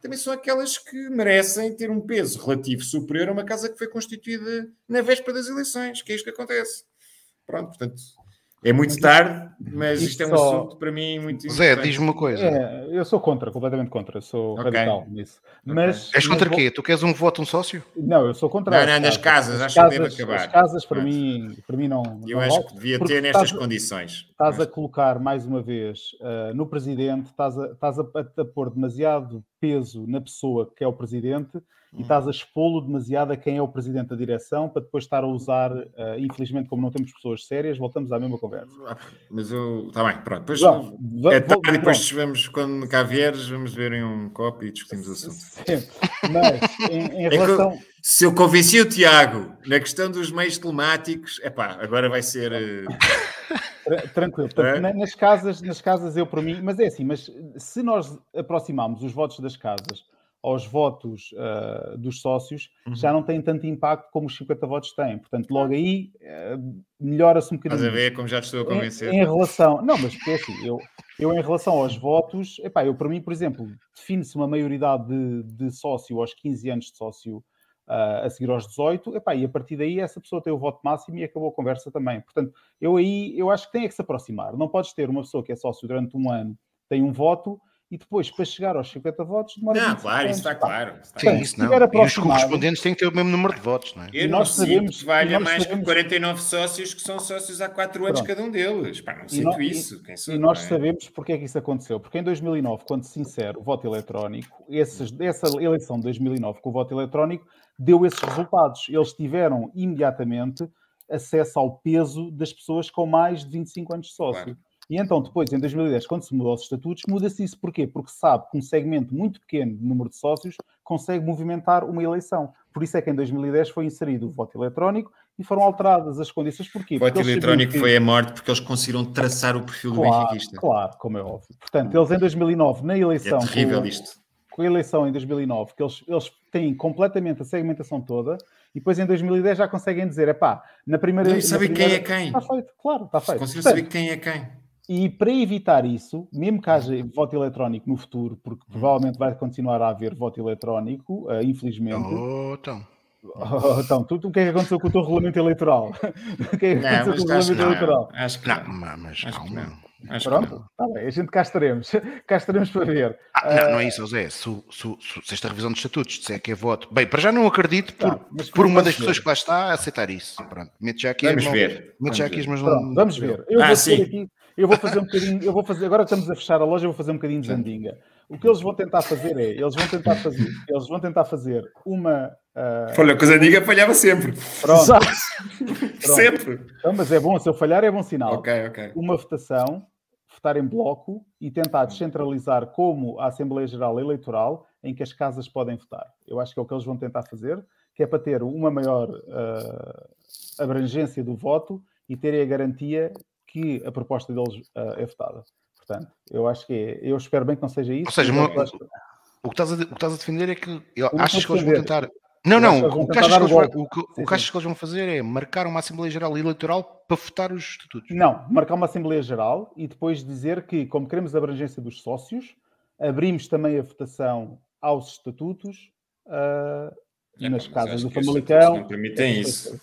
também são aquelas que merecem ter um peso relativo superior a uma casa que foi constituída na véspera das eleições, que é isto que acontece. Pronto, portanto, é muito tarde, mas isto, isto é um só... assunto para mim muito Zé, diz-me uma coisa. É, eu sou contra, completamente contra. Sou okay. radical nisso. Okay. Mas, És contra mas... quê? Tu queres um voto, um sócio? Não, eu sou contra. Não, não, nas casas, acho que deve acabar. As casas, para, mim, para mim, não. Eu não acho que devia ter nestas estás, condições. Estás a colocar, mais uma vez, uh, no presidente, estás a, estás a, a, a pôr demasiado peso na pessoa que é o presidente e estás a expô-lo demasiado a quem é o presidente da direção para depois estar a usar, uh, infelizmente, como não temos pessoas sérias, voltamos à mesma conversa. Ah, mas eu. Está bem, pronto. Depois, João, é tarde, vou, depois vamos, quando cá vieres, vamos ver em um copo e discutimos o assunto. Sempre. Mas, em, em é relação. Eu, se eu convenci o Tiago na questão dos meios telemáticos, é pá, agora vai ser. Uh... Tranquilo. Portanto, é? nas, casas, nas casas, eu para mim, mas é assim, mas se nós aproximarmos os votos das casas aos votos uh, dos sócios, Uhum. já não tem tanto impacto como os 50 votos têm. Portanto, logo aí uh, melhora-se um bocadinho. Estás a ver como já te estou a convencer? Em, em relação. Não, mas porque é assim, eu, eu em relação aos votos, epá, eu para mim, por exemplo, define-se uma maioridade de, de sócio aos 15 anos de sócio uh, a seguir aos 18, epá, e a partir daí essa pessoa tem o voto máximo e acabou a conversa também. Portanto, eu aí eu acho que tem é que se aproximar. Não podes ter uma pessoa que é sócio durante um ano, tem um voto e depois, para chegar aos 50 votos, demora Não, 25 claro, anos. isso está claro. isso está Sim, claro. isso não. E os correspondentes têm que ter o mesmo número de votos, não é? Eu E não nós sinto sabemos- que valha e nós mais sabemos- que 49 sócios que são sócios há 4 anos Pronto. cada um deles. Pá, não E sinto nó- isso. Quem sou, E nós não é? sabemos porque é que isso aconteceu. Porque em 2009, quando se insere o voto eletrónico, esses- essa eleição de 2009 com o voto eletrónico deu esses resultados. Eles tiveram imediatamente acesso ao peso das pessoas com mais de 25 anos de sócio. Claro. E então, depois, em 2010, quando se mudou os estatutos, muda-se isso. Porquê? Porque sabe que um segmento muito pequeno de número de sócios consegue movimentar uma eleição. Por isso é que em 2010 foi inserido o voto eletrónico e foram alteradas as condições. Porquê? O voto eletrónico que- foi a morte porque eles conseguiram traçar o perfil do Claro, benfiquista. claro, como é óbvio. Portanto, eles em 2009, na É eleição, terrível com, isto. com a eleição em 2009, que eles, eles têm completamente a segmentação toda, e depois em 2010 já conseguem dizer, é pá, na primeira... Não, na sabem quem primeira- é quem? Está feito, claro, está feito. Conseguiram saber quem é quem. E para evitar isso, mesmo que haja voto eletrónico no futuro, porque provavelmente vai continuar a haver voto eletrónico, eh, infelizmente. Oh, então. Oh, então, tu, tu, o que é que aconteceu com o teu regulamento eleitoral? (laughs) o que é que Não, aconteceu mas com o que regulamento eleitoral? não. Acho que Não, não. ma- mas Acho que calma. não. Acho que Pronto, não. está bem, a gente cá estaremos. (laughs) Cá estaremos para ver. Ah, não, não é isso, José. Se, o- se, se, esta revisão de estatutos disser que é voto. Bem, para já não acredito por, Tá, mas por uma das ver. pessoas que lá está a aceitar isso. Pronto, mete já aqui Vamos ver. Mete já aqui ver. as mãos Pronto, no- vamos ver. Eu Ah, vou sim. ter aqui, eu vou fazer um bocadinho, eu vou fazer, agora estamos a fechar a loja, eu vou fazer um bocadinho de zandinga. O que eles vão tentar fazer é, eles vão tentar fazer, eles vão tentar fazer uma ah, Olha, a coisa antiga falhava sempre. pronto, Sempre. então, mas é bom, se eu falhar é bom sinal. Ok, ok. Uma votação, votar em bloco e tentar descentralizar como a Assembleia Geral Eleitoral em que as casas podem votar. Eu acho que é o que eles vão tentar fazer, que é para ter uma maior ah, abrangência do voto e terem a garantia que a proposta deles ah, é votada. Portanto, eu acho que é, eu espero bem que não seja isso. Ou seja, uma- acho- O que estás a, o que estás a defender é que eu, estou que eles vão tentar. Não, acho não, o que achas que eles vão- golpe. o que- Sim, o que achas que eles vão fazer é marcar uma Assembleia Geral Eleitoral para votar os estatutos. Não, marcar uma Assembleia Geral e depois dizer que, como queremos a abrangência dos sócios, abrimos também a votação aos estatutos ah, É, nas casas acho do Famalicão. não permitem isso.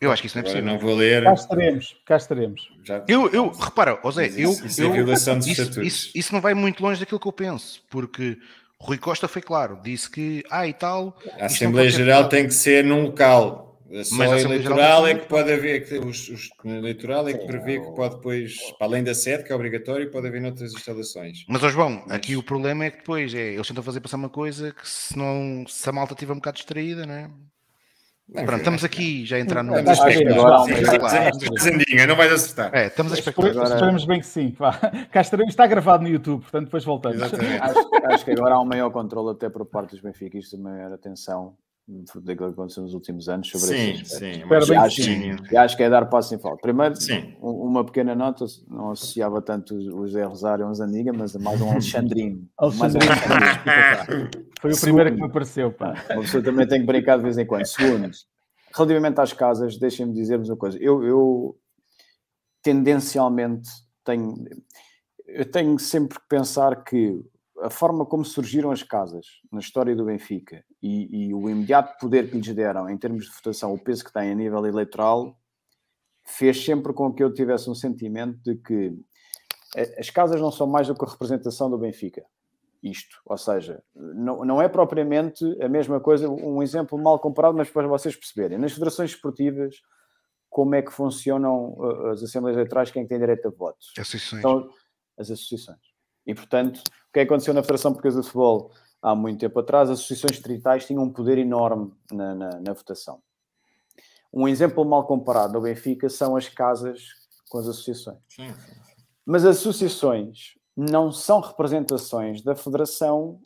Eu acho que isso não é Agora possível. não vou ler. Cá estaremos, cá estaremos. Já... Eu, eu, repara, Mas eu, isso- é eu- violação de isso, isso- isso não vai muito longe daquilo que eu penso, porque Rui Costa foi claro, disse que, ah, e tal. A Assembleia Geral tem que ser num local. Só Mas eleitoral é que pode haver, que os, os, o eleitoral é que prevê é que pode depois, para além da sede, que é obrigatório, pode haver noutras instalações. Mas, ó João, Mas- aqui o problema é que depois é, eles tentam fazer passar uma coisa que se não, se a malta estiver um bocado distraída, né? Não, Pronto, estamos aqui já a entrar no. Estás Zandinha, não vais acertar. É, estamos a. Agora- Esperemos bem que sim. vá. Cá estaremos, está gravado no YouTube, portanto depois voltamos. Acho, acho que agora há um maior controle até por parte dos benfiquistas, uma maior atenção daquilo que aconteceu nos últimos anos sobre Sim, sim. Mas- E que acho, sim. e acho que é dar passo em falta. Primeiro, Sim. um- uma pequena nota, não associava tanto o José Rosário a um Zandiga, mas mais um (laughs) Alexandrino. Mais um Alexandrino. Alexandrino. (laughs) Foi o primeiro que me apareceu. Pá. Uma pessoa também tem que brincar de vez em quando. Segundo, relativamente às casas, deixem-me dizer-vos uma coisa. Eu, eu tendencialmente tenho, eu tenho sempre que pensar que a forma como surgiram as casas na história do Benfica e, e o imediato poder que lhes deram em termos de votação, o peso que têm a nível eleitoral, fez sempre com que eu tivesse um sentimento de que a- as casas não são mais do que a representação do Benfica. Isto, ou seja, não, não é propriamente a mesma coisa, um exemplo mal comparado, mas para vocês perceberem. Nas federações esportivas, como é que funcionam uh, as assembleias eleitorais, quem é tem direito a votos? Associações. São as associações. E, portanto, o que é que aconteceu na Federação Portuguesa de Futebol há muito tempo atrás? As associações distritais tinham um poder enorme na, na, na votação. Um exemplo mal comparado no Benfica são as casas com as associações. Sim. Mas as associações não são representações da federação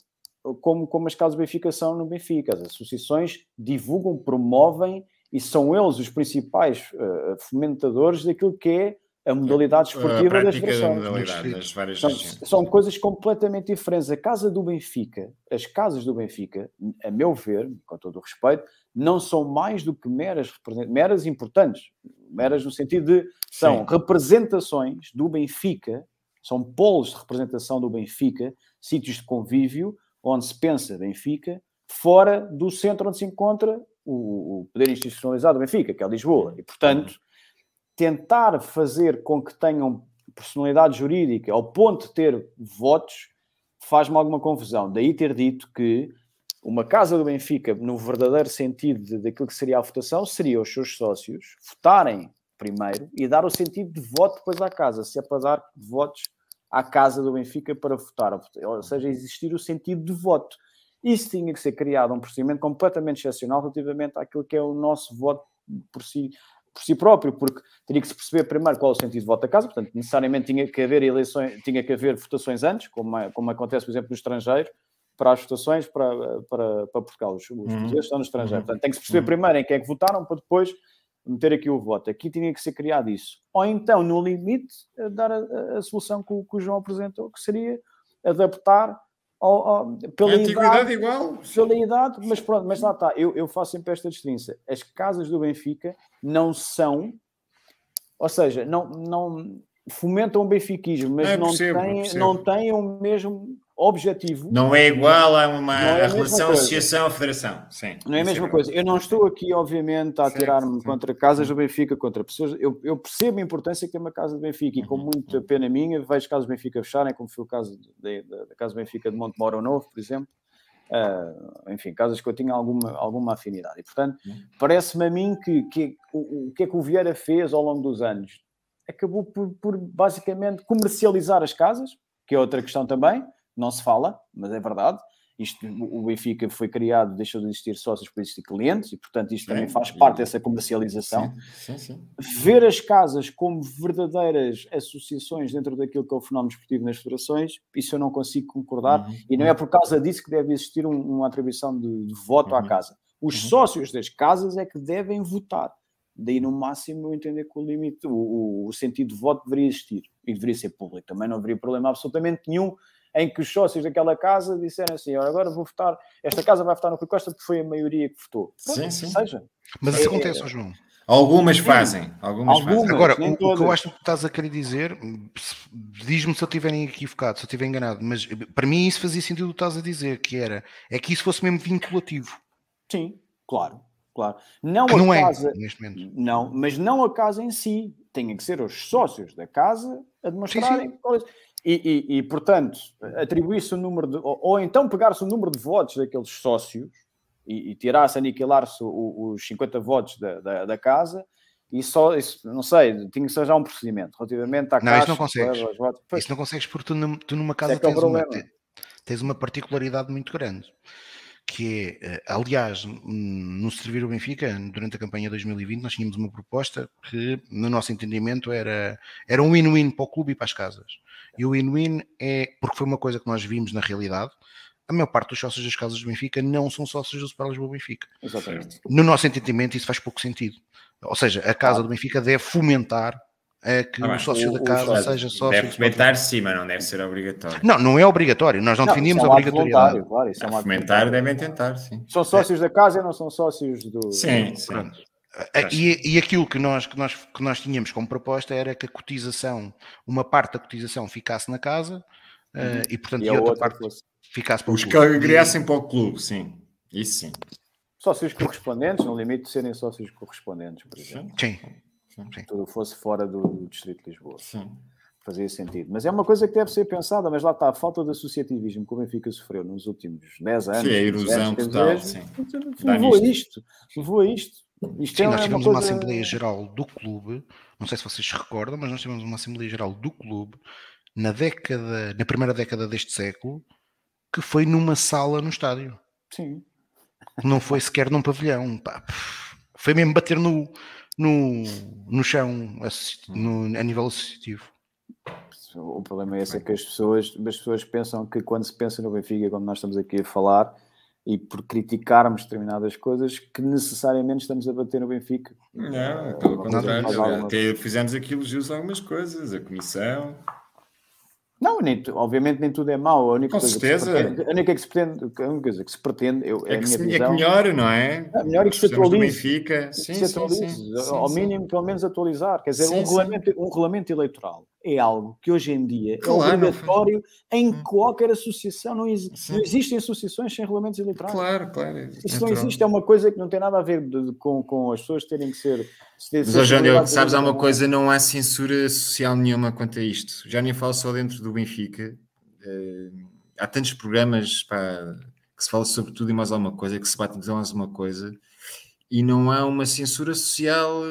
como, como as casas do Benfica são no Benfica. As associações divulgam, promovem e são eles os principais eh, fomentadores daquilo que é a modalidade esportiva a das federações. várias São, são coisas completamente diferentes. A casa do Benfica, as casas do Benfica, a meu ver, com todo o respeito, não são mais do que meras, represent- meras importantes, meras no sentido de são Sim. representações do Benfica, são polos de representação do Benfica, sítios de convívio onde se pensa Benfica, fora do centro onde se encontra o, o poder institucionalizado do Benfica, que é Lisboa. E, portanto, tentar fazer com que tenham personalidade jurídica ao ponto de ter votos faz-me alguma confusão. Daí ter dito que uma casa do Benfica, no verdadeiro sentido daquilo que seria a votação, seria os seus sócios votarem primeiro e dar o sentido de voto depois à casa, se é para dar votos à casa do Benfica para votar, ou seja, existir o sentido de voto. Isso tinha que ser criado um procedimento completamente excepcional relativamente àquilo que é o nosso voto por si, por si próprio, porque teria que se perceber primeiro qual é o sentido de voto da casa, portanto, necessariamente tinha que haver eleições, tinha que haver votações antes, como, é- como acontece, por exemplo, no estrangeiro, para as votações para, para, para Portugal. Os, os portugueses estão no estrangeiro. Uhum. Portanto, tem que se perceber Uhum. primeiro em quem é que votaram, para depois meter aqui o voto. Aqui tinha que ser criado isso. Ou então, no limite, dar a, a- a solução que o, que o João apresentou, que seria adaptar ao, ao- pela idade, igual. pela idade, mas pronto, mas lá está, eu, eu faço sempre esta distinção. As casas do Benfica não são, ou seja, não, não fomentam o benfiquismo, mas É, não, percebo, têm, percebo. não têm o mesmo objetivo. Não é igual a uma é a relação associação-federação. Sim. Não é a isso mesma coisa. Eu não estou aqui, obviamente, a atirar-me contra casas do Benfica, contra pessoas. Eu, eu percebo a importância que tem uma casa do Benfica e, com Uhum, muita pena minha, vejo casas do Benfica fecharem, como foi o caso de- da, da casa do Benfica de Monte Moro Novo, por exemplo. Ah, enfim, casas que eu tinha alguma, alguma afinidade. E, portanto, Uhum. parece-me a mim que, que o, o que é que o Vieira fez ao longo dos anos? Acabou por, por basicamente comercializar as casas, que é outra questão também, não se fala, mas é verdade. Isto, o Benfica foi criado, deixou de existir sócios para existir clientes, e portanto isto também faz parte dessa comercialização Sim, sim, sim. ver as casas como verdadeiras associações dentro daquilo que é o fenómeno esportivo nas federações, isso eu não consigo concordar, Uhum, e não é por causa disso que deve existir um- uma atribuição de, de voto à Uhum. casa. Os Uhum. sócios das casas é que devem votar. Daí, no máximo, eu entender que o limite, o- o sentido de voto deveria existir e deveria ser público. Também não haveria problema absolutamente nenhum em que os sócios daquela casa disserem assim: "Ora, agora vou votar, esta casa vai votar no Rui Costa porque foi a maioria que votou. Pronto, Sim, sim. Seja. Mas isso É- acontece, João. Algumas fazem. Algumas, Algumas. fazem. Agora, o, o que eu acho que estás a querer dizer, diz-me se eu estiver equivocado, se eu estiver enganado, mas para mim isso fazia sentido o que estás a dizer, que era, é que isso fosse mesmo vinculativo, Sim, claro, claro. Não que a não é casa, neste momento. não, mas não a casa em si. Tem que ser os sócios da casa a demonstrarem. qual é- E, e- e, portanto, atribuir-se o número de. Ou, ou então pegar-se o número de votos daqueles sócios e, e tirar-se, aniquilar-se os 50 votos da, da, da casa. E só, isso, não sei, tinha que ser já um procedimento relativamente à Não, caixa. isso não consegues. votos. Pois, Isso não consegues porque tu, tu numa casa é é tens, uma, problema. te- tens uma particularidade muito grande, que é, eh, aliás, no Servir o Benfica, durante a campanha 2020, nós tínhamos uma proposta que, no nosso entendimento, era, era um win-win para o clube e para as casas. E o win-win é, porque foi uma coisa que nós vimos na realidade, a maior parte dos sócios das casas do Benfica não são sócios do Super Lisboa Benfica. Exatamente. No nosso entendimento, isso faz pouco sentido. Ou seja, a casa do Benfica deve fomentar a que Ah, o sócio O- da o casa sócio seja sócio. Deve fomentar sim, mas não deve ser obrigatório. não, não é obrigatório. Nós não, defendíamos isso é a um ato obrigatoriedade. Claro, isso é um Fomentar devem tentar, sim. São sócios da casa e não são sócios do. Sim, sim. Pronto. Ah, E, e aquilo que nós, que, nós, que nós tínhamos como proposta era que a cotização, uma parte da cotização ficasse na casa ah, e, portanto, E a outra outra parte fosse. ficasse para o Os clube. que agregassem para o clube, sim. Isso sim. Sócios correspondentes, no limite de serem sócios correspondentes, por exemplo. Sim, Tudo fosse fora do, do Distrito de Lisboa. Sim. Fazia sentido. Mas é uma coisa que deve ser pensada, mas lá está, a falta de associativismo que o Benfica sofreu nos últimos 10 anos. Sim, a 15 erosão total, 10, sim. Levou a isto. Levou a isto. Isto Sim, é nós uma tivemos uma coisa- Assembleia Geral do clube, não sei se vocês se recordam, mas nós tivemos uma Assembleia Geral do clube na década, na primeira década deste século, que foi numa sala no estádio. Sim. Não foi sequer num pavilhão. pá, foi mesmo bater no, no, no chão associ- no- a nível associativo. O problema é esse, é que as pessoas, as pessoas pensam que quando se pensa no Benfica, como nós estamos aqui a falar, e por criticarmos determinadas coisas que necessariamente estamos a bater no Benfica. Não, pelo contrário, até fizemos aqui elogios a algumas coisas, a comissão. Não, nem, obviamente nem tudo é mau. A única Com coisa certeza. Que se pretende, a única que se pretende, a única coisa que se pretende eu, é, É que, se, é visão. que melhor, não é? É melhor que se atualize. Benfica. que Sim, se sim, atualize. sim. Ao Sim, mínimo, pelo menos atualizar. Quer dizer, um, regulamento, um regulamento eleitoral é algo que hoje em dia Claro, é não obrigatório em Hum. qualquer associação. Não, exi- Sim. não existem associações sem regulamentos eleitorais. Claro, claro. Isso não natural. existe, é uma coisa que não tem nada a ver de- de- com, com as pessoas terem que ser. se- Mas, obrigadas a sabes, há uma coisa, não há censura social nenhuma quanto a isto. Já nem falo só dentro do Benfica. Eh, há tantos programas pá, que se fala sobre tudo e mais alguma coisa, que se bate mais uma coisa, e não há uma censura social ou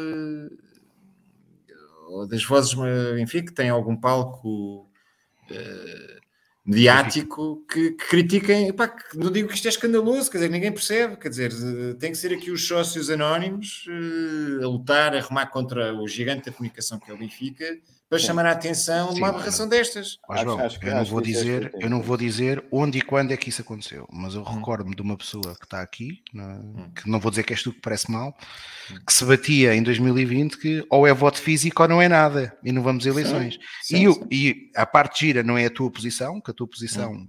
das vozes, enfim, que têm algum palco eh, mediático que, que critiquem, epá, não digo que isto é escandaloso, quer dizer, ninguém percebe, quer dizer, eh, tem que ser aqui os sócios anónimos eh, a lutar, a remar contra o gigante da comunicação que é o Benfica, para Sim. chamar a atenção de Sim, uma mas- aberração destas. Acho- acho que- eu não vou é dizer, eu não vou dizer onde e quando é que isso aconteceu, mas eu Hum. recordo-me de uma pessoa que está aqui, na- que não vou dizer que és tu que parece mal, que se batia em 2020 que ou é voto físico ou não é nada e não vamos a eleições. Sim, e, o- sim. e a parte gira não é a tua posição, que a tua posição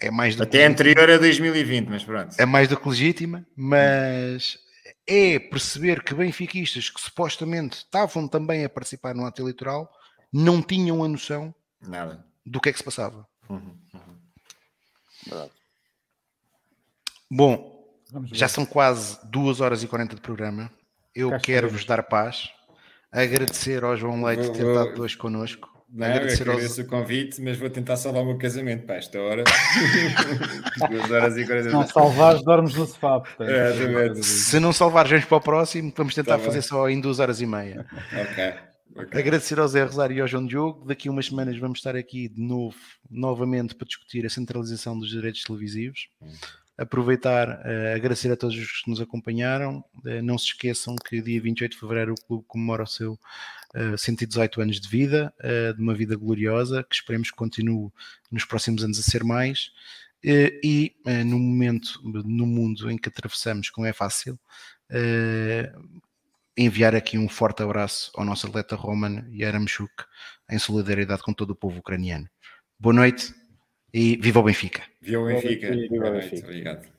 é mais do que Até anterior a 2020, mas pronto. é mais do que legítima, mas é perceber que benfiquistas que supostamente estavam também a participar no ato eleitoral não tinham a noção Nada. do que é que se passava. Uhum, uhum. Bom, já são quase 2 horas e 40 de programa. Eu quero-vos dar paz, agradecer ao João Leite Vou- ter vou- estado hoje connosco, Não, eu agradecer aos, agradeço o convite, mas vou tentar salvar o meu casamento para esta hora. (laughs) Duas horas e 40 Se não salvares, dormes no sofá. Portanto, É. Se não salvar, vamos para o próximo. Vamos tentar Tá fazer bem. só em duas horas e meia. Ok. Ok. Agradecer ao Zé Rosário e ao João Diogo. Daqui a umas semanas vamos estar aqui de novo, novamente, para discutir a centralização dos direitos televisivos. Aproveitar, eh, agradecer a todos os que nos acompanharam. Eh, não se esqueçam que dia 28 de fevereiro o clube comemora o seu eh, 118 anos de vida, de uma vida gloriosa, que esperemos que continue nos próximos anos a ser mais. E no momento, no mundo em que atravessamos, não é fácil, enviar aqui um forte abraço ao nosso atleta Roman Yaramchuk, em solidariedade com todo o povo ucraniano. Boa noite e viva o Benfica! Viu o Benfica. Viva o Boa noite. Benfica. Obrigado.